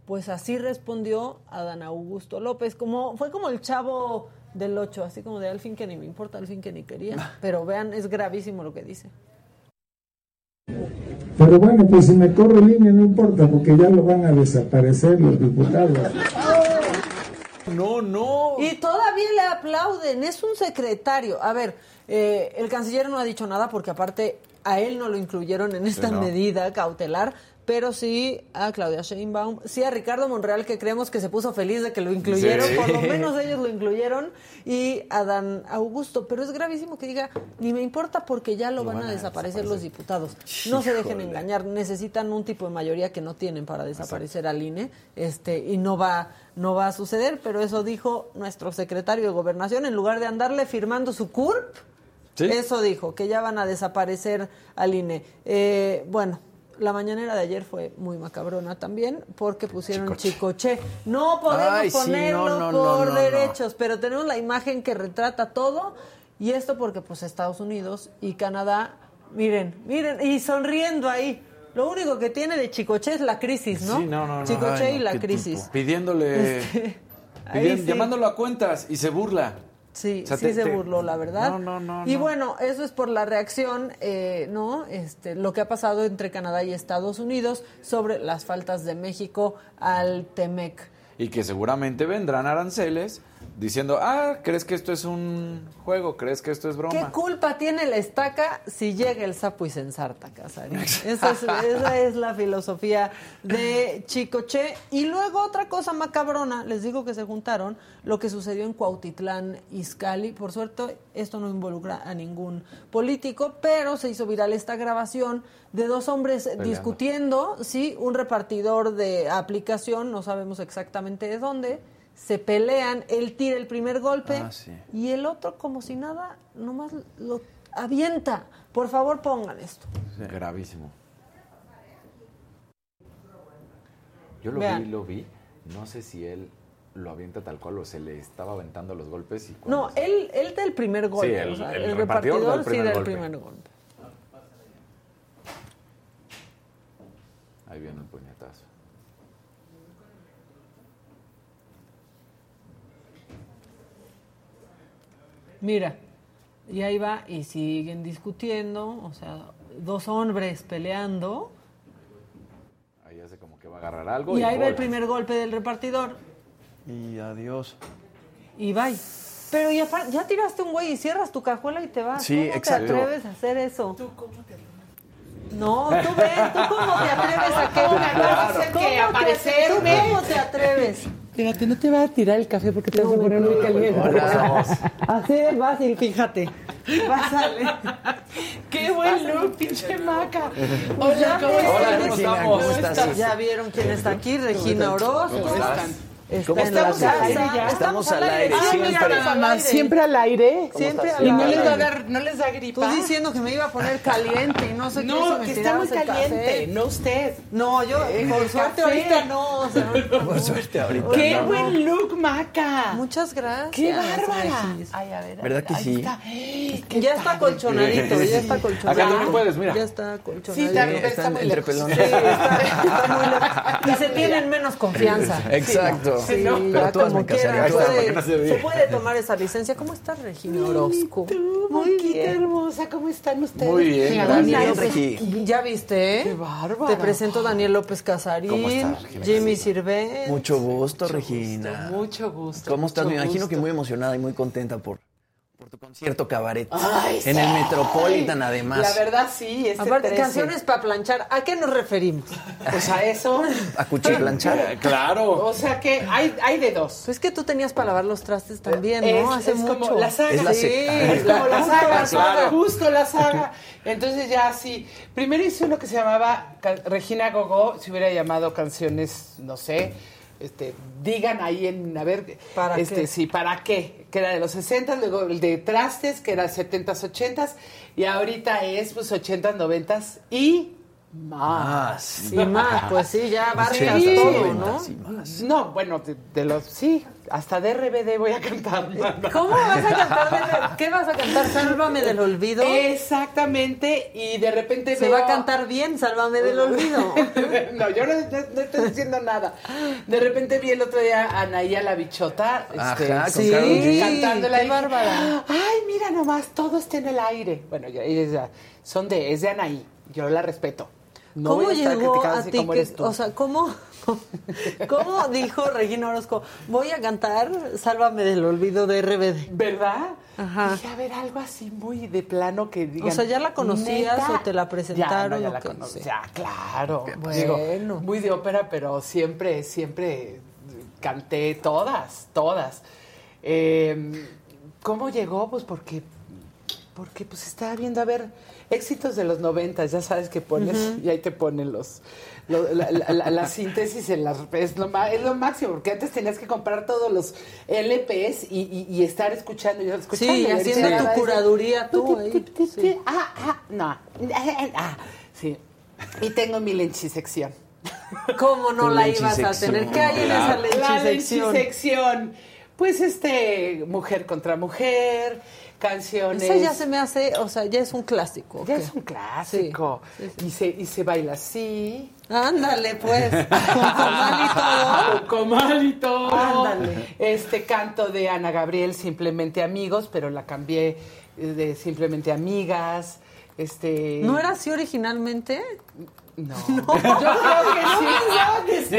pues así respondió Adán Augusto López, como fue como el chavo del 8, así como de al fin que ni me importa, al fin que ni quería. Pero vean, es gravísimo lo que dice. Pero bueno, pues si me corre línea no importa, porque ya lo van a desaparecer los diputados. No, no. Y todavía le aplauden, es un secretario. A ver, eh, el canciller no ha dicho nada porque aparte a él no lo incluyeron en esta no. medida cautelar, pero sí a Claudia Sheinbaum, sí a Ricardo Monreal, que creemos que se puso feliz de que lo incluyeron, Sí. por lo menos ellos lo incluyeron, y a Dan Augusto. Pero es gravísimo que diga, ni me importa porque ya lo, van, a desaparecer, los diputados. No se dejen engañar, necesitan un tipo de mayoría que no tienen para desaparecer al INE, este, y no va, no va a suceder, pero eso dijo nuestro secretario de Gobernación, en lugar de andarle firmando su CURP, Sí. eso dijo, que ya van a desaparecer al INE. Eh, bueno, la mañanera de ayer fue muy macabrona también porque pusieron Chicoche. No podemos Ay, ponerlo no, no, no, por no, derechos, pero tenemos la imagen que retrata todo y esto porque pues Estados Unidos y Canadá, miren, miren, y sonriendo ahí. Lo único que tiene de Chicoche es la crisis, ¿no? Sí, no, no, no. Chicoche Ay, y la crisis. tipo. Pidiéndole. Este, ahí pidien- sí. Llamándolo a cuentas y se burla. Sí, O sea, sí te- se te- burló, la verdad. No, no, no, Y no. bueno, eso es por la reacción, eh, ¿no? Este, lo que ha pasado entre Canadá y Estados Unidos sobre las faltas de México al TEMEC. Y que seguramente vendrán aranceles diciendo, ah, ¿crees que esto es un juego? ¿Crees que esto es broma? ¿Qué culpa tiene la estaca si llega el sapo y se ensarta, Casarín? Esa es, esa es la filosofía de Chicoche. Y luego otra cosa macabrona, les digo que se juntaron, lo que sucedió en Cuautitlán, Izcalli. Por suerte, esto no involucra a ningún político, pero se hizo viral esta grabación de dos hombres discutiendo, sí, un repartidor de aplicación, no sabemos exactamente de dónde, se pelean, él tira el primer golpe Ah, sí. y el otro como si nada, nomás lo avienta. Por favor, pongan esto. Gravísimo. Yo lo Vean. vi, lo vi. No sé si él lo avienta tal cual o se le estaba aventando los golpes. Y No, se- él, él da el primer golpe. el- o sea, el el, repartidor repartidor, da el sí primer da el golpe. primer golpe. Ahí viene el puñetazo. Mira, y ahí va y siguen discutiendo, o sea, dos hombres peleando Ahí hace como que va a agarrar algo. y ahí va el primer golpe del repartidor Y adiós. y va. Pero ya, ya tiraste un güey y cierras tu cajuela y te vas. Sí, ¿Cómo exacto. te atreves a hacer eso? ¿Tú cómo te No, tú ves, tú cómo te atreves a qué? Claro. ¿Cómo te aparecerme? atreves? ¿Cómo te atreves? Fíjate, no te va a tirar el café porque te vas a poner muy caliente. Así fácil, fíjate. Pásale. ¡Qué buen look, pinche maca! Hola, ¿cómo ves, están? Regina, ¿cómo estás? Ya vieron quién está aquí, Regina Orozco. ¿Cómo están? Está ¿Cómo en la estamos? al aire? Estamos al aire, siempre. al aire. Siempre al Y no aire. les, va a dar, no les da Tú gripa. diciendo que me iba a poner caliente y no sé qué. no, si me que está muy caliente, café. no usted. No, yo, por el suerte café. ahorita no. o sea, Por suerte ahorita. ¡Qué no. buen look, maca! Muchas gracias. ¡Qué bárbara! Ay, a ver, ¿Verdad que sí? está. ¡Qué Ya está colchonadito, ya está colchonadito. Acá también puedes, mira. Ya está colchonadito. Sí, está muy entre lejos. pelones. Sí, está, está muy lejos. Y se tienen menos confianza. Exacto. Sí, Pero tú tú puede- hazme casarín. se puede tomar esa licencia. ¿Cómo estás, Regina Orozco? Muy bien. hermosa, ¿cómo están ustedes? Muy bien, gracias. Daniel López, ya viste, ¿eh? Qué bárbara. Te presento a Daniel López Casarín, ¿Cómo estás, Regina? Jimmy Sirven. Mucho gusto, Regina. Mucho gusto. ¿Cómo estás? Me imagino gusto. que muy emocionada y muy contenta por, por tu concierto cabaret. Ay, en sí. el Metropolitan, además. La verdad, sí. Aparte, 13. canciones para planchar. ¿A qué nos referimos? Pues a eso. A cuchiplanchar. Claro. O sea que hay, hay de dos. Pues que tú tenías para lavar los trastes también, ¿no? Es- Hace es mucho. como la saga. Es la sí, Es como la justo saga, la saga. justo la saga. Entonces ya sí. Primero hice uno que se llamaba Regina Gogó, se hubiera llamado canciones, no sé, este, digan ahí en, a ver, ¿Para este, qué? sí, ¿para qué? Que era de los 60, luego el de Trastes, que era 70s, 80s, y ahorita es pues 80s, 90s y Más. sí. Y más, pues sí, ya abarcas Sí. todo, ¿no? Sí, más. No, bueno, de, de los, sí, hasta de RBD voy a cantar. ¿Cómo vas a cantar? de- ¿Qué vas a cantar? Sálvame del olvido. Exactamente, y de repente Se veo- va a cantar bien, Sálvame del olvido. no, yo no, no- no estoy diciendo nada. De repente vi el otro día a Anaía la bichota. este, Ajá, sí, y dije, bárbara. Ay, mira nomás, todo está en el aire. Bueno, ya, ella- son de, es de Anaí, yo la respeto. No ¿Cómo voy a estar llegó criticando a así ti como que, eres tú. o sea, cómo, cómo dijo Regina Orozco, voy a cantar Sálvame del olvido de RBD? ¿Verdad? Ajá. Dije, a ver, algo así muy de plano que digan. O sea, ¿ya la conocías ¿neta? o te la presentaron Ya, no, ya la conocí. Sí. Ya, claro. Bueno. Digo, muy de ópera, pero siempre, siempre canté todas, todas. Eh, ¿Cómo llegó? Pues porque, porque pues estaba viendo, a ver, éxitos de los noventas, ya sabes que pones, y ahí te ponen los... lo- la, la- la- la síntesis en las, es, lo, es lo máximo, porque antes tenías que comprar todos los LPs y, y- y estar escuchando y escuchando. Sí, y haciendo tu curaduría tú ahí. Sí. Ah, ah, no. Ah, sí. Y tengo mi lenchisección. ¿Cómo no la ibas a tener? ¿Qué hay en esa La lenchisección? lenchisección. Pues este, mujer contra mujer, canciones. Esa ya se me hace, o sea, ya es un clásico. Ya es un clásico. Y, se, y se baila así. Ándale, pues. Con comal y todo. Ándale. Este canto de Ana Gabriel, Simplemente Amigos, pero la cambié de Simplemente Amigas. Este... ¿No era así originalmente? No. Yo creo que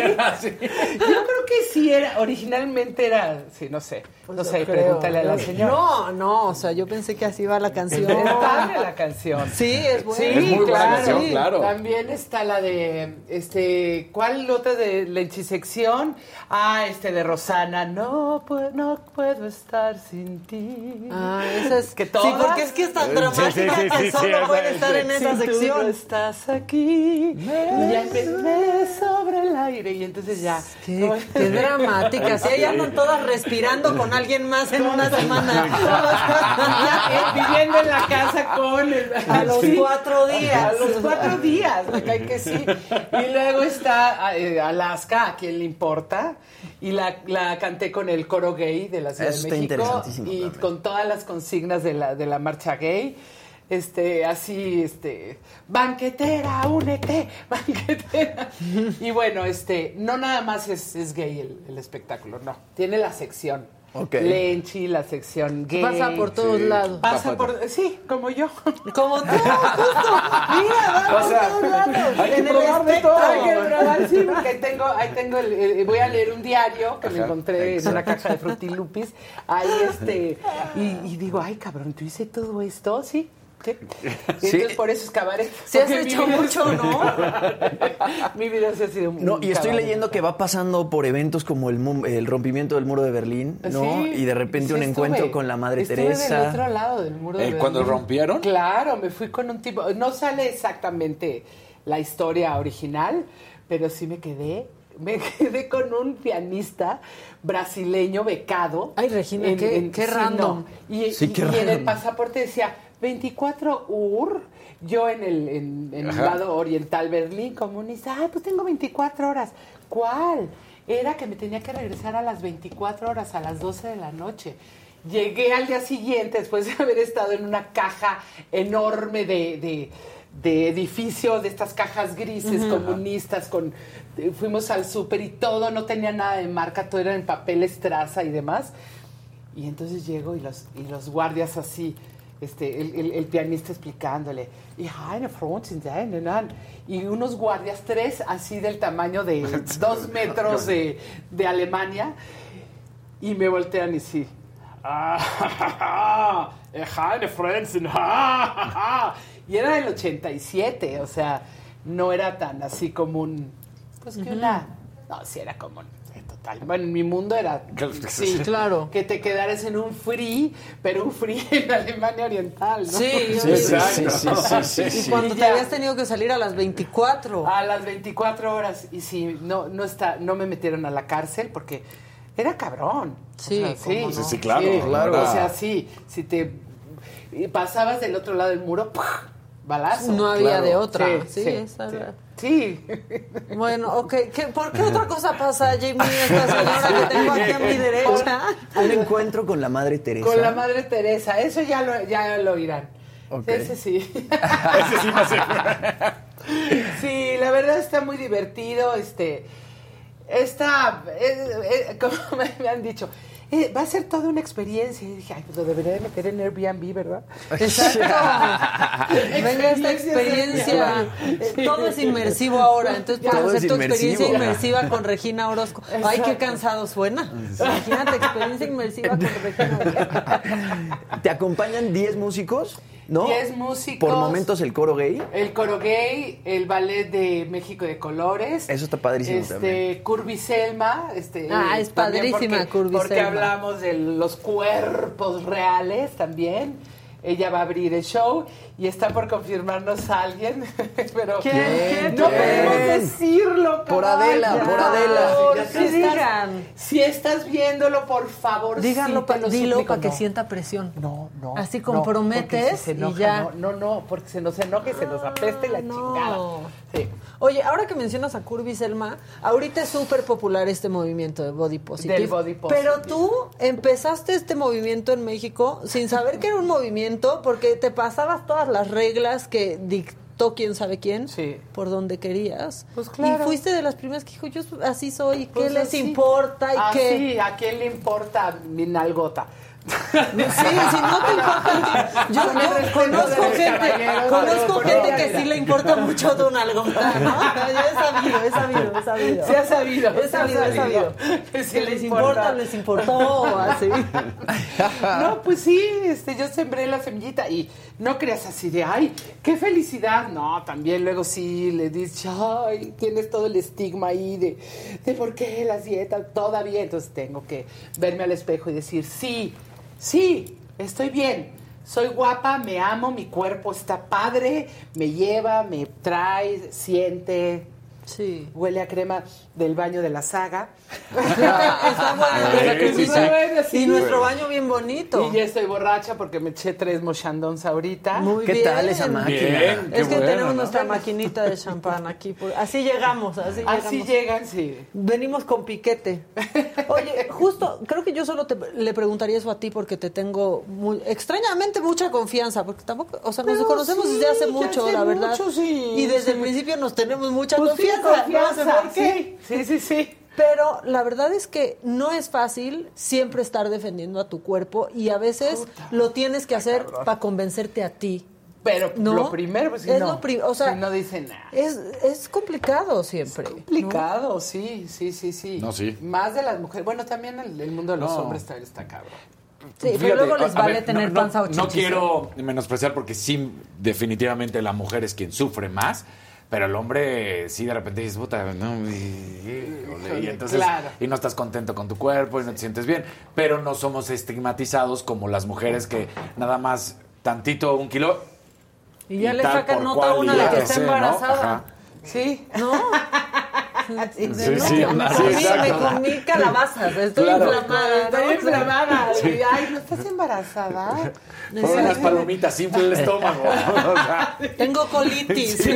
sí. Yo creo que sí era, originalmente era, sí, no sé. no sé, Pues Creo. pregúntale a la señora. No, no, o sea, yo pensé que así iba la canción. Es padre la canción. Sí, es buena. Sí, Es muy buena claro. canción, Sí. claro. También está la de, este, ¿cuál otra de lenchisección? Ah, este de Rosana. No, puedo, no puedo estar sin ti. Ah, esa es. Que sí, todas- porque es que es tan Sí, dramática sí, sí, que sí, solo sí, puede sí, estar sí. en esa Si tú no sección. estás aquí, y ya empecé sobre el aire y entonces ya. Qué, qué dramática. Si ahí andan todas respirando con alguien más en una semana. viviendo en la casa con el, A los Sí. cuatro días. A los cuatro días, me cae que sí. Y luego está eh, Alaska, ¿a quién le importa? Y la, la canté con el coro gay de la Ciudad Eso de está México. interesantísimo Y también. con todas las consignas de la, de la marcha gay. Este, así, este, banquetera, únete, banquetera. Y bueno, este, no nada más es, es gay el, el espectáculo, no. Tiene la sección. Ok. Lenchi, la sección gay. Pasa por todos lados. Pasa por, sí, como yo. Como tú, justo. Mira, vamos O sea, todos lados. hay que En el probar de todo. Hay que probar, sí, porque ahí tengo, ahí tengo el, el- voy a leer un diario que me encontré en una caja de frutilupis. Ahí este, y, y digo, ay cabrón, ¿tú hice todo esto? Sí. ¿sí? Y entonces por eso es cabaret. Sí has hecho mucho, ¿no? mi vida se ha sido un No, y estoy cabaret. leyendo que va pasando por eventos como el, mu- el rompimiento del muro de Berlín, ¿no? Sí, y de repente sí un estuve. encuentro con la Madre Estuve Teresa. del otro lado del muro de Eh, ¿cuando Berlín. rompieron? Claro, me fui con un tipo. No sale exactamente la historia original, pero sí me quedé. Me quedé con un pianista brasileño becado. Ay, Regina, qué- qué random. Y, Sí, y- qué y en el random. pasaporte decía 24 UR. Yo en el, en, en el lado oriental Berlín comunista. Ay, pues tengo 24 horas. ¿Cuál? Era que me tenía que regresar a las 24 horas, a las 12 de la noche. Llegué al día siguiente, después de haber estado en una caja enorme de, de, de edificio, de estas cajas grises comunistas, con eh, fuimos al súper y todo, no tenía nada de marca, todo era en papel estraza y demás. Y entonces llego y los, y los guardias así, este, el, el- el pianista explicándole, y eine Freundin, eine, nein". y unos guardias, tres así del tamaño de dos metros de, de Alemania, y me voltean y sí. "Ah, y era del 87, o sea, no era tan así común, pues que una, no, sí era común. Total. Bueno, en mi mundo era. Sí, claro. Que te quedaras en un free, pero un free en Alemania Oriental, ¿no? Sí, Sí, sí, sí, sí, sí, sí, Y cuando Y te ya. habías tenido que salir a las 24. A las 24 horas. Y sí, no, no, está, no me metieron a la cárcel porque era cabrón. O Sí, sea, cómo no. Sí, sí, claro, claro. O sea, sí, si te pasabas del otro lado del muro, balazo. No había claro. de otra. Sí, Sí, sí. Bueno, ok. ¿Qué- ¿Por qué otra cosa pasa, Jamie, esta señora que tengo aquí a mi derecha? Un encuentro con la Madre Teresa. Con la Madre Teresa. Eso ya lo, ya lo oirán. Ese sí. Ese sí no sé. Sí, la verdad está muy divertido. Este, esta, eh, eh, como me han dicho, eh, va a ser toda una experiencia. Y dije, ay, pues lo debería de meter en Airbnb, ¿verdad? Exacto. Venga esta experiencia. Todo es inmersivo ahora. Entonces puedes Todo es hacer tu experiencia inmersiva con Regina Orozco. Ay, qué cansado suena. Imagínate, experiencia inmersiva con Regina Orozco. ¿Te acompañan 10 músicos? ¿No? 10 músicos. Por momentos el coro gay. El coro gay, el ballet de México de Colores. Eso está padrísimo este, también. Curvy Selma. Este, Ah, es padrísima porque, Curvy Porque Selma. hablamos de los cuerpos reales también. Ella va a abrir el show y está por confirmarnos a alguien, pero ¿Quién? no ¿Quién? podemos decirlo. Por Adela, por Adela. Por Ya si sí estás- digan. Si estás viéndolo, por favor, Díganlo, sí pa- lo dilo para que No. sienta presión. No, no. Así no, comprometes si se y ya. No, no, no, porque se nos enoja y se nos apesta y la no. chingada. Sí. Oye, ahora que mencionas a Curvy Selma, ahorita es súper popular este movimiento de Body Positive. Del body positive. Pero tú empezaste este movimiento en México sin saber que era un movimiento porque te pasabas todas las reglas que dictó quién sabe quién Sí. por donde querías. Pues claro. Y fuiste de las primeras que dijo, yo así soy, ¿qué Pues les así. importa? ¿Y Ah, qué? sí, ¿a quién le importa mi nalgota? Sí, si no te importa. Yo, yo conozco gente, conozco gente que sí le importa mucho tu nalgota, ¿no? Yo he sabido, he sabido, he sabido. Se ha sabido. He sabido, he sabido. Le les importa. importa, les importó, así. No, pues sí, este, yo sembré la semillita y no creas así de, ay, qué felicidad. No, también luego sí le dices, ay, tienes todo el estigma ahí de, de por qué las dietas todavía. Entonces tengo que verme al espejo y decir, sí, sí, estoy bien. Soy guapa, me amo, mi cuerpo está padre, me lleva, me trae, siente, Sí. huele a crema del baño de la saga. Y nuestro baño bien bonito. Y ya estoy borracha porque me eché tres mochandons ahorita. Muy ¿Qué bien. tal esa máquina? Bien. Es que bueno, tenemos ¿no? nuestra maquinita de champán aquí. por- Así llegamos, así, Así llegamos. llegan, sí. Venimos con piquete. Oye, justo, creo que yo solo te, le preguntaría eso a ti porque te tengo muy, extrañamente mucha confianza, porque tampoco, o sea, nos Pero conocemos sí, desde hace mucho, hace la verdad. mucho, sí, y desde sí. el principio nos tenemos mucha Pues sí, confianza. confianza, no sé por qué. sí. Sí, sí. Pero la verdad es que no es fácil siempre estar defendiendo a tu cuerpo y a veces lo tienes que hacer para convencerte a ti. Pero ¿No? lo primero, pues si Es no, lo pri- o sea, si no dicen nada. Es, es complicado siempre. complicado, sí, sí, sí, sí. No, sí. Más de las mujeres. Bueno, también el, el mundo de los No. hombres está, está cabrón. Sí, pero luego les vale ver, tener no, no- panza o No chichis, ¿eh? quiero menospreciar porque sí, definitivamente la mujer es quien sufre más. Pero el hombre, sí, de repente dices, puta, no, y, entonces, Claro. y no estás contento con tu cuerpo y no te sientes bien. Pero no somos estigmatizados como las mujeres que nada más tantito, un kilo. Y ya le sacan nota a una de que está ¿no? embarazada. Ajá. Sí. Sí, No, sí, me, claro, comí, exacto. me comí calabazas, estoy Claro. inflamada. Estoy ¿no? inflamada. Y, Ay, ¿no estás embarazada? Fueron las palomitas, simple el estómago. O sea, Tengo colitis.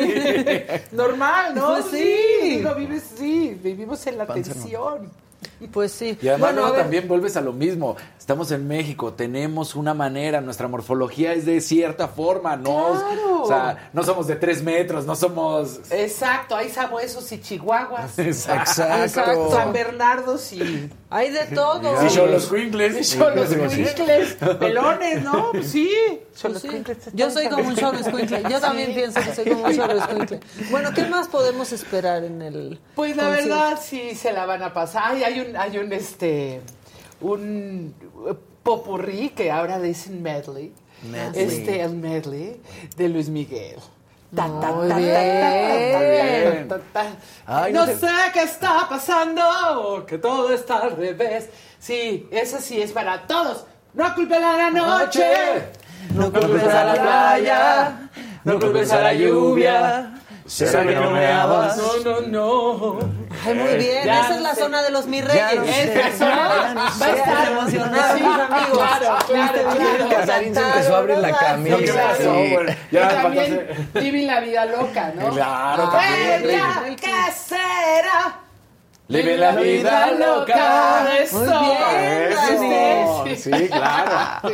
Normal, ¿no? Pues sí. Digo, vives, sí, vivimos en la tensión. Pues sí. Y además Bueno, también vuelves a lo mismo. Estamos en México, tenemos una manera, nuestra morfología es de cierta forma, no, Claro. o sea, no somos de tres metros, no somos. Exacto, hay sabuesos y chihuahuas. Exacto. San Bernardos y... hay de todo. Y Cholos Squinkles. Cholos cuincles, pelones, ¿no? Pues sí. Pues sí. cuincles. Yo soy como un cholo escuincle. Yo también pienso que soy como un cholo escuincle. Bueno, ¿qué más podemos esperar en el Pues la concierto? verdad sí se la van a pasar. Ay, hay un, hay un este, un popurrí que ahora dicen medley. Medley. Este, el medley de Luis Miguel. No sé qué está pasando, que todo está al revés. Sí, eso sí es para todos. No culpen a la noche. No culpes a la playa, no culpes a la lluvia. ¿Será que no me amas? No, no, no. Ay, muy bien. Ya Esa no es la sé. zona de los mis Ya reyes. no. Esa zona va a estar emocionada, Sí, amigos. Claro, claro, claro. Casarín se empezó a abrir la camisa. ¿Qué pasó, Sí. güey? Ya, también Vivi la vida loca, ¿no? Claro, Ah, también. ella, ¿qué será? Vive la vida loca. Eso. Muy bien, Eso. Sí, claro.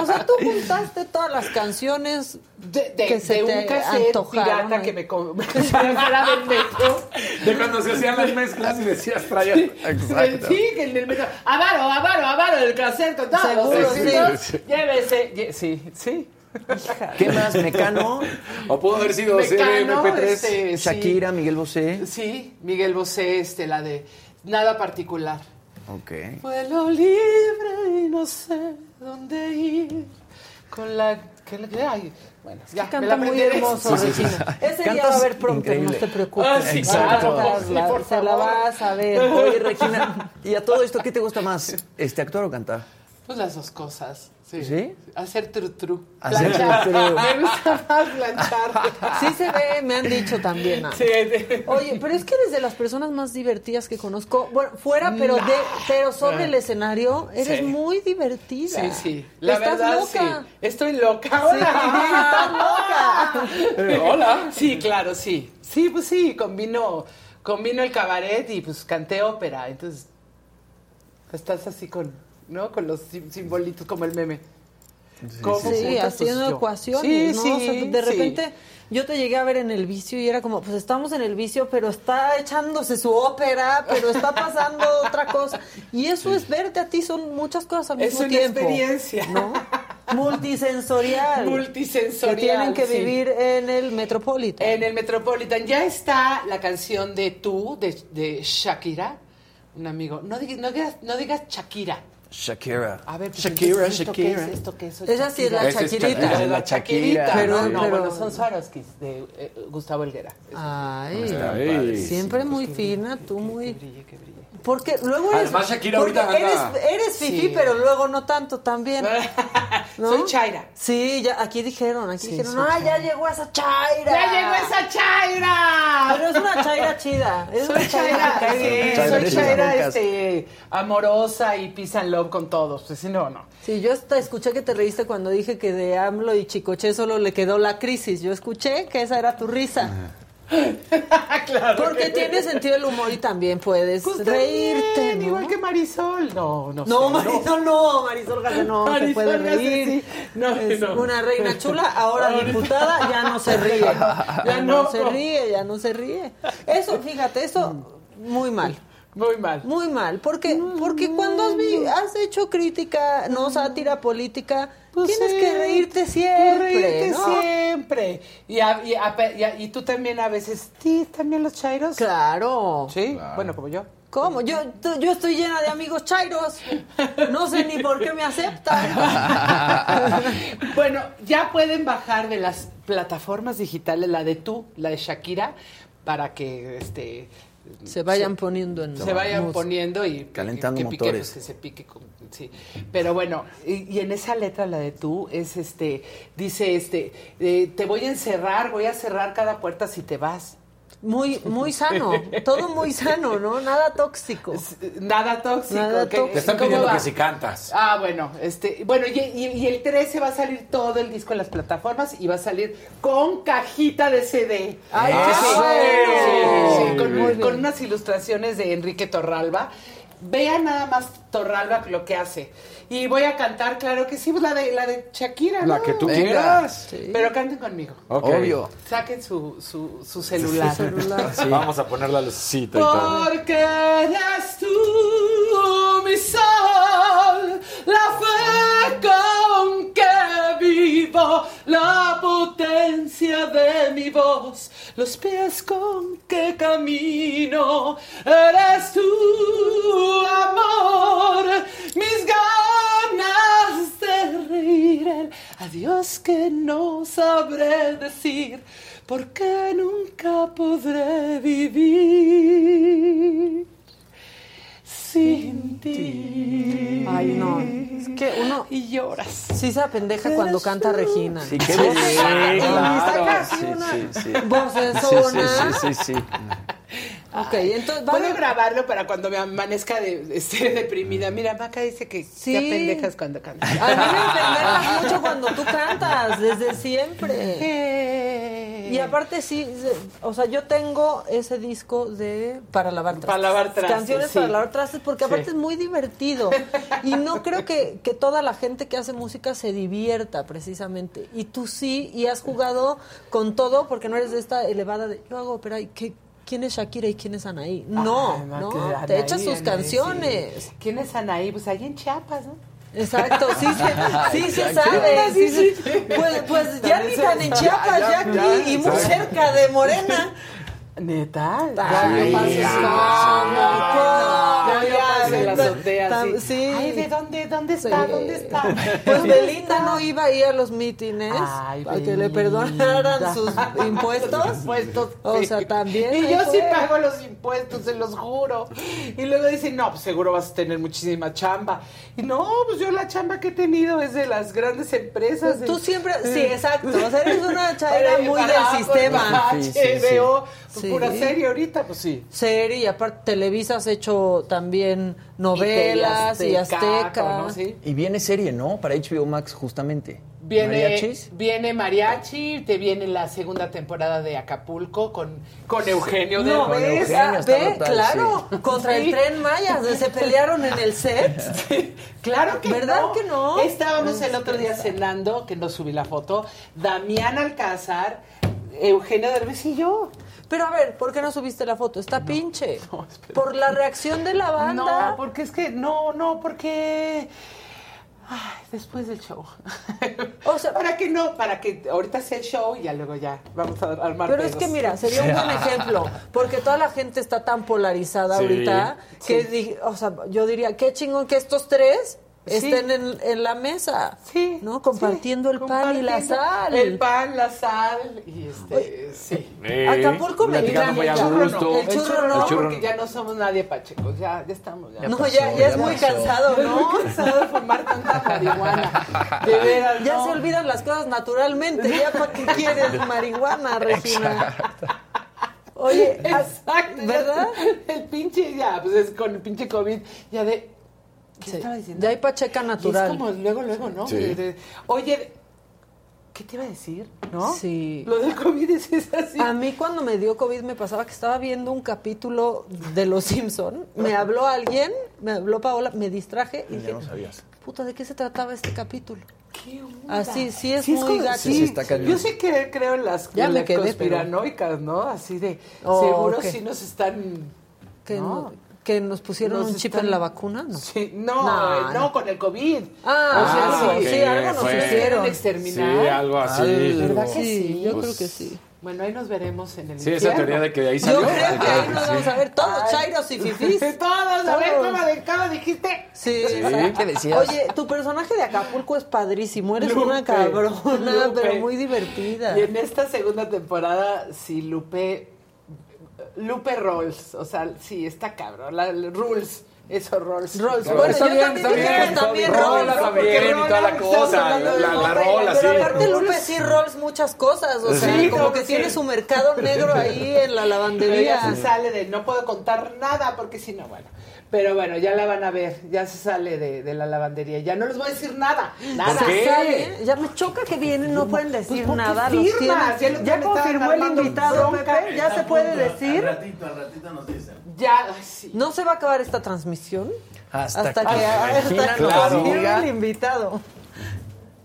O sea, tú juntaste todas las canciones De, de- que se de te un cassette antojaron pirata que me com- fuera del metro. De cuando se hacían las mezclas y decías traía. Exacto. Sí, que en el metro. Avaro, avaro, avaro, el cassette los Seguro, sí. Llévese. lle- Sí, sí. ¿Qué más? Mecano, O pudo haber sido Mecano, CMP3. este, sí. Shakira, Miguel Bosé. Sí, Miguel Bosé, este, la de Nada Particular. Ok. Vuelo libre y no sé dónde ir. Con la. Que, que- ay, bueno, ya, me Canta la muy hermoso, Sí, sí, sí. Regina. Ese día Cantas va a haber pronto, increíble. no te preocupes. Ah, sí, claro. Sí, por se la vas a ver. Oye, Regina, ¿y a todo esto qué te gusta más? Este, ¿Actuar o cantar? Pues las dos cosas. Sí. ¿Sí? Hacer tru tru. Hacer Planchar. tru. Me gusta más planchar. Sí se ve, me han dicho también. Sí, sí. Oye, pero es que eres de las personas más divertidas que conozco. Bueno, fuera, pero de, pero sobre el escenario eres Sí. muy divertida. Sí, sí. La Estás verdad, loca. sí. Estoy loca. Sí, Hola. estás loca. Hola. Sí, claro, sí. Sí, pues sí, combino, combino el cabaret y pues canté ópera. Entonces, estás así con, ¿no? Con los sim- simbolitos como el meme. ¿Cómo Sí, juntas? Pues haciendo yo. ecuaciones, Sí, ¿no? sí, O sea, de sí. repente yo te llegué a ver en el vicio y era como, pues estamos en el vicio, pero está echándose su ópera, pero está pasando otra cosa. Y eso es verte a ti, son muchas cosas al Es mismo una tiempo. experiencia. ¿no? Multisensorial. Multisensorial, Que tienen que sí. vivir en el Metropolitan. En el Metropolitan ya está la canción de Tú, de, de Shakira. Un amigo. No, digas- no, digas, no digas Shakira. Shakira. A ver, pues, Shakira, entonces, ¿esto qué Shakira. es? ¿Esto qué es? Esa sí es la Esa es Shakirita. Shakira. la Shakira. Pero- no, no, pero- bueno, son Swarovskis de eh, Gustavo Helguera. Ay, Ay. siempre muy fina, tú muy... Brille, que brille. Porque luego eres... Además, Shakira ahorita eres, anda- eres fifí, Sí. pero luego no tanto también. ¿no? Soy Chaira. Sí, ya, aquí dijeron, aquí Sí, dijeron, ¡ay, ya llegó esa chaira! ¡Ya llegó esa Chaira! Pero es una chaira chida. Es Soy una chaira, sí, soy Chaira este, amorosa y peace and love con todos. Pues si no, no. Sí, yo hasta escuché que te reíste cuando dije que de AMLO y Chicoche solo le quedó la crisis. Yo escuché que esa era tu risa. claro. Porque tienes sentido del humor y también puedes Pues reírte, también, ¿no? Igual que Marisol. No, no No, sé, Marisol no, Marisol García no se Marisol puede García, reír. sí. No, es no. una reina chula, ahora diputada, ya no se ríe. Ya no se ríe, ya no se ríe. Eso, fíjate, eso muy mal. Muy mal. Muy mal, porque porque cuando has hecho crítica, no sátira política, Pues tienes sí, que reírte pues siempre, reírte ¿no? siempre. Y, a- y, a- y a- y tú también a veces, ¿sí? ¿También los chairos? Claro. Sí, bueno, como yo. ¿Cómo? Yo, yo estoy llena de amigos chairos. No sé ni por qué me aceptan. bueno, ya pueden bajar de las plataformas digitales la de tú, la de Shakira, para que este Se vayan poniendo en se vayan música. poniendo y Calentando que, que pique, motores. pues, que se pique con- sí pero bueno y, y en esa letra la de tú es este dice este eh, te voy a encerrar voy a cerrar cada puerta si te vas Muy, muy sano, todo muy sano, ¿no? Nada tóxico. nada tóxico Nada ¿qué- tóxico. Te están pidiendo va? que si cantas. Ah, bueno, este, bueno, y, y- y el 13 va a salir todo el disco en las plataformas y va a salir con cajita de CD. ¡Ay, Ah, qué sí, bueno! sí, sí, con unas ilustraciones de Enrique Torralba. Vean nada más Torralba lo que hace. Y voy a cantar, claro que sí, pues la de, la de Shakira, La ¿no? que tú Venga. quieras. Pero canten conmigo. Ok. Obvio. Saquen su, su, su celular. Vamos a poner la lucecita y todo. Porque eres tú mi sol, la fe con que la potencia de mi voz, los pies con que camino. Eres tú, amor, mis ganas de reír, el adiós que no sabré decir, porque nunca podré vivir sin ti. Ay, no. Es que uno Y lloras. sí se apendeja cuando canta Regina. Sí, qué Sí, bonito. y claro. saca así Sí, una sí, sí. vocesona. Sí, sí, sí, sí. Ok, entonces Puedo grabarlo para cuando me amanezca de, esté deprimida. Mira, Maca dice que Sí. te apendejas cuando cantas. A mí me pendejas mucho cuando tú cantas, desde siempre. Y aparte sí, o sea, yo tengo ese disco de para lavar trastes. Para lavar trastes, Canciones sí. para lavar trastes porque aparte Sí. es muy divertido. Y no creo que, que toda la gente que hace música se divierta precisamente. Y tú sí, y has jugado con todo porque no eres de esta elevada de yo hago ópera y ¿qué, ¿quién es Shakira y quién es Anaí? No, Ay, no, te echas sus Anaí, canciones. sí. ¿Quién es Anaí? Pues ahí en Chiapas, ¿no? Exacto, sí se, sí se sabe. Sí, sí. Pues, pues ya ni tan en Chiapas, ya, ya, aquí, ya, y muy cerca de Morena. ¿Neta? Ay, no Ya en la azotea, sí. sí. Ay, ¿de dónde, dónde está? Sí. ¿Dónde está? Pues Belinda no iba ahí a los mítines Ay, para que le perdonaran sus impuestos. impuestos. O sea, también. Y yo sí pago los impuestos, se los juro. Y luego dicen, no, pues seguro vas a tener muchísima chamba. Y no, pues yo la chamba que he tenido es de las grandes empresas. Tú de- siempre, sí, exacto. O sea, eres una chaira muy del sistema. HBO, pues, Sí. pura serie ahorita, pues sí. Serie, y aparte Televisa has hecho también novelas y Y Azteca. Azteca, ¿no? Sí. Y viene serie, ¿no? Para HBO Max, justamente. Viene ¿Mariachis? viene Mariachi, te viene la segunda temporada de Acapulco con, con Eugenio No, Derbez. ¿ves? Eugenio está ve, brutal, claro, sí. contra el tren Maya, se pelearon en el set. Claro que ¿Verdad no. que no? Estábamos el otro día cenando, que no subí la foto, Damián Alcázar, Eugenio Derbez y yo. Pero a ver, ¿por qué no subiste la foto? Está pinche. Por la reacción de la banda. No, porque es que, no, no, porque... Ay, después del show. O sea, para que no, para que ahorita sea el show y ya luego ya vamos a armar Pero es que mira, sería un buen ejemplo, porque toda la gente está tan polarizada Sí. ahorita que, di- o sea, yo diría, qué chingón que estos tres Sí. estén en, en la mesa, Sí, ¿no? Compartiendo el pan y la sal. El pan, la sal y este, sí. Eh, Acapulco me a el churro no, el churro no, El churro porque ya no somos nadie pachecos, ya, ya estamos. Ya, No, pasó, ya, ya ya es muy cansado, ¿no? muy cansado de fumar tanta marihuana. De veras, Ya no. se olvidan las cosas naturalmente. ¿Ya para qué quieres marihuana, Regina? Oye, Exacto. ¿verdad? El pinche, ya, pues es con el pinche COVID, ya de... ¿Qué Sí. estaba diciendo? Ya hay pacheca Y natural. es como luego, luego, ¿no? Sí. De- de- Oye, ¿qué te iba a decir? ¿No? Sí. Lo del COVID es, es así. A mí cuando me dio COVID me pasaba que estaba viendo un capítulo de Los Simpson. Me habló alguien, me habló Paola, me distraje y Ya dije, no sabías. puta, ¿de qué se trataba este capítulo? ¿Qué onda? Así, sí es Sí, muy como- gacho. sí, Sí, está cañón. Yo sí que creo en las, Ya en me las quedé, conspiranoicas, ¿no? Así de, Oh, seguro ok. sí nos están... Que, No. no- que nos pusieron nos un chip están- en la vacuna, ¿no? Sí, no, No, eh, no, no. con el COVID. Ah, O sea, sí, sí, sí, algo nos hicieron. Exterminar. Sí, algo así. Algo. ¿Verdad que Sí, sí? yo Pues- creo que sí. Bueno, ahí nos veremos en el Sí, esa teoría de que de ahí Yo salió. creo que ahí nos Sí. vamos a ver todos, chairos y fifís. Todos, a ver. ¿cómo, de- cómo dijiste? Sí, ¿qué decías? Oye, tu personaje de Acapulco es padrísimo. Eres Lupe, una cabrona, Lupe. pero muy divertida. Y en esta segunda temporada, sí, Lupe. Lupe Rolls. O sea, sí, está cabrón. La, la- rules. Eso, Rolls. Rolls. Pero Bueno, está yo bien, también, está bien, también. Rolls. También y toda la cosa, la- la Lupe, rola, Pero sí. aparte Lupe sí Rolls muchas cosas. O sea, Sí, como no, que sí. tiene su mercado negro ahí en la Pero lavandería. se sale de no puedo contar nada porque si no, bueno. Pero bueno, ya la van a ver. Ya se sale de, de la lavandería. Ya no les voy a decir nada. Nada. ¿Por qué? Sale, Ya me choca que vienen, no pueden decir ¿por qué nada. los firmas? Ya Ya confirmó el invitado, bronca. Pepe. Ya se puede decir. ratito, al ratito nos dicen. Ya, sí. ¿No se va a acabar esta transmisión? Hasta, Hasta que, hasta que nos confirme diga. el invitado.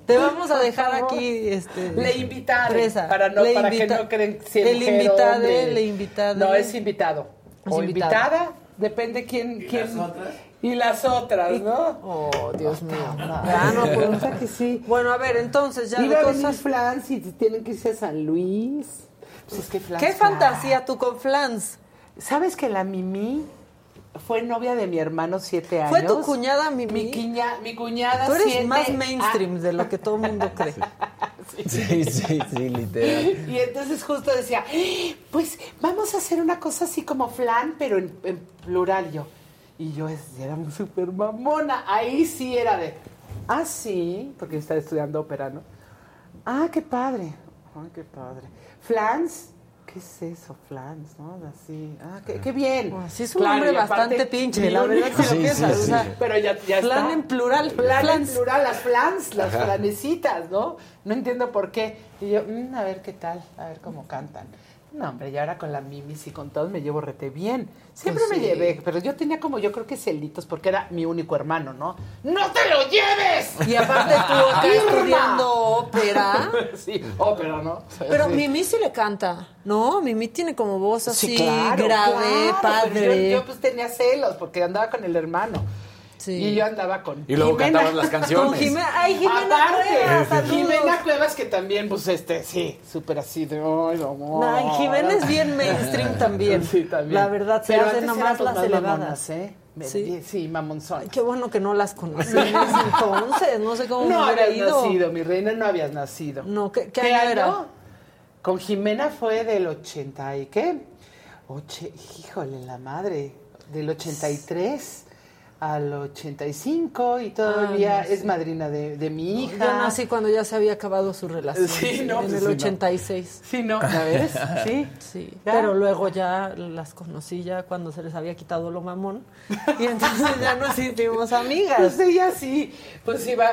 Te vamos a dejar aquí este Le invitaron presa. para no Le para que invita- no creen si el mujer o invitade, hombre. le invitade. No es invitado. Es o invitado. invitada, depende quién ¿Y quién las otras? y las otras, ¿no? Oh, Dios mío. Ya no puedo. O sea que sí. Bueno, a ver, entonces ya Iba a venir. Flans y tienen que irse a San Luis. Pues es que Flans, ¿Qué fantasía tú con Flans? ¿Sabes que la Mimi fue novia de mi hermano siete años? ¿Fue tu cuñada Mimi? Mi, quiña- mi cuñada Tú eres siete más a- mainstream de lo que todo el mundo cree. Sí, sí, sí, literal. Y entonces justo decía, "Eh, pues vamos a hacer una cosa así como flan, pero en, en plural yo. Y yo era muy súper mamona. Ahí sí era de, ah, sí, porque yo estaba estudiando ópera, ¿no? Ah, qué padre. Ay, qué padre. Flans, ¿qué es eso, Flans? ¿No? Así, ah, qué, qué bien. Oh, sí es un nombre y aparte, bastante pinche, la verdad, único- si lo piensas, o sea, pero ya, ya Flan está. en plural, Flan flans. en plural, las flans, las flanecitas, ¿no? no entiendo por qué. Y yo, "Mm, a ver qué tal, a ver cómo cantan. No, hombre, y ahora con la Mimis y con todos me llevo rete bien. Siempre Pues me sí. llevé, pero yo tenía como, yo creo que celitos, porque era mi único hermano, ¿no? ¡No te lo lleves! Y aparte tú acá estudiando ópera. sí, ópera, ¿no? Pero Sí. Mimi sí le canta, ¿no? Mimi tiene como voz así, Sí, claro, grave, claro, padre. yo, pues tenía celos porque andaba con el hermano. Y yo andaba con Y luego Jimena. cantabas las canciones. Con Jimena- ay, Jimena Aparte, Cuevas, saludos. Jimena Cuevas que también, pues este, sí, súper así de, ay, no, Ay, Jimena es bien mainstream también. Sí, también. La verdad, se Pero hace antes nomás éramos las elevadas. mamonas, ¿eh? Sí. Sí, mamonzón. Qué bueno que no las conocí entonces. No sé cómo No me habías ido. nacido, mi reina, no habías nacido. No, ¿qué, qué año era? Con Jimena fue del 80 y qué? Oche, híjole, la madre, del 83 al 85 y todavía Ah, no es madrina de, de mi hija. Yo nací cuando ya se había acabado su relación. Sí, no, en pues el sí, no. 86. Sí, no, ¿ya ves? Sí. Sí, ¿Ya? pero luego ya las conocí ya cuando se les había quitado lo mamón y entonces ya nos hicimos amigas. Pues ella sí, pues iba,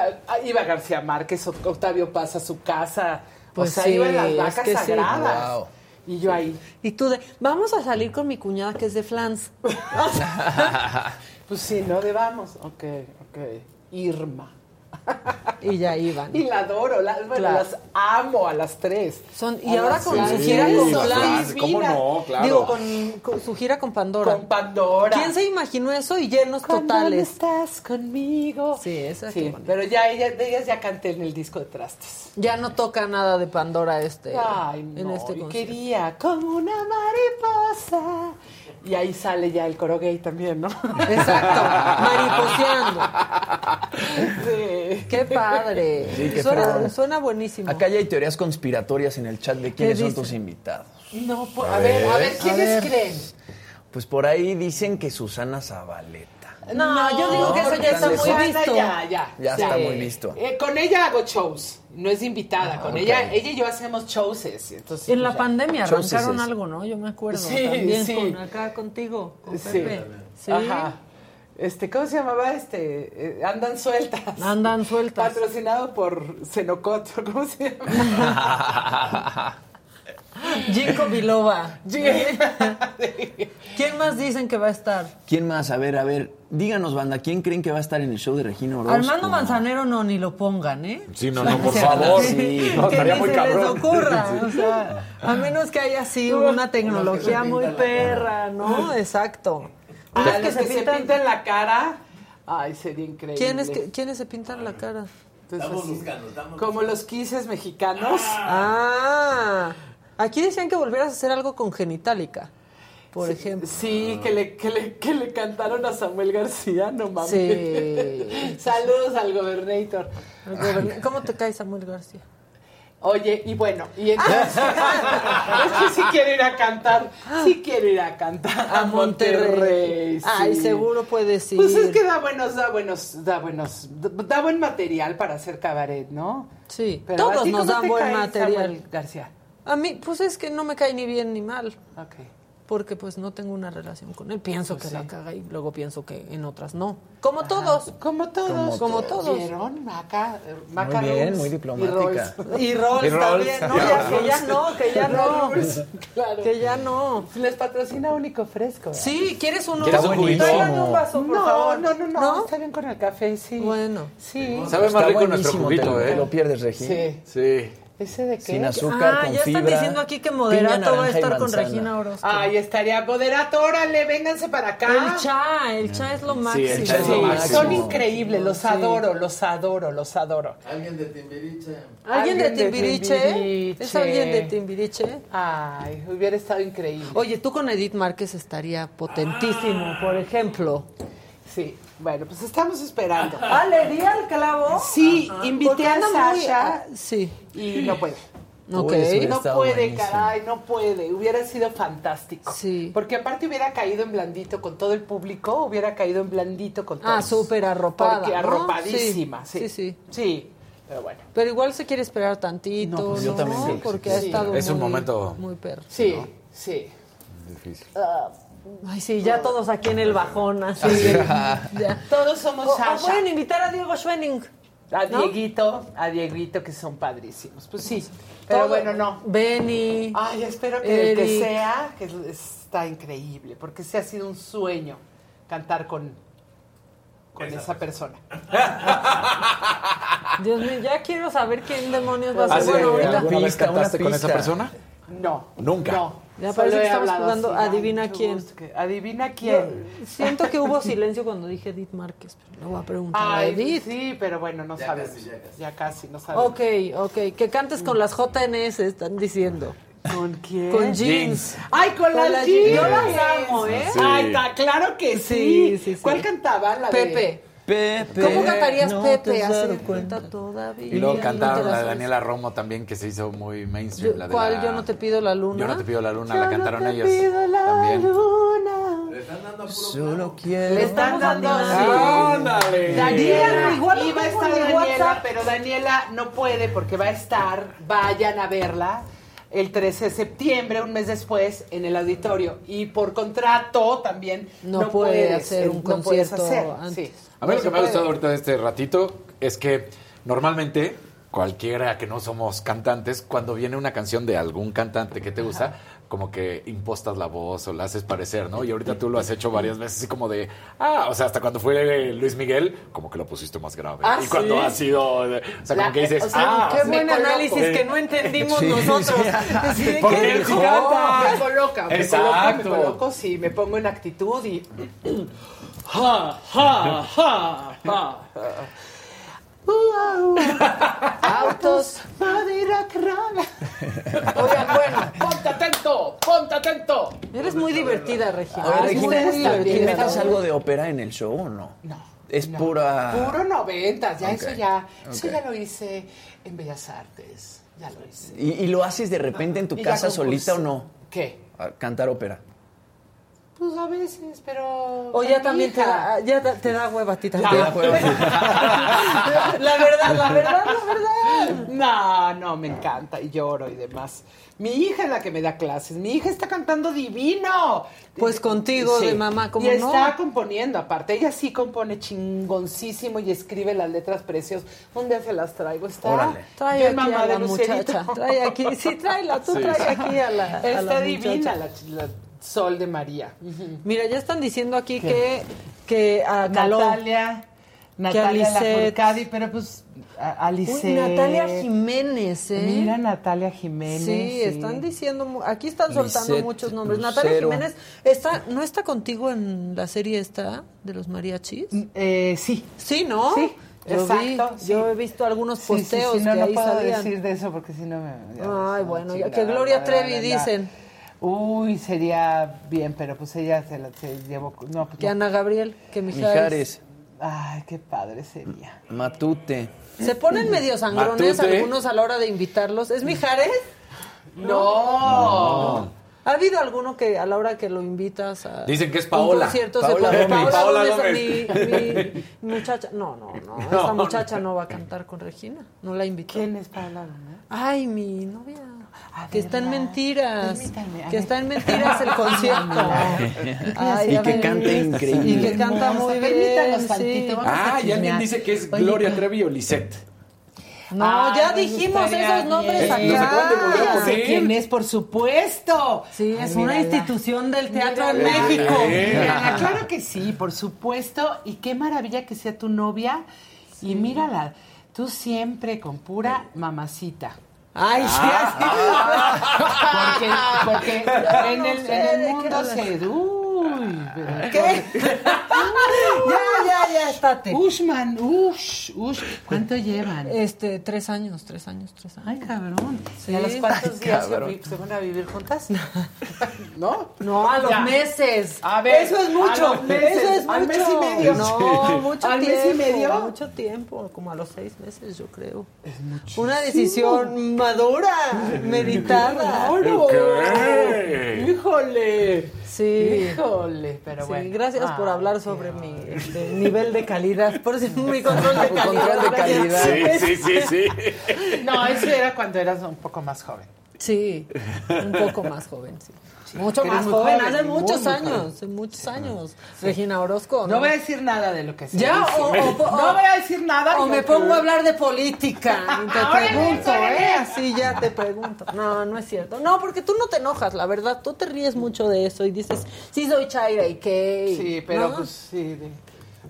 iba García Márquez, Octavio Paz a su casa, Pues o sea, sí, iba en las es vacas que sí. sagradas. Wow. Y yo ahí, Y tú de, vamos a salir con mi cuñada que es de Flans. pues sí, ¿no? De vamos, ok, ok, Irma. Y ya iban. Y la adoro, la- bueno, Claro. las amo a las tres. Son, y A ahora con su gira con Son Flans. divinas. ¿Cómo no? Claro. Digo, con, con su gira con Pandora. Con Pandora. ¿Quién se imaginó eso y llenos Cuando no totales? estás conmigo. Sí, esa Sí, pero ya ella, de ellas ya canté en el disco de trastes. Ya no toca nada de Pandora este Ay, en no, este y concierto. quería como una mariposa. Y ahí sale ya el coro gay también, ¿no? Exacto, mariposeando. Sí. Qué padre. Sí, qué suena, fregón. suena buenísimo. Acá ya hay teorías conspiratorias en el chat de quiénes son tus invitados. No, pues, a ver, a ver, ¿quiénes ver. creen? Pues por ahí dicen que Susana Zabaleta. No, yo digo que eso ya está muy Susana visto. Ya, ya. Ya está muy visto. Eh, con ella hago shows, no es invitada. Con ok. ella, ella y yo hacemos shows. Entonces, En la pues, ya. pandemia arrancaron algo, ¿no? Yo me acuerdo. Sí, también sí. con acá contigo, con Sí. Pepe. Sí. Ajá. Este, ¿cómo se llamaba este? Eh, andan sueltas. Andan sueltas. Patrocinado por Cenocot, ¿cómo se llama? Ginkgo biloba. ¿Quién más dicen que va a estar? ¿Quién más? A ver, a ver, díganos, banda, ¿quién creen que va a estar en el show de Regina Orozco? Armando Manzanero no, ni lo pongan, ¿eh? Sí, no, no, por favor. sí. No, que estaría ni muy se cabrón. les ocurra, o sea, a menos que haya así una tecnología muy perra, ¿no? Exacto. Ah, los que se pintan la cara. Ay, sería increíble. ¿Quiénes, que- ¿Quiénes se pintan la cara? Entonces, así, Como los quises mexicanos. Ah, aquí decían que volvieras a hacer algo con genitalica, por ejemplo. Sí, que le, que, le, que le cantaron a Samuel García, no mames. Sí. Saludos al gobernator. ¿Cómo te cae Samuel García? Oye, y bueno, y entonces es que sí quiero ir a cantar, sí quiero ir a cantar a, A Monterrey. sí. Ay, seguro puedes ir. Pues es que da buenos, da buenos, da buenos, da buen material para hacer cabaret, ¿no? Sí, Pero ¿a todos nos dan buen material. Samuel García. A mí, pues es que no me cae ni bien ni mal, Ok. porque pues no tengo una relación con él. Pienso Pues que la caga y luego pienso que en otras no. Como todos. Como todos. Como todos. ¿Vieron? Maca, eh, Muy Maca bien, muy y diplomática. Rolls. Y Rolls Y Rolls. también, no, ya, que ya no, que ya no. Claro. Que ya no. Les patrocina Único Fresco. ¿verdad? Sí, ¿quieres uno? ¿Quieres un un vaso, por No, favor. no, no, no, ¿No? Está bien con el café, sí. Bueno. Sí. Sabe más Está rico nuestro juguito, lo- ¿eh? Te lo pierdes, Regina. Sí. Sí. ¿Ese de qué? Sin azúcar, Ah, con ya fibra. están diciendo aquí que Moderato va a naranja y estar con manzana. Regina Orozco. Ay, estaría moderato, órale, vénganse para acá. El cha, el cha es lo máximo. el cha es lo Sí, máximo. son increíbles, los adoro, los adoro, los adoro. ¿Alguien de Alguien de Timbiriche? Timbiriche. ¿Es alguien de Timbiriche? Ay, hubiera estado increíble. Oye, tú con Edith Márquez estaría potentísimo, por ejemplo. Sí, bueno, pues estamos esperando. Ah, ¿le di al clavo? Sí, invité a muy- Sasha ah, Sí. y no puede. Ok. Uy, eso hubiera No puede, buenísimo. caray, no puede. Hubiera sido fantástico. Sí. Porque aparte hubiera caído en blandito con todo el público, hubiera caído en blandito con todos. Ah, súper arropada, Porque ¿no? arropadísima, Sí, sí. sí, Sí, pero bueno. Pero igual se quiere esperar tantito, No, ¿no? pues yo también que Porque sí. ha estado Es un muy- momento- muy perro. Sí, sí. Difícil. Ay, sí, ya todos aquí en el bajón, así. ya. Todos somos O- o Sasha. pueden invitar a Diego Schwenning. A ¿no? Dieguito, a Dieguito, que son padrísimos. Pues sí, pero Todo. bueno, no. Benny. Ay, espero que el que sea, que está increíble, porque se ha sido un sueño cantar con, con esa, persona. Dios mío, ya quiero saber quién demonios va a ¿Hace ser. Bueno, ahorita. alguna vez pista, una cantaste con esa persona? No. Nunca. No. Ya parece que estamos jugando así, adivina quién. que- Adivina quién. Siento que hubo silencio cuando dije Edith Márquez, pero le voy a preguntar a Edith. sí, pero bueno, no sabemos. ya, casi. no sabemos. Ok, ok. Que cantes con las JNS, están diciendo. ¿Con quién? Con jeans. Ay, con, Con las jeans. jeans. Yo las amo, ¿eh? Sí. Ay, está claro que sí. Sí, sí, sí. ¿Cuál cantaba? La de- Pepe. ¿Cómo cantarías no Pepe? Hace cuenta. todavía. Y luego No cantaron la de. Daniela Romo también, que se hizo muy mainstream. Yo- la de ¿Cuál? la- Yo no te pido la luna. Yo no te pido la luna, Yo la no cantaron te ellos pido la también. luna. Solo quiero. Le estamos dando ¡Ándale! Daniela, Igual iba a estar Daniela, WhatsApp. pero Daniela no puede porque va a estar, vayan a verla el 13 de septiembre, un mes después, en el auditorio. Y por contrato también No no, puede puedes, hacer eh, un no puedes concierto hacer, antes. sí. A mí No lo que me ha gustado ahorita de este ratito es que normalmente cualquiera que no somos cantantes, cuando viene una canción de algún cantante que te gusta, como que impostas la voz o la haces parecer, ¿no? Y ahorita tú lo has hecho varias veces así como de, ah, o sea, hasta cuando fue Luis Miguel, como que lo pusiste más grave. Ah, y cuando ¿sí? ha sido, o sea, como que dices, o sea, ah, Qué buen coloco. análisis que no entendimos Sí, nosotros. sí. Porque él canta. me coloca, me Exacto. coloco, me coloco, sí, me pongo en actitud y... Ja, ja, ja, ja. Autos. Madera crana. Oigan, bueno, ponte atento, ponte atento. Eres muy divertida, Regina. Oye, Regina, muy ustedes también, divertida. ¿metes algo de ópera en el show o no? No. Es no. pura. Puro noventas, ya eso ya, eso ok. ya lo hice en Bellas Artes, ya lo hice. ¿Y, y lo haces de repente en tu casa solita o no? ¿Qué? A cantar ópera. Pues a veces, pero... O ya también te da, ya te te da hueva a ti también. Hueva. La verdad, la verdad, la verdad. No, no, me encanta y lloro y demás. Mi hija es la que me da clases. Mi hija está cantando divino. Pues contigo, de mamá, ¿cómo Y no? está componiendo, aparte. Ella sí compone chingoncísimo y escribe las letras preciosas. Un día se las traigo. Está Órale. Trae bien aquí mamá a de la Lucerito. muchacha. Trae aquí, sí, tráela, tú Sí, trae sí. aquí a la, a la Está muchacha. divina la, la Sol de María. Mira, ya están diciendo aquí que, que a Caló. Natalia, Natalia. Lafourcade, pero pues a, Alice. Uy, Natalia Jiménez, ¿eh? Mira Natalia Jiménez. Sí, están diciendo, mu- aquí están soltando Lisette muchos nombres. Lucero. Natalia Jiménez, está, ¿no está contigo en la serie esta de los mariachis? Eh, sí. Sí, ¿no? Sí, yo exacto, vi, sí. yo he visto algunos Sí, sí, posteos sí, no, que no ahí puedo decir de eso porque si no me... ya, Ay, no, bueno, que Gloria la, Trevi la, la. dicen Uy, sería bien, pero pues ella se, la, se llevó... No, pues que no. Ana Gabriel, que Mijares. Mijares, Ay, qué padre sería. Matute. Se ponen medio sangrones Matute. algunos a la hora de invitarlos. ¿Es Mijares? No. ¿Ha habido alguno que a la hora que lo invitas a Dicen que es un Paola. concierto Paola se pone. Paola, Paola Gómez, Gómez. Mi, mi muchacha. No, no, no. Esta muchacha no va a cantar con Regina. No la invitó. ¿Quién es Paola Gómez? Ay, mi novia. A que está en verla. mentiras. Que ver. está en mentiras el concierto. Ay, Y que canta increíble. Y que canta muy permítanos bien. sí. Ah, y alguien dice que es Gloria Trevi o Lisette. No, Ay, ya dijimos esos nombres bien. Acá. Ya sé quién es, por supuesto. Sí, es Ay, una institución del teatro en. México. Mírala, claro que sí, por supuesto. Y qué maravilla que sea tu novia. Y mírala, tú siempre con pura mamacita. Ay, sí, Porque, porque en, el, en el mundo se... Uy, pero- ¿Qué? ya, ya, ya, estate. Ushman, ush, ush. ¿Cuánto llevan? Este, tres años, tres años, tres años. Ay, cabrón. Sí. ¿Y a los cuántos Ay, días se, cabrón. vi- se van a vivir juntas? ¿No? No, a los Ya. meses. A ver, eso es a mucho. los meses, eso es al mucho. mes y medio. No, mucho ¿Al tiempo. mes y medio? Mucho tiempo, como a los seis meses, yo creo. Es mucho. Una decisión madura, meditada. ¡Híjole! Sí. ¡Híjole! Pero Sí, bueno. gracias por hablar sobre mi nivel de calidad. Por si mi control de calidad. Control de calidad. Sí, sí, sí, sí. No, eso era cuando eras un poco más joven. Sí, un poco más joven, sí. Mucho más joven, joven, hace muchos muy años, hace muchos años. Regina Orozco. No voy a decir nada de lo que se Ya, o, o- o- no voy a decir nada. O me pongo a hablar de política te pregunto. ¿eh? Así ya te pregunto. No, no es cierto. No, porque tú no te enojas, la verdad. Tú te ríes mucho de eso y dices, sí soy Chaira y qué. Sí, pero ¿No? pues sí, de...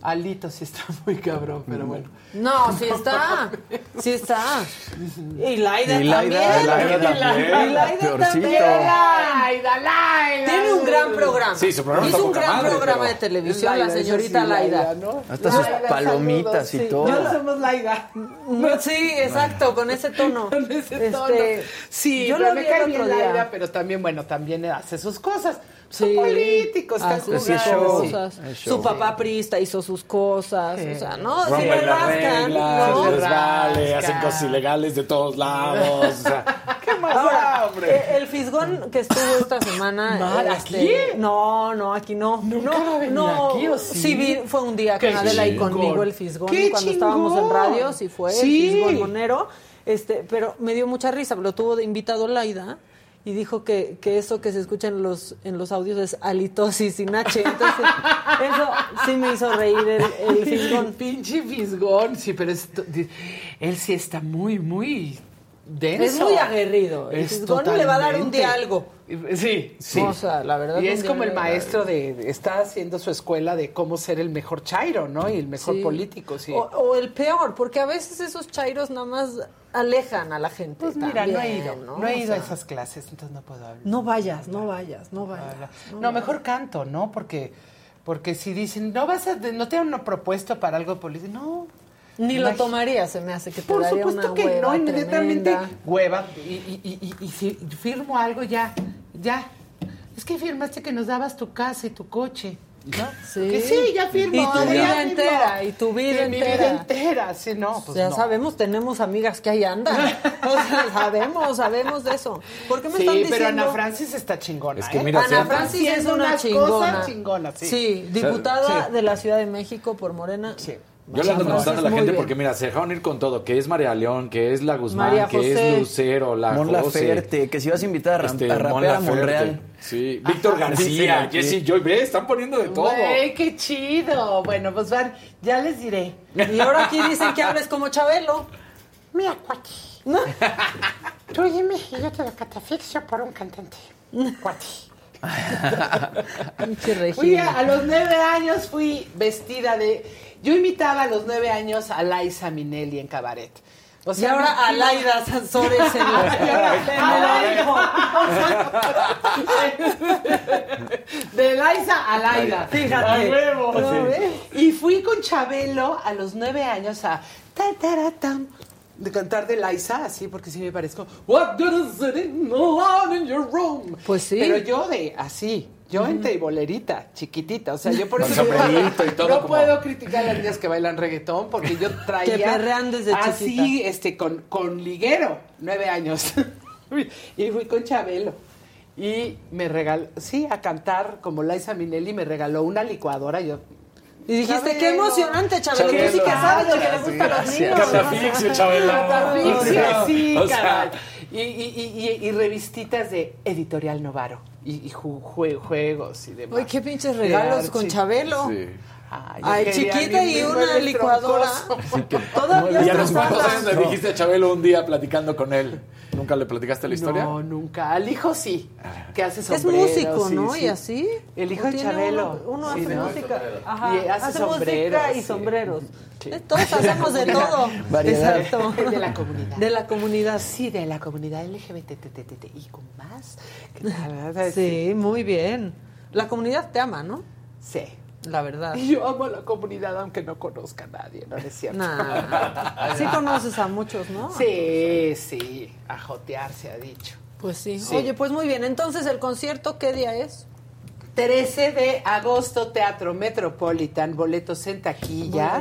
Alito sí está muy cabrón, pero bueno. No, sí está. Sí está. Y Laida Y Laida, también. Laida también. y Laida Peorcito. también. Laida, Laida. Tiene un gran programa. Sí, su programa Hizo está un poca gran madre, programa pero- de televisión, Laida, la señorita sí, Laida. ¿no? Hasta sus palomitas saludos, y sí. todo. Yo somos Laida. No, sí, exacto, con ese tono. Con ese tono. Este, Sí, yo pero lo me vi cae el bien otro día. Laida, pero también, bueno, también hace sus cosas. Son Sí. políticos, están jugando. cosas. Show. Su papá prista hizo sus cosas, Sí. o sea, ¿no? Rompen Sí le las rascan, reglas, ¿no? les vale, hacen cosas ilegales de todos lados. O sea, ¿qué más Ahora, eh, el fisgón que estuvo esta semana. Mal, este, ¿aquí? No, no, aquí no. ¿Nunca no, no. aquí, o sí? vi- fue un día ¡Qué con Adela y conmigo el fisgón. ¡Qué Cuando estábamos en radio, sí fue Sí. el fisgón monero. Este, pero me dio mucha risa, lo tuvo de invitado Laida. Y dijo que, que eso que se escucha en los, en los audios es halitosis sin H. Entonces, eso sí me hizo reír el, el fisgón. Pinche fisgón, sí, pero él sí está muy, muy denso. Es muy aguerrido. Es fisgón le va a dar un día algo. Sí, sí. O sea, la verdad. Y es como el maestro de, de- está haciendo su escuela de cómo ser el mejor chairo, ¿no? Y el mejor Sí. político, sí. O, o el peor, porque a veces esos chairos nada más alejan a la gente. pues mira, no he ido, ¿no? no, he ido sea, a esas clases, entonces no puedo hablar. No vayas, no vayas, no vayas. No, mejor canto, ¿no? Porque porque si dicen, no vas a no te han propuesto para algo político, no. Ni lo tomaría, se me hace que te Por daría supuesto una que hueva no, inmediatamente tremenda. hueva. Y, y, y, y- y si firmo algo ya, ya. Es que firmaste que nos dabas tu casa y tu coche, ¿no? Sí. Que sí, ya firmo. Y tu ya vida entera, y tu vida Y mi entera. vida entera, sí, no, pues ya no. sabemos, tenemos amigas que ahí andan. O sea, sabemos, sabemos de eso. ¿Por qué me Sí, están diciendo? pero Ana Francis está chingona. Es que ¿eh? mira, Ana sean- Francis es una chingona. cosas chingonas, sí. diputada Sí. de la Ciudad de México por Morena. Sí. Yo le ando preguntando a la gente bien. porque, mira, se dejaron ir con todo, que es María León, que es la Guzmán, María que José. es Lucero, la Mon José, Laferte, que si vas a invitar a, este, a Mon rapear a. Monreal. Sí, Víctor García, Jesse Joy, ve, están poniendo de todo. Güey, qué chido. Bueno, pues van, ya les diré. Y ahora aquí dicen que hables como Chabelo. Mira, cuate. Tú dime y yo te lo catafixio por un cantante. Cuate. Pinche Fui Regina. a, a los nueve años fui vestida de. Yo imitaba a los nueve años a Liza Minnelli en cabaret. O Y ahora vestida- a Laida Sansores en. De Liza a Laida. Fíjate. A huevo. ¿No Sí. ves? Y fui con Chabelo a los nueve años a ta, tara, tam, de cantar de Liza, así, porque sí me parezco. What good is sitting alone in your room? Pues sí. Pero yo de así. Yo en teibolerita, chiquitita. O sea, yo por Con eso sombrerito y todo no como- puedo criticar a las niñas que bailan reggaetón porque yo traía Que perrean desde así, chiquita. este, con, con liguero, nueve años. y fui con Chabelo. Y me regaló, sí, a cantar como Liza Minnelli, me regaló una licuadora. Yo, Y dijiste, Chabelo. qué emocionante, Chabelo. Tú sí que sabes lo que le gusta a los niños. Catafixio, Chabelo. Catafixio, sí, O sea. Y, y, y, y- y revistitas de Editorial Novaro. Y, y ju- jue- juegos y demás. Uy, qué pinches regalos con. Chabelo. Sí. Ay, chiquita y una licuadora. troncoso. Todavía Y a los cuantos años le dijiste a Chabelo un día platicando con él. ¿Nunca le platicaste la historia? No, nunca. Al hijo sí, que hace Es sombreros. músico, sí, ¿no? sí. Y así. El hijo de Chabelo. Uno, uno Sí, hace ¿no? música. Ajá. Y hace hace sombreros, música y sí. sombreros. Sí. Todos hacemos de todo. Variedad. Exacto. De la comunidad. De la comunidad. Sí, de la comunidad LGBTTTI con más. que Sí, muy bien. La comunidad te ama, ¿no? Sí. La verdad. Y yo amo a la comunidad aunque no conozca a nadie, ¿no es cierto? Nah. Sí conoces a muchos, ¿no? Sí, sí, a jotear se ha dicho. Pues sí. Sí. Oye, pues muy bien. Entonces, ¿el concierto qué día es? 13 de agosto, Teatro Metropolitan, boletos en taquilla.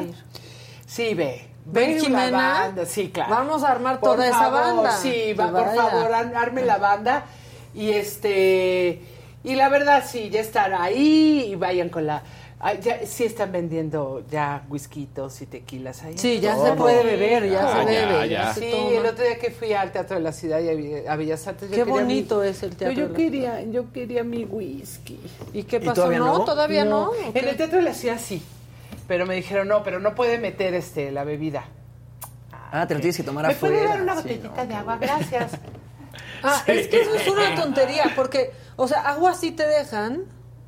Sí, ve. ¿Ven, Ve Jimena? banda, sí, claro. Vamos a armar Por toda esa banda. Sí, va, por favor, ar- arme la banda. Y este. Y la verdad, sí, ya estar ahí y vayan con la. Ay, ya, sí están vendiendo ya whiskitos y tequilas ahí. Sí, ya se puede beber, ya Ah, se ya, bebe. ya. se Sí, toma. el otro día que fui al Teatro de la Ciudad y a, Bellas Artes. yo Qué bonito mi- es el Teatro Yo de la quería, yo quería mi whisky. ¿Y qué ¿Y pasó? todavía no, no? todavía no. ¿o En el Teatro de la Ciudad sí. Pero me dijeron, no, pero no puede meter este la bebida. Ah, te lo tienes que tomar ¿Me afuera. puede dar una Sí, botellita no, de agua? Gracias. Ah, es que eso es una tontería, porque, o sea, agua sí te dejan,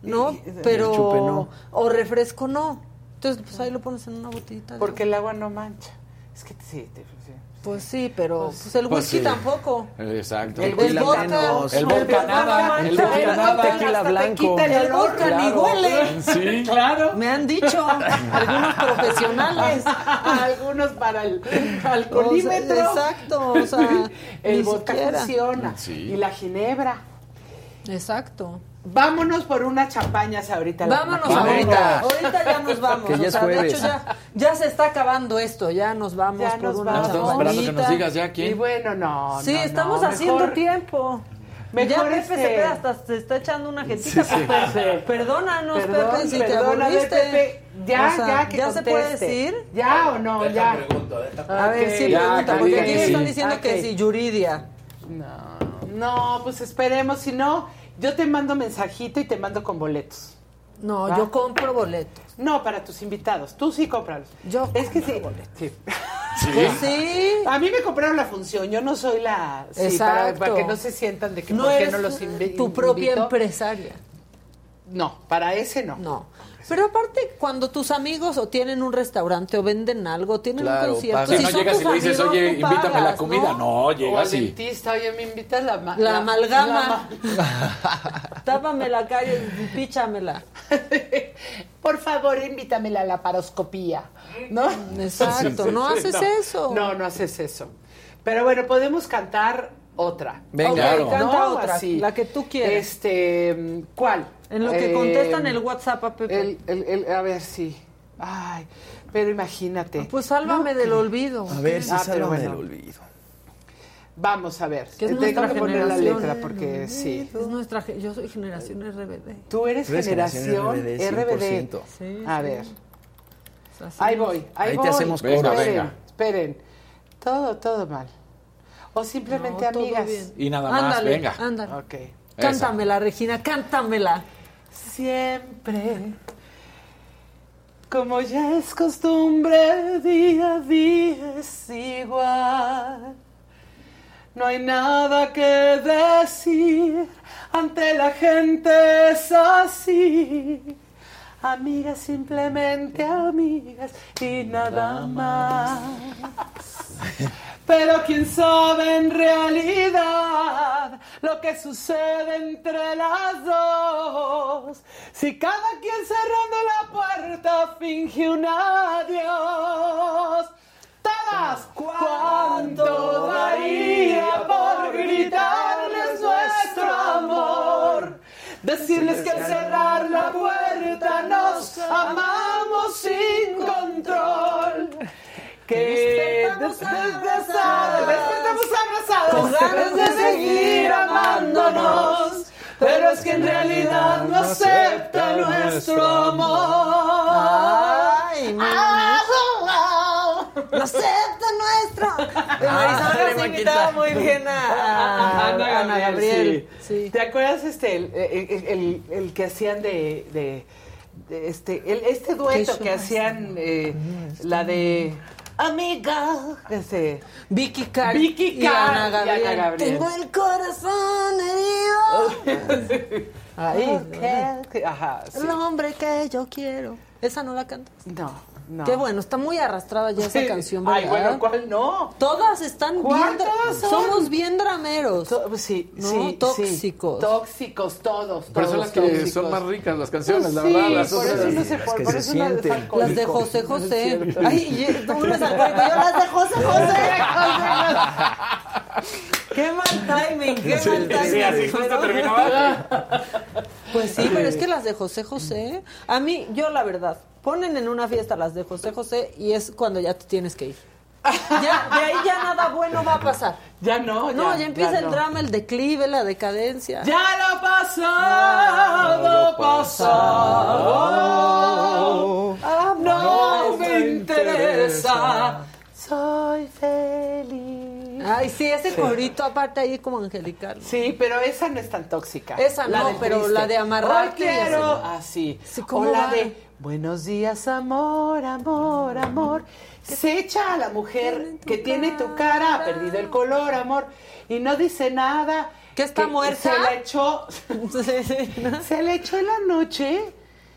¿no? Y- Pero, el chupe no. o refresco no. Entonces, pues ahí lo pones en una botellita. Porque el agua no mancha. Es que sí, te- sí. Pues sí, pero pues, el Pues whisky sí. tampoco. Exacto. El El vodka, menos. El vodka nada, el vodka el nada. Tequila hasta te blanco. quita El vodka ni Claro. huele. Sí. Claro. Me han dicho algunos profesionales. Algunos para el O sea, alcoholímetro. exacto, o sea, el ni vodka siquiera. funciona. Sí. Y la ginebra. Exacto. Vámonos por unas champañas ahorita. Vámonos ahorita. Ahorita ya nos vamos. Que ya o sea, de hecho ya, ya se está acabando esto. Ya nos vamos Ya por nos una vamos. Estamos esperando que nos digas ya Y quién. bueno, no. Sí, no, estamos no, haciendo mejor- tiempo. mejor ya Pepe este- Cepeda hasta se está echando una jetita. pues, per- Perdónanos, Perdón, Pepe, si te aburriste. Pepe, ya, O sea, ya, que ¿Ya se puede decir? ¿Ya o no? Ya. A ver, sí, Ya, pregunta, que porque aquí están sí. diciendo que sí, Yuridia. No, no, pues esperemos. Si no, yo te mando mensajito y te mando con boletos. No, ¿Va? yo compro boletos. No, para tus invitados. Tú sí cómpralos. Yo es que sí. compro boletos. sí. Pues sí. A mí me compraron la función. Yo no soy la. Sí, Exacto. para, para que no se sientan de que No por qué no los invi- tu propia invito. empresaria. No, para ese no. No. Pero aparte, cuando tus amigos o tienen un restaurante o venden algo, tienen Claro, un concierto. Si si no son llegas y le dices, amigos, oye, invítame la pagas, comida. No, O llegas al y. dentista, oye, me invitas la, ma- La amalgama. la- Tápame la calle, píchamela. Por favor, invítamela a la paroscopía. ¿No? Exacto, no haces eso. No, no haces eso. Pero bueno, podemos cantar otra. Venga. Ok, Claro. canta ¿No? otra, Así. la que tú quieras. Este, ¿cuál? En lo que Eh, contestan el WhatsApp a Pepe. el, el- el- a ver, sí. Ay, pero imagínate. Pues sálvame No, del olvido. A ver si Ah, pero sálvame bueno. del olvido. Vamos a ver. Tengo que poner la letra porque sí. Es nuestra, yo soy generación RBD. Tú eres Tú eres generación RBD. 100%. Sí, A sí. ver. Sí. Ahí voy, ahí, Ahí te voy. hacemos Venga, esperen, venga. esperen. Todo, todo mal. O simplemente No, amigas. Y nada más, Ándale, venga. Ándale. Ok. Cántamela, Regina, cántamela. Siempre, como ya es costumbre, día a día es igual. No hay nada que decir, ante la gente es así. Amigas, simplemente amigas y nada más. Pero quién sabe en realidad lo que sucede entre las dos. Si cada quien cerrando la puerta finge un adiós. Todas, ¿cuánto daría por gritarles nuestro amor? Decirles que al cerrar la puerta nos amamos sin control. Que Despertamos despertamos despertamos abrazados Con ganas de seguir amándonos. Pero es que en realidad no acepta nuestro amor. Ay, No acepta nuestro. Marisol García invitaba muy bien a, a- a Ana Gabriel. sí. ¿Te acuerdas este el, el- el- el que hacían de, de- de este este dueto ¿Qué que hacían eh, la de Amiga, este Vicky Cari Vicky y Ana Cari y Gabriel. Ana Gabriel. Tengo el corazón herido. Ahí. Ok, Ajá, sí. El hombre que yo quiero. Esa no la cantas. No, no. Qué bueno, está muy arrastrada ya esa Sí. canción, ¿verdad? Ay, bueno, ¿cuál no? Todas están bien. ¿Cuántas dra- son? Somos bien drameros. To- Sí, No, sí, sí. tóxicos. Tóxicos, todos. Pero son todos las que tóxicos. son más ricas las canciones, la Sí, verdad. Las por otras- eso no se por, no. Las de José No José. Ay, y- tú eres alcohólico, yo las de José José. Qué mal timing, qué mal timing. Sí, así justo terminaba. Pues sí, pero es que las de José José, a mí, yo la verdad, ponen en una fiesta las de José José y es cuando ya te tienes que ir. Ya, de ahí ya nada bueno va a pasar. Ya no, ya, No, ya empieza ya el no. drama, el declive, la decadencia. Ya lo pasado, lo pasado. pasado no, no me interesa. interesa. Soy feliz. Ay, sí, ese sí. corito aparte ahí como angelical. Sí, pero esa no es tan tóxica. Esa la no, pero triste. la de amarrar. quiero. Así. Ah, sí, o la va? de buenos días, amor, amor, amor. Se echa a la mujer que tiene tu cara, ha perdido el color, amor, y no dice nada. ¿Que está muerta? Se la echó. Se la echó en la noche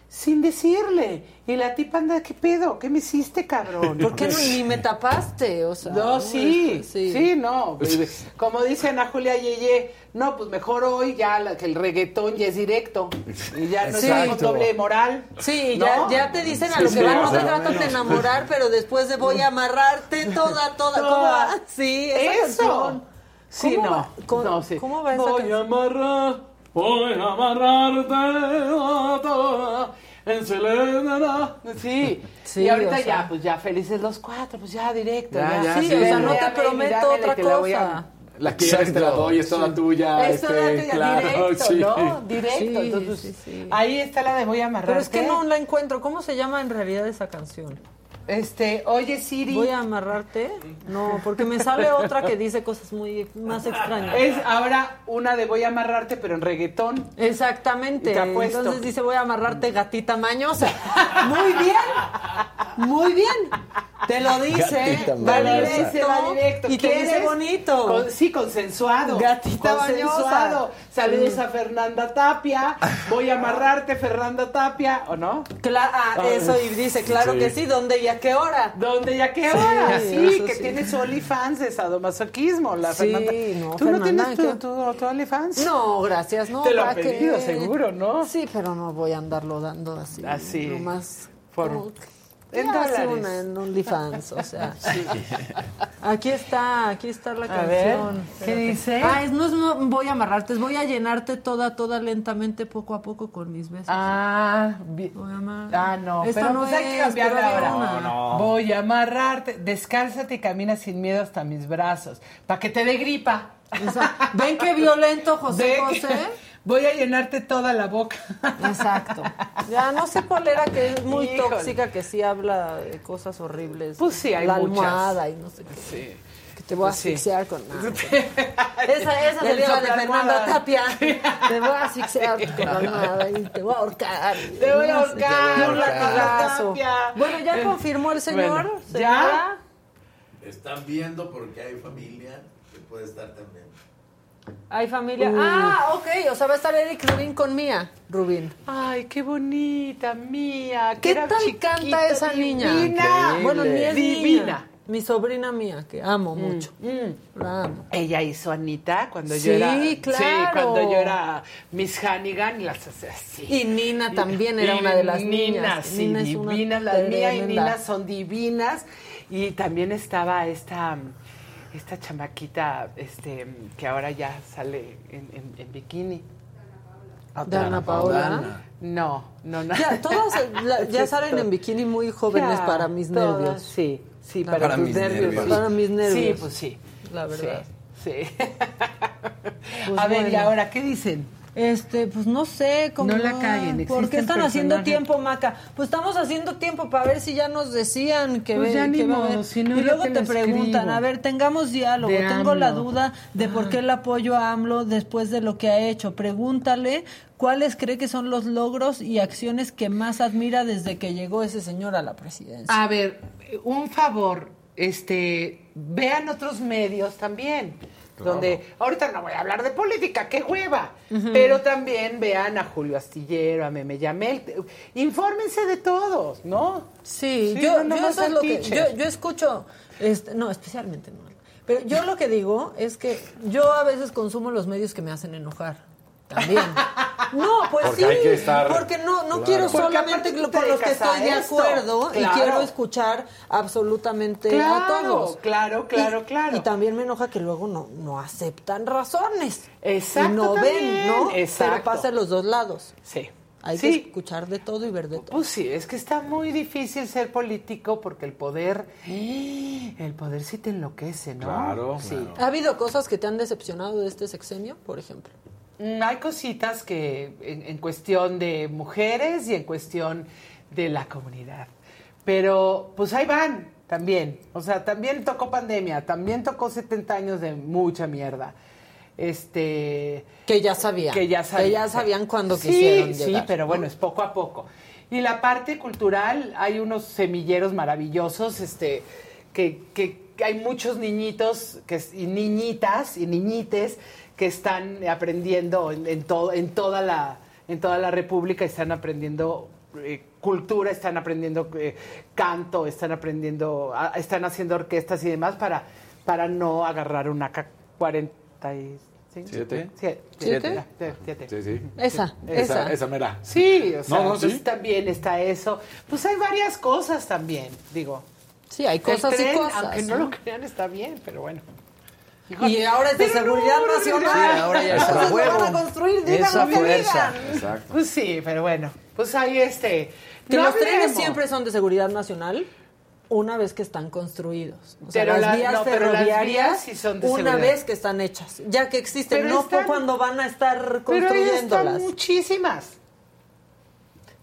sin decirle. Y la tipa anda, ¿qué pedo? ¿Qué me hiciste, cabrón? ¿Por qué no- ni me tapaste? O sea, No, sí, sí. sí, no. Como dice Ana Julia Yeye, no, pues mejor hoy ya la- que el reggaetón ya es directo. Y ya no es con doble moral. Sí, ¿no? ya, ya te dicen a Sí, lo que van, no o tratan de enamorar, pero después de voy a amarrarte toda, toda. ¿Cómo Toda. va? Sí, esa Eso. canción. Sí, ¿Cómo no. va? ¿Cómo, No, sí. ¿Cómo va esa Voy canción? a amarrar, voy a amarrarte a toda en Selena. Sí. Sí, y ahorita o sea. ya, pues ya felices los cuatro, pues ya directo. Ya, Ya, ya, Sí, sí. o sea, no te prometo otra que la voy a- cosa. La quieres, te la doy, es toda tuya. Esto este, date ya claro, directo, sí. ¿no? Directo. Sí, Entonces, sí, sí. ahí está la de voy a amarrarte. Pero es que no la encuentro. ¿Cómo se llama en realidad esa canción? Este, oye Siri. ¿Voy a amarrarte? No, porque me sale otra que dice cosas muy más extrañas. Es ahora una de voy a amarrarte, pero en reggaetón. Exactamente. Y te apuesto. Entonces dice, voy a amarrarte gatita mañosa. Muy bien. Muy bien. Te lo dice. Va mañosa. directo. Va directo. Y te dice bonito. Con- sí, consensuado. Gatita consensuado. bañosa. Saludos a Fernanda Tapia. Voy a amarrarte, Fernanda Tapia, ¿o no? Cla- ah, eso y dice, claro Sí. que sí, ¿dónde y a qué hora? ¿Dónde y a qué hora? Sí, que sí. tiene su OnlyFans de sadomasoquismo, la Sí, Fernanda. no, ¿Tú no tienes tu, tu, tu OnlyFans? No, gracias, no. Te lo ¿para ha pedido, seguro, ¿no? Sí, pero no voy a andarlo dando así. Así. Nomás. Por- como que- en Ya hace dólares. una en OnlyFans, o sea. Aquí está, aquí está la A ver, canción. ¿qué dice? Ah, es, no es no, voy a amarrarte, es voy a llenarte toda, toda lentamente, poco a poco con mis besos. Ah, bi- Voy a amar. Ah, no, Esta pero no pues hay que es, cambiarle pero había ahora. una. Voy a amarrarte, descálzate y camina sin miedo hasta mis brazos, para que te dé gripa. Esa- ¿Ven qué violento, José que José? Voy a llenarte toda la boca. Exacto. Ya no sé cuál era, que es muy Híjole. tóxica, que sí habla de cosas horribles. Pues sí, hay La muchas. almohada y no sé qué. Sí. Que te voy a Pues sí. asfixiar con nada. Esa, esa Del sería la de. Fernanda Tapia. Te voy a asfixiar con la almohada y te voy a ahorcar. Te voy a ahorcar, un latigazo. Tapia. Bueno, ya Eh, confirmó el señor. bueno, ¿ya? señora. Están viendo porque hay familia que puede estar también. Hay familia. Uh. Ah, ok. O sea, va a estar Eric Rubin con Mía. Rubin. Ay, qué bonita, mía. que ¿Qué era tal chiquita, canta esa niña? Divina. Bueno, ni es divina. niña. Mi sobrina mía, que amo mucho. Mm. La amo. Ella hizo Anita cuando Sí, yo era. Sí, claro. cuando yo era Miss Hannigan y las hacía así. Y Nina también era Y una de las Nina, niñas. Sí, Nina una divinas. Las mías y. Nina son divinas. Y también estaba esta, esta chamaquita este, que ahora ya sale en, en- en bikini. Dana Paola. No, no, no. Ya, todas eh, la- ya salen en bikini muy jóvenes Ya, para mis todas, nervios. Sí, sí, para, Para tus mis nervios. Para mis nervios. Sí, pues sí. La verdad. Sí. sí. Pues A ver, ¿y ahora qué dicen? Este, pues no sé cómo. No la caguen, ¿Por qué están haciendo tiempo, Maca? Pues estamos haciendo tiempo para ver si ya nos decían que, Pues ve- ya ni que va a modo, haber. si no, y luego te preguntan, escribo. a ver, tengamos diálogo. De Tengo la duda de por qué el apoyo a AMLO después de lo que ha hecho. Pregúntale cuáles cree que son los logros y acciones que más admira desde que llegó ese señor a la presidencia. A ver, un favor, este, vean otros medios también. Donde, ahorita no voy a hablar de política, qué hueva. Pero también vean a Julio Astillero, a Meme Yamel. Infórmense de todos, ¿no? Sí, Sí, yo, no yo eso es lo que yo, yo escucho, este, no, especialmente no. Pero yo lo que digo es que yo a veces consumo los medios que me hacen enojar. También. No, pues Porque sí, hay que estar- porque no, no Claro. quiero Porque solamente con los que a estoy de acuerdo y Claro. quiero escuchar absolutamente a Claro, todos. claro, claro, Y- claro. Y también me enoja que luego no, no aceptan razones. Exacto, Y no ven. ¿no? Exacto. Pero pasa en los dos lados. Sí. Hay Sí. que escuchar de todo y ver de todo. Pues sí, es que está muy difícil ser político porque el poder, el poder sí te enloquece, ¿no? Claro, Sí. ¿Ha habido cosas que te han decepcionado de este sexenio, por ejemplo? Mm, Hay cositas que en, en cuestión de mujeres y en cuestión de la comunidad. Pero pues ahí van, también. O sea, también tocó pandemia, también tocó 70 años de mucha mierda. Este. Que ya sabían. Que ya sabían. Que ya sabían cuándo Sí, quisieron Sí, llegar, pero ¿no? bueno, es poco a poco. Y la parte cultural, hay unos semilleros maravillosos, este, que, que- que hay muchos niñitos que, y niñitas y niñites que están aprendiendo en, en todo, en toda la, en toda la República, están aprendiendo eh, cultura, están aprendiendo eh, canto, están aprendiendo, están haciendo orquestas y demás para, para no agarrar una K45. ¿Siete? Siete. ¿Siete? Ya, siete, siete. Sí, sí. Esa, Esa, esa mera. Sí, o sea, No, no, pues sí. también está eso. Pues hay varias cosas también, digo. Sí, hay cosas El y tren, cosas, Aunque no ¿no? lo crean, está bien, pero bueno. Y ahora es de Pero seguridad no, nacional. Sí, ahora ya es a huevo. van a construir, Esa fuerza. digan. Exacto. Pues sí, pero bueno. Pues ahí este. Que no los trenes siempre son de seguridad nacional una vez que están construidos. O sea, Pero las la- vías no, pero las ferroviarias vías sí son de una seguridad. vez que están hechas, ya que existen, Pero no están- cuando van a estar Pero ahí construyéndolas. están muchísimas.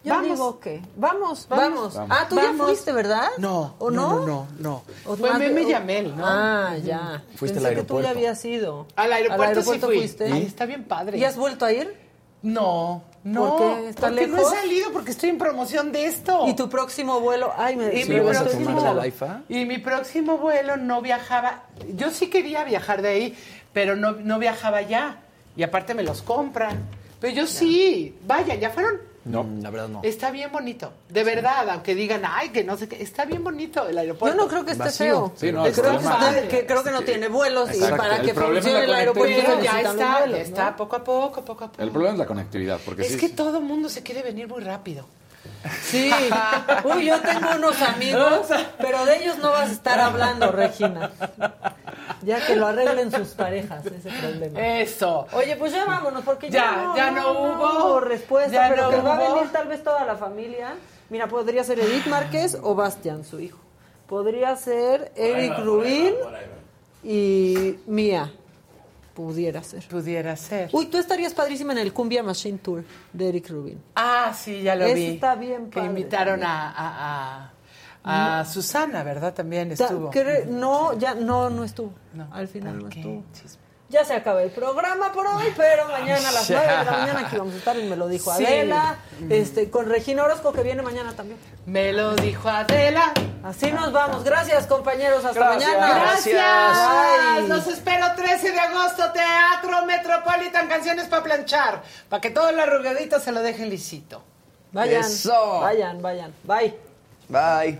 Yo Vamos. digo que vamos, Vamos. vamos. Ah, tú ya fuiste, ¿verdad? No, ¿O no, no? no, no. O Fue más Meme de- Yamel, ¿no? Ah, ya. Fuiste Pensé al que tú ya aeropuerto. habías ido. Al aeropuerto, sí fui. fuiste. Ay, está bien padre. ¿Y has vuelto a ir? No, no. ¿Por qué? ¿Está porque no he salido porque estoy en promoción de esto. ¿Y tu próximo vuelo? Ay, me Y ¿Sí mi vas a próximo- tomar la Laifa? Y mi próximo vuelo no viajaba. Yo sí quería viajar de ahí, pero no, no viajaba ya. Y aparte me los compran. Pero yo sí. Vaya, ya fueron. No, la verdad no. Está bien bonito. De verdad, aunque digan, ay, que no sé qué. Está bien bonito el Yo aeropuerto. no creo que esté Vacío. feo. Sí, no, creo, que, problema- esté- que creo que no tiene vuelos y Exacto. para El que funcione el aeropuerto ya está, vuelos, está, poco a poco, poco a poco. El problema es la conectividad, porque es sí, que todo el mundo se quiere venir muy rápido. Sí. Uy, yo tengo unos amigos, pero de ellos no vas a estar hablando, Regina. Ya que lo arreglen sus parejas, ese problema. Eso. Oye, pues ya vámonos, porque Ya, ya, ya no hubo. respuesta, Ya pero no que va a venir tal vez toda la familia. Mira, podría ser Edith Márquez o Bastian, su hijo. Podría ser Eric Rubin y Mía. Pudiera ser. Pudiera ser. Uy, tú estarías padrísima en el Cumbia Machine Tour de Eric Rubin. Ah, sí, ya lo Ese vi. está bien Que padre invitaron también. a, a, a, a Susana, ¿verdad? También Ta- estuvo. no, ya no, no estuvo. No. Al final no estuvo. Ya se acaba el programa por hoy, pero mañana a las 9 de la mañana aquí vamos a estar y me lo dijo Sí. Adela, este, con Regina Orozco que viene mañana también. Me lo dijo Adela. Así nos vamos. Gracias, compañeros. Hasta Gracias. mañana. Gracias. Bye. Los espero 13 de agosto, Teatro Metropolitan, canciones para planchar. Para que todos los arrugaditos se lo dejen lisito. Vayan, Eso. vayan, vayan. Bye. Bye.